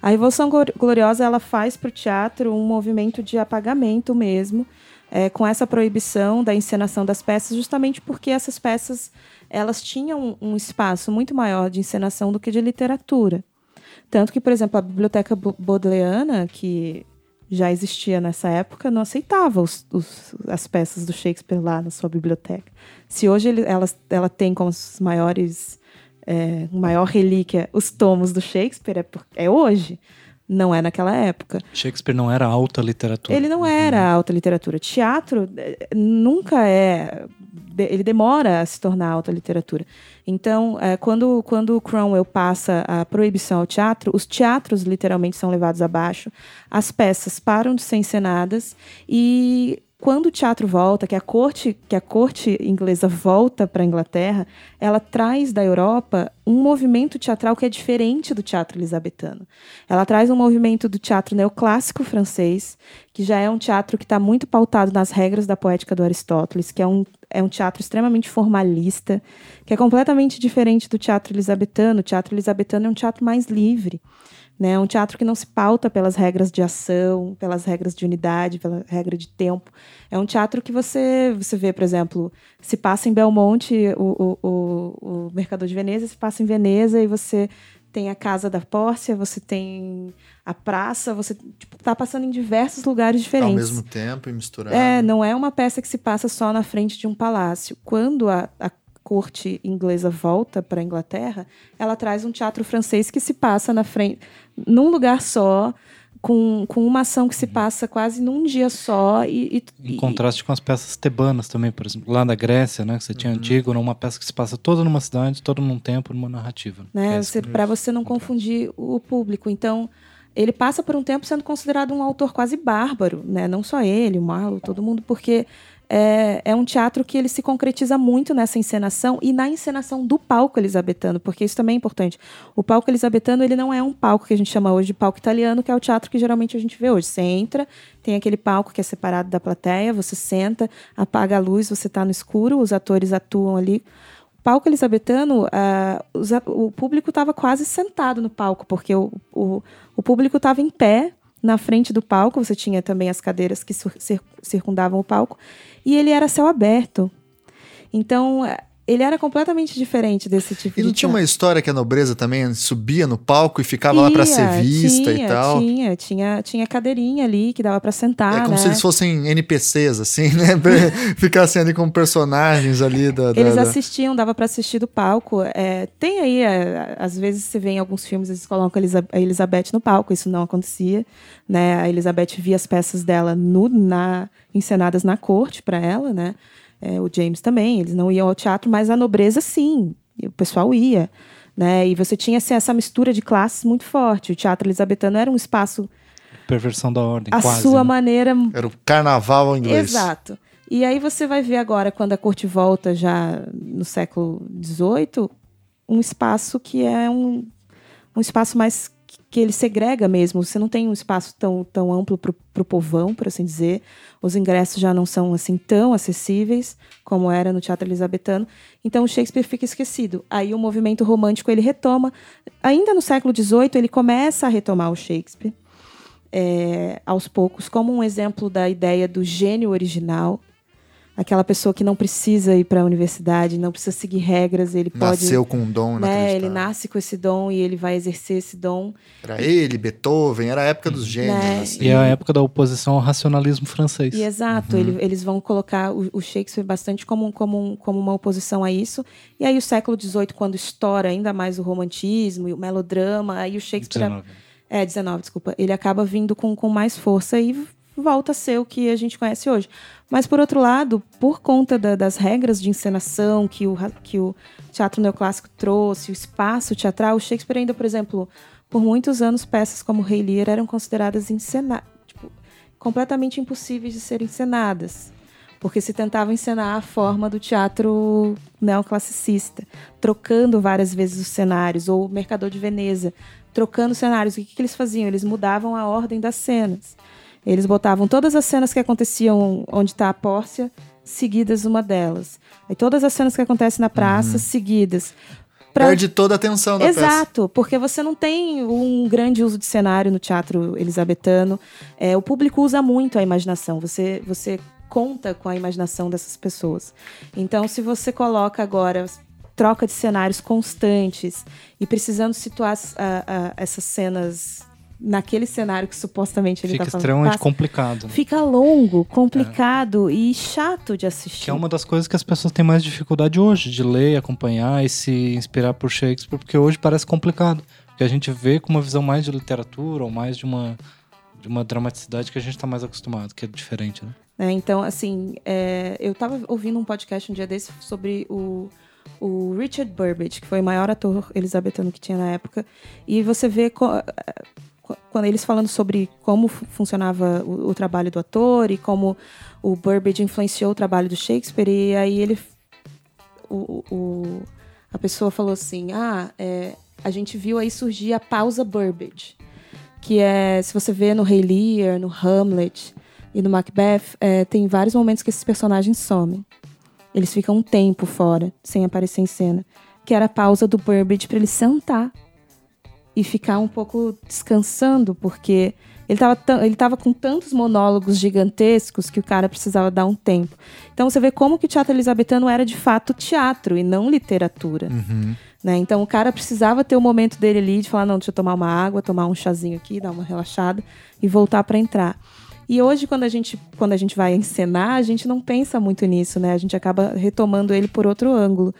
A Revolução Gloriosa ela faz para o teatro um movimento de apagamento mesmo, é, com essa proibição da encenação das peças, justamente porque essas peças elas tinham um espaço muito maior de encenação do que de literatura. Tanto que, por exemplo, a Biblioteca Bodleiana, que já existia nessa época, não aceitava os, os, as peças do Shakespeare lá na sua biblioteca. Se hoje ele, ela, ela tem como os maiores é, maior relíquia, os tomos do Shakespeare, é, por, é hoje. Não é naquela época. Shakespeare não era alta literatura. Ele não era uhum. alta literatura. Teatro é, nunca é. Ele demora a se tornar alta literatura. Então, é, quando, quando Cromwell passa a proibição ao teatro, os teatros literalmente são levados abaixo, as peças param de ser encenadas e quando o teatro volta, que a corte, que a corte inglesa volta para a Inglaterra, ela traz da Europa um movimento teatral que é diferente do teatro elisabetano. Ela traz um movimento do teatro neoclássico francês, que já é um teatro que está muito pautado nas regras da poética do Aristóteles, que é um, é um teatro extremamente formalista, que é completamente diferente do teatro elisabetano. O teatro elisabetano é um teatro mais livre. Né? É um teatro que não se pauta pelas regras de ação, pelas regras de unidade, pela regra de tempo. É um teatro que você, você vê, por exemplo, se passa em Belmonte o, o, o, o Mercador de Veneza, se passa em Veneza e você tem a casa da Pórcia, você tem a praça, você tipo, tá passando em diversos lugares diferentes. Ao mesmo tempo e misturado. É, não é uma peça que se passa só na frente de um palácio. Quando a, a corte inglesa volta para a Inglaterra, ela traz um teatro francês que se passa na frente, num lugar só, com, com uma ação que se passa quase num dia só. E, e em contraste com as peças tebanas também, por exemplo, lá na Grécia, né? Que você tinha uhum. Antígona, uma peça que se passa toda numa cidade, todo num tempo, numa narrativa. Né? É Para você não confundir o público. Então, ele passa por um tempo sendo considerado um autor quase bárbaro, né? Não só ele, o Marlowe, todo mundo, porque é, é um teatro que ele se concretiza muito nessa encenação e na encenação do palco elisabetano, porque isso também é importante. O palco elisabetano ele não é um palco que a gente chama hoje de palco italiano, que é o teatro que geralmente a gente vê hoje. Você entra, tem aquele palco que é separado da plateia, você senta, apaga a luz, você está no escuro, os atores atuam ali. O palco elisabetano, uh, o público estava quase sentado no palco, porque o, o, o público estava em pé na frente do palco, você tinha também as cadeiras que circundavam o palco, e ele era céu aberto. Então, ele era completamente diferente desse tipo e de. E não tinha uma história que a nobreza também subia no palco e ficava Ia, lá para ser vista tinha, e tal? Tinha, tinha, tinha cadeirinha ali que dava para sentar. É como né? se eles fossem NPCs, assim, né? Ficassem ali como personagens ali da. da eles assistiam, dava para assistir do palco. É, tem aí, é, às vezes você vê em alguns filmes, eles colocam a Elizabeth no palco, isso não acontecia. Né? A Elizabeth via as peças dela no, na, encenadas na corte para ela, né? É, o James também, eles não iam ao teatro, mas a nobreza sim, o pessoal ia. Né? E você tinha assim, essa mistura de classes muito forte. O teatro elisabetano era um espaço. Perversão da ordem, a quase. sua né? maneira. Era o carnaval inglês. Exato. E aí você vai ver agora, quando a corte volta já no século XVIII, um espaço que é um, um espaço mais que ele segrega mesmo. Você não tem um espaço tão, tão amplo para o povão, por assim dizer. Os ingressos já não são assim tão acessíveis como era no teatro elisabetano. Então o Shakespeare fica esquecido. Aí o movimento romântico ele retoma. Ainda no século XVIII ele começa a retomar o Shakespeare é, aos poucos como um exemplo da ideia do gênio original aquela pessoa que não precisa ir para a universidade, não precisa seguir regras, ele Nasceu pode. Nasceu com um dom, né? Ele nasce com esse dom e ele vai exercer esse dom. Era ele, Beethoven, era a época dos gênios. Né? Assim. E é a época da oposição ao racionalismo francês. E exato, uhum. ele, eles vão colocar o, o, Shakespeare bastante como, como, como uma oposição a isso. E aí o século XVIII, quando estoura ainda mais o romantismo e o melodrama, aí o Shakespeare. 19. É, 19, desculpa. Ele acaba vindo com, com mais força e volta a ser o que a gente conhece hoje. Mas, por outro lado, por conta da, das regras de encenação que o, que o teatro neoclássico trouxe, o espaço teatral, o Shakespeare ainda, por exemplo, por muitos anos, peças como Rei Lear eram consideradas encena tipo, completamente impossíveis de serem encenadas. Porque se tentava encenar a forma do teatro neoclassicista, trocando várias vezes os cenários, ou o Mercador de Veneza, trocando cenários. O que, que eles faziam? Eles mudavam a ordem das cenas. Eles botavam todas as cenas que aconteciam onde está a Pórcia, seguidas uma delas. Aí todas as cenas que acontecem na praça, uhum. seguidas. Pra... Perde toda a atenção da Exato, peça. Exato, porque você não tem um grande uso de cenário no teatro elisabetano. É, o público usa muito a imaginação. Você, você conta com a imaginação dessas pessoas. Então, se você coloca agora troca de cenários constantes e precisando situar essas cenas naquele cenário que supostamente ele Fica tá falando. Fica extremamente complicado. Né? Fica longo, complicado é. e chato de assistir. Que é uma das coisas que as pessoas têm mais dificuldade hoje, de ler, acompanhar e se inspirar por Shakespeare, porque hoje parece complicado. Porque a gente vê com uma visão mais de literatura ou mais de uma, de uma dramaticidade que a gente está mais acostumado, que é diferente, né? É, então, assim, é, eu estava ouvindo um podcast um dia desse sobre o o Richard Burbage, que foi o maior ator elisabetano que tinha na época, e você vê quando eles falando sobre como funcionava o, o, trabalho do ator e como o Burbage influenciou o trabalho do Shakespeare, e aí ele. O, o a pessoa falou assim: ah, é, a gente viu aí surgir a pausa Burbage, que é, se você vê no Rei Lear, no Hamlet e no Macbeth, é, tem vários momentos que esses personagens somem. Eles ficam um tempo fora, sem aparecer em cena. Que era a pausa do Burbage para ele sentar e ficar um pouco descansando, porque ele estava ele tava com tantos monólogos gigantescos que o cara precisava dar um tempo. Então você vê como que o teatro elisabetano era de fato teatro e não literatura. Uhum. Né? Então o cara precisava ter o momento dele ali de falar, não, deixa eu tomar uma água, tomar um chazinho aqui, dar uma relaxada e voltar para entrar. E hoje, quando a, gente, quando a gente vai encenar, a gente não pensa muito nisso, né? A gente acaba retomando ele por outro ângulo.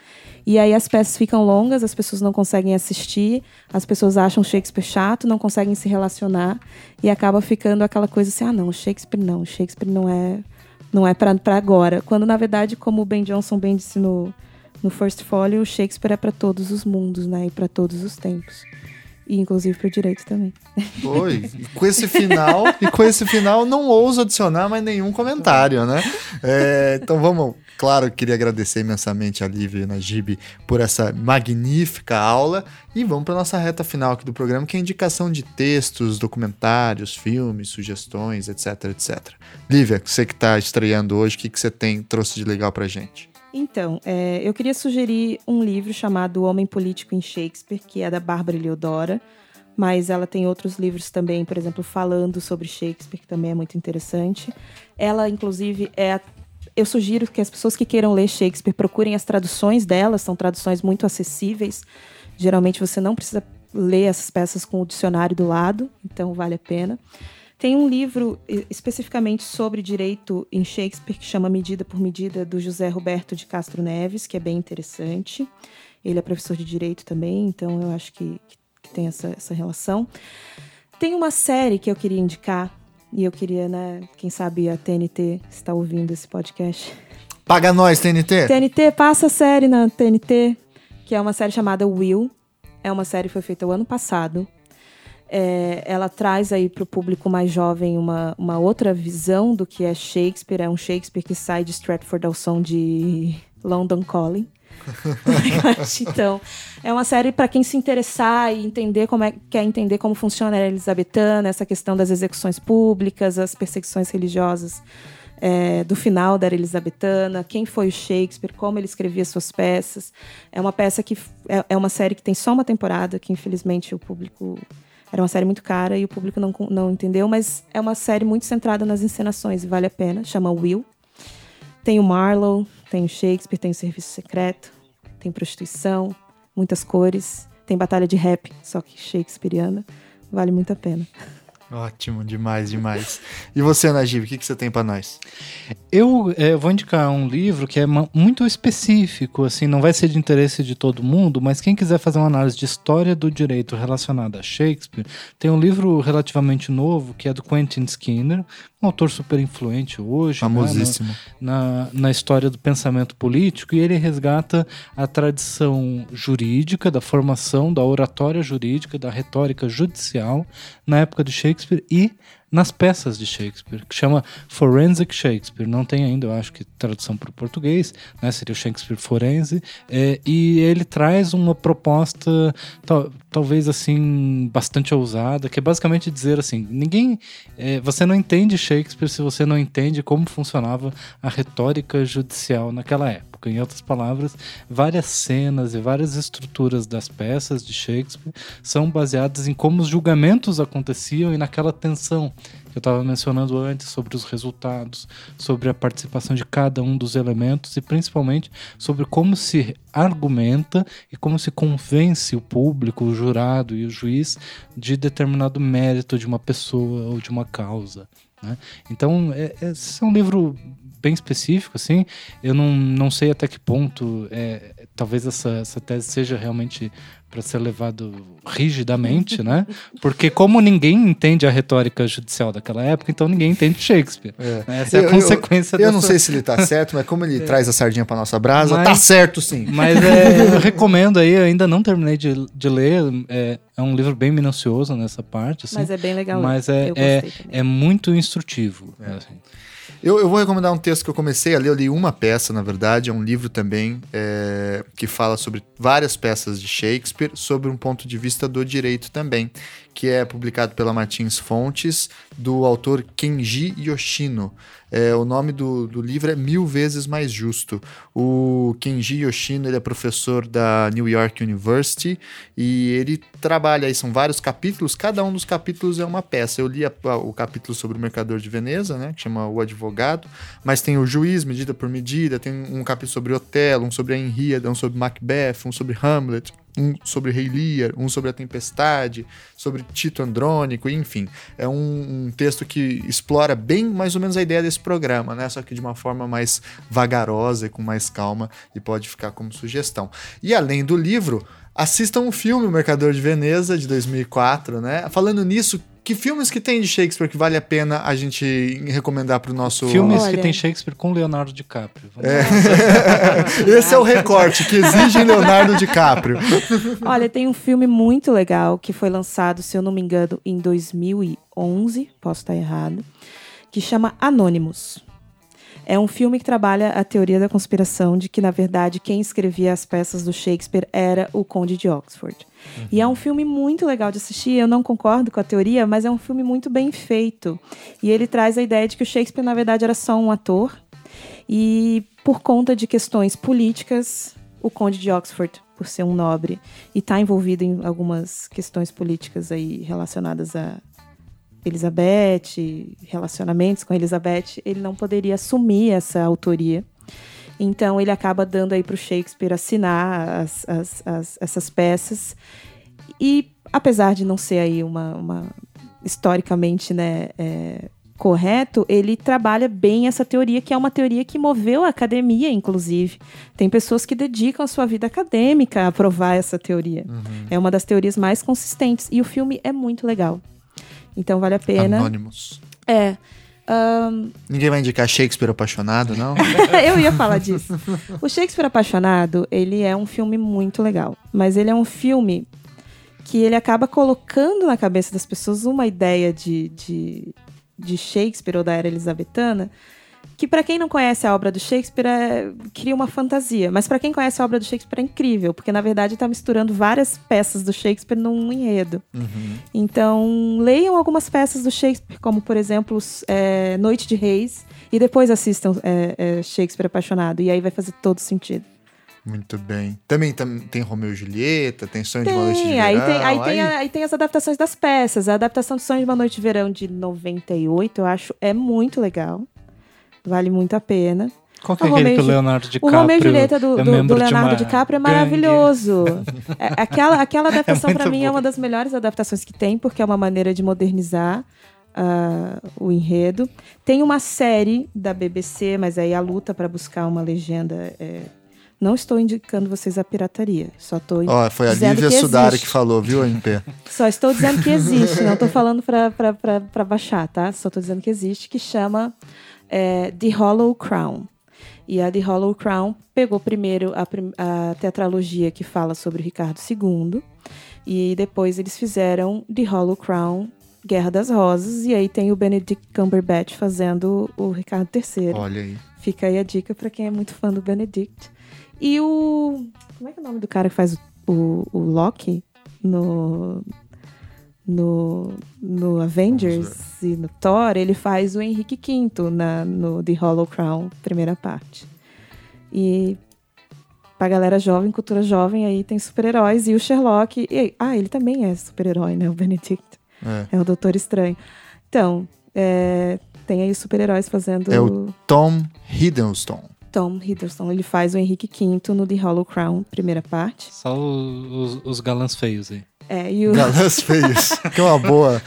E aí as peças ficam longas, as pessoas não conseguem assistir, as pessoas acham Shakespeare chato, não conseguem se relacionar e acaba ficando aquela coisa assim: ah, não, Shakespeare não, Shakespeare não é não é para agora. Quando na verdade, como o Ben Johnson bem disse no, no First Folio, o Shakespeare é para todos os mundos, né, e para todos os tempos. E inclusive o direito também. Oi, com esse final, e com esse final não ouso adicionar mais nenhum comentário, né? É, então vamos, claro, queria agradecer imensamente a Lívia e a Najib por essa magnífica aula e vamos para nossa reta final aqui do programa, que é a indicação de textos, documentários, filmes, sugestões, etc, etc. Lívia, você que está estreando hoje, o que, que você tem trouxe de legal para gente? Então, é, eu queria sugerir um livro chamado O Homem Político em Shakespeare, que é da Bárbara Leodora, mas ela tem outros livros também, por exemplo, falando sobre Shakespeare, que também é muito interessante. Ela, inclusive, é. Eu sugiro que as pessoas que queiram ler Shakespeare procurem as traduções dela, são traduções muito acessíveis. Geralmente você não precisa ler essas peças com o dicionário do lado, então vale a pena. Tem um livro especificamente sobre direito em Shakespeare que chama Medida por Medida, do José Roberto de Castro Neves, que é bem interessante. Ele é professor de direito também, então eu acho que, que tem essa, essa relação. Tem uma série que eu queria indicar, e eu queria, né, quem sabe a TNT está ouvindo esse podcast. Paga nós, TNT! TNT, passa a série na TNT, que é uma série chamada Will. É uma série que foi feita o ano passado é, ela traz aí para o público mais jovem uma, uma outra visão do que é Shakespeare. É um Shakespeare que sai de Stratford ao som de London Calling. então, é uma série para quem se interessar e entender como é, quer entender como funciona a Elizabetana, essa questão das execuções públicas, as perseguições religiosas é, do final da era Elizabetana, quem foi o Shakespeare, como ele escrevia suas peças. É uma peça que é, é uma série que tem só uma temporada, que infelizmente o público era uma série muito cara e o público não, não entendeu, mas é uma série muito centrada nas encenações e vale a pena. Chama Will. Tem o Marlowe, tem o Shakespeare, tem o Serviço Secreto, tem prostituição, muitas cores, tem batalha de rap, só que shakespeariana. Vale muito a pena. Ótimo, demais, demais. E você, Najib, o que, que você tem para nós? Eu é, vou indicar um livro que é muito específico, assim, não vai ser de interesse de todo mundo, mas quem quiser fazer uma análise de história do direito relacionada a Shakespeare, tem um livro relativamente novo que é do Quentin Skinner, um autor super influente hoje. Né, Famosíssimo. Né, na, na história do pensamento político, e ele resgata a tradição jurídica, da formação da oratória jurídica, da retórica judicial na época de Shakespeare e nas peças de Shakespeare, que chama Forensic Shakespeare. Não tem ainda, eu acho que tradução para o português, né? seria o Shakespeare Forense. É, e ele traz uma proposta, tal, talvez assim, bastante ousada, que é basicamente dizer assim: ninguém. É, você não entende Shakespeare se você não entende como funcionava a retórica judicial naquela época. Em outras palavras, várias cenas e várias estruturas das peças de Shakespeare são baseadas em como os julgamentos aconteciam e naquela tensão que eu estava mencionando antes sobre os resultados, sobre a participação de cada um dos elementos e principalmente sobre como se argumenta e como se convence o público, o jurado e o juiz de determinado mérito de uma pessoa ou de uma causa. Né? Então, é, esse é um livro bem específico, assim. Eu não, não sei até que ponto é, talvez essa, essa tese seja realmente para ser levado rigidamente, né? Porque como ninguém entende a retórica judicial daquela época, então ninguém entende Shakespeare. É. Né? Essa é a eu, consequência. Eu, eu dessa... não sei se ele está certo, mas como ele é. traz a sardinha para nossa brasa, mas, tá certo sim. Mas é, eu recomendo aí, ainda não terminei de, de ler. É, é um livro bem minucioso nessa parte. Assim, mas é bem legal. Mas é, é, é, muito instrutivo. É. Assim. Eu, eu, vou recomendar um texto que eu comecei a ler. Eu li uma peça, na verdade, é um livro também é, que fala sobre várias peças de Shakespeare, sobre um ponto de vista do direito também, que é publicado pela Martins Fontes, do autor Kenji Yoshino. É, o nome do, do livro é Mil Vezes Mais Justo. O Kenji Yoshino ele é professor da New York University e ele trabalha aí, são vários capítulos, cada um dos capítulos é uma peça. Eu li a, a, o capítulo sobre o Mercador de Veneza, né, que chama O Advogado, mas tem o Juiz, Medida por Medida, tem um capítulo sobre Otelo, um sobre a Henriada, um sobre Macbeth, um sobre Hamlet um sobre Rei Lear, um sobre a Tempestade, sobre Tito Andrônico, enfim. É um, um, texto que explora bem mais ou menos a ideia desse programa, né? Só que de uma forma mais vagarosa e com mais calma e pode ficar como sugestão. E além do livro, assistam o filme O Mercador de Veneza, de 2004, né? Falando nisso, que filmes que tem de Shakespeare que vale a pena a gente recomendar para o nosso... Filmes Olha. que tem Shakespeare com Leonardo DiCaprio. É. Esse é o recorte que exige Leonardo DiCaprio. Olha, tem um filme muito legal que foi lançado, se eu não me engano, em 2011, posso estar errado, que chama Anônimos. É um filme que trabalha a teoria da conspiração de que, na verdade, quem escrevia as peças do Shakespeare era o Conde de Oxford. Uhum. E é um filme muito legal de assistir. Eu não concordo com a teoria, mas é um filme muito bem feito. E ele traz a ideia de que o Shakespeare, na verdade, era só um ator. E por conta de questões políticas, o Conde de Oxford, por ser um nobre e estar tá envolvido em algumas questões políticas aí relacionadas a Elizabeth, relacionamentos com Elizabeth, ele não poderia assumir essa autoria. Então ele acaba dando aí para o Shakespeare assinar as, as, as, essas peças. E apesar de não ser aí uma, uma historicamente né, é, correto, ele trabalha bem essa teoria, que é uma teoria que moveu a academia, inclusive. Tem pessoas que dedicam a sua vida acadêmica a provar essa teoria. Uhum. É uma das teorias mais consistentes. E o filme é muito legal. Então vale a pena. Anônimos. É. Um... Ninguém vai indicar Shakespeare Apaixonado, não? eu ia falar disso. O Shakespeare Apaixonado, ele é um filme muito legal. Mas ele é um filme que ele acaba colocando na cabeça das pessoas uma ideia de, de, de Shakespeare ou da era elizabetana que para quem não conhece a obra do Shakespeare é, cria uma fantasia, mas para quem conhece a obra do Shakespeare é incrível, porque na verdade está misturando várias peças do Shakespeare num enredo. Uhum. Então leiam algumas peças do Shakespeare, como por exemplo é, Noite de Reis, e depois assistam é, é, Shakespeare apaixonado, e aí vai fazer todo sentido. Muito bem. Também tem, tem Romeu e Julieta, tem Sonho tem, de uma Noite de Verão. Aí tem, aí, Tem, aí tem as adaptações das peças. A adaptação de Sonho de uma Noite de Verão de 98, eu acho, é muito legal. Vale muito a pena. Qual que é aquele que o Leonardo DiCaprio? O Romeo e Julieta do, é do, do Leonardo DiCaprio é maravilhoso. é, aquela, aquela adaptação, é para mim, é uma das melhores adaptações que tem, porque é uma maneira de modernizar uh, o enredo. Tem uma série da BBC, mas aí a luta para buscar uma legenda é, não estou indicando vocês a pirataria, só estou oh, foi a Lívia que Sudari que falou, viu, MP? só estou dizendo que existe, não estou falando para baixar, tá? Só estou dizendo que existe, que chama é, The Hollow Crown. E a The Hollow Crown pegou primeiro a, a tetralogia que fala sobre o Ricardo II, e depois eles fizeram The Hollow Crown Guerra das Rosas, e aí tem o Benedict Cumberbatch fazendo o Ricardo III. Olha aí. Fica aí a dica para quem é muito fã do Benedict. E o. Como é que é o nome do cara que faz o, o Loki no, no, no Avengers e no Thor, ele faz o Henrique V na, no The Hollow Crown, primeira parte. E pra galera jovem, cultura jovem, aí tem super-heróis e o Sherlock. E, ah, ele também é super-herói, né? O Benedict. É. é o Doutor Estranho. Então, é, tem aí os super-heróis fazendo. É o Tom Hiddleston. Tom Hiddleston. Ele faz o Henrique V no The Hollow Crown, primeira parte. Só os, os galãs feios aí. É, e o... Galãs feios, que é uma boa,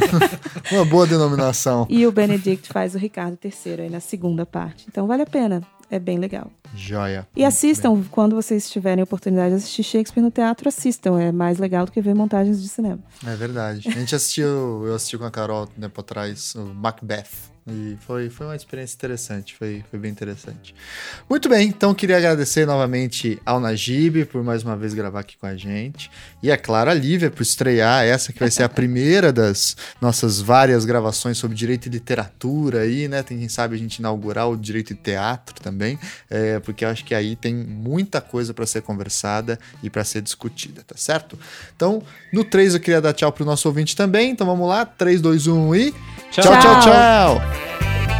uma boa denominação. E o Benedict faz o Ricardo III aí na segunda parte. Então vale a pena, é bem legal. Joia. E assistam, quando vocês tiverem a oportunidade de assistir Shakespeare no teatro, assistam. É mais legal do que ver montagens de cinema. É verdade. A gente assistiu, eu assisti com a Carol um tempo atrás, o Macbeth. E foi, foi uma experiência interessante, foi, foi bem interessante. Muito bem, então queria agradecer novamente ao Najib por mais uma vez gravar aqui com a gente. E é claro, a Lívia por estrear essa que vai ser a primeira das nossas várias gravações sobre direito e literatura aí, né? Tem quem sabe a gente inaugurar o direito e teatro também, é, porque eu acho que aí tem muita coisa para ser conversada e para ser discutida, tá certo? Então, no 3 eu queria dar tchau pro nosso ouvinte também, então vamos lá, 3, 2, 1 e. tchau, tchau! tchau. tchau. Yeah.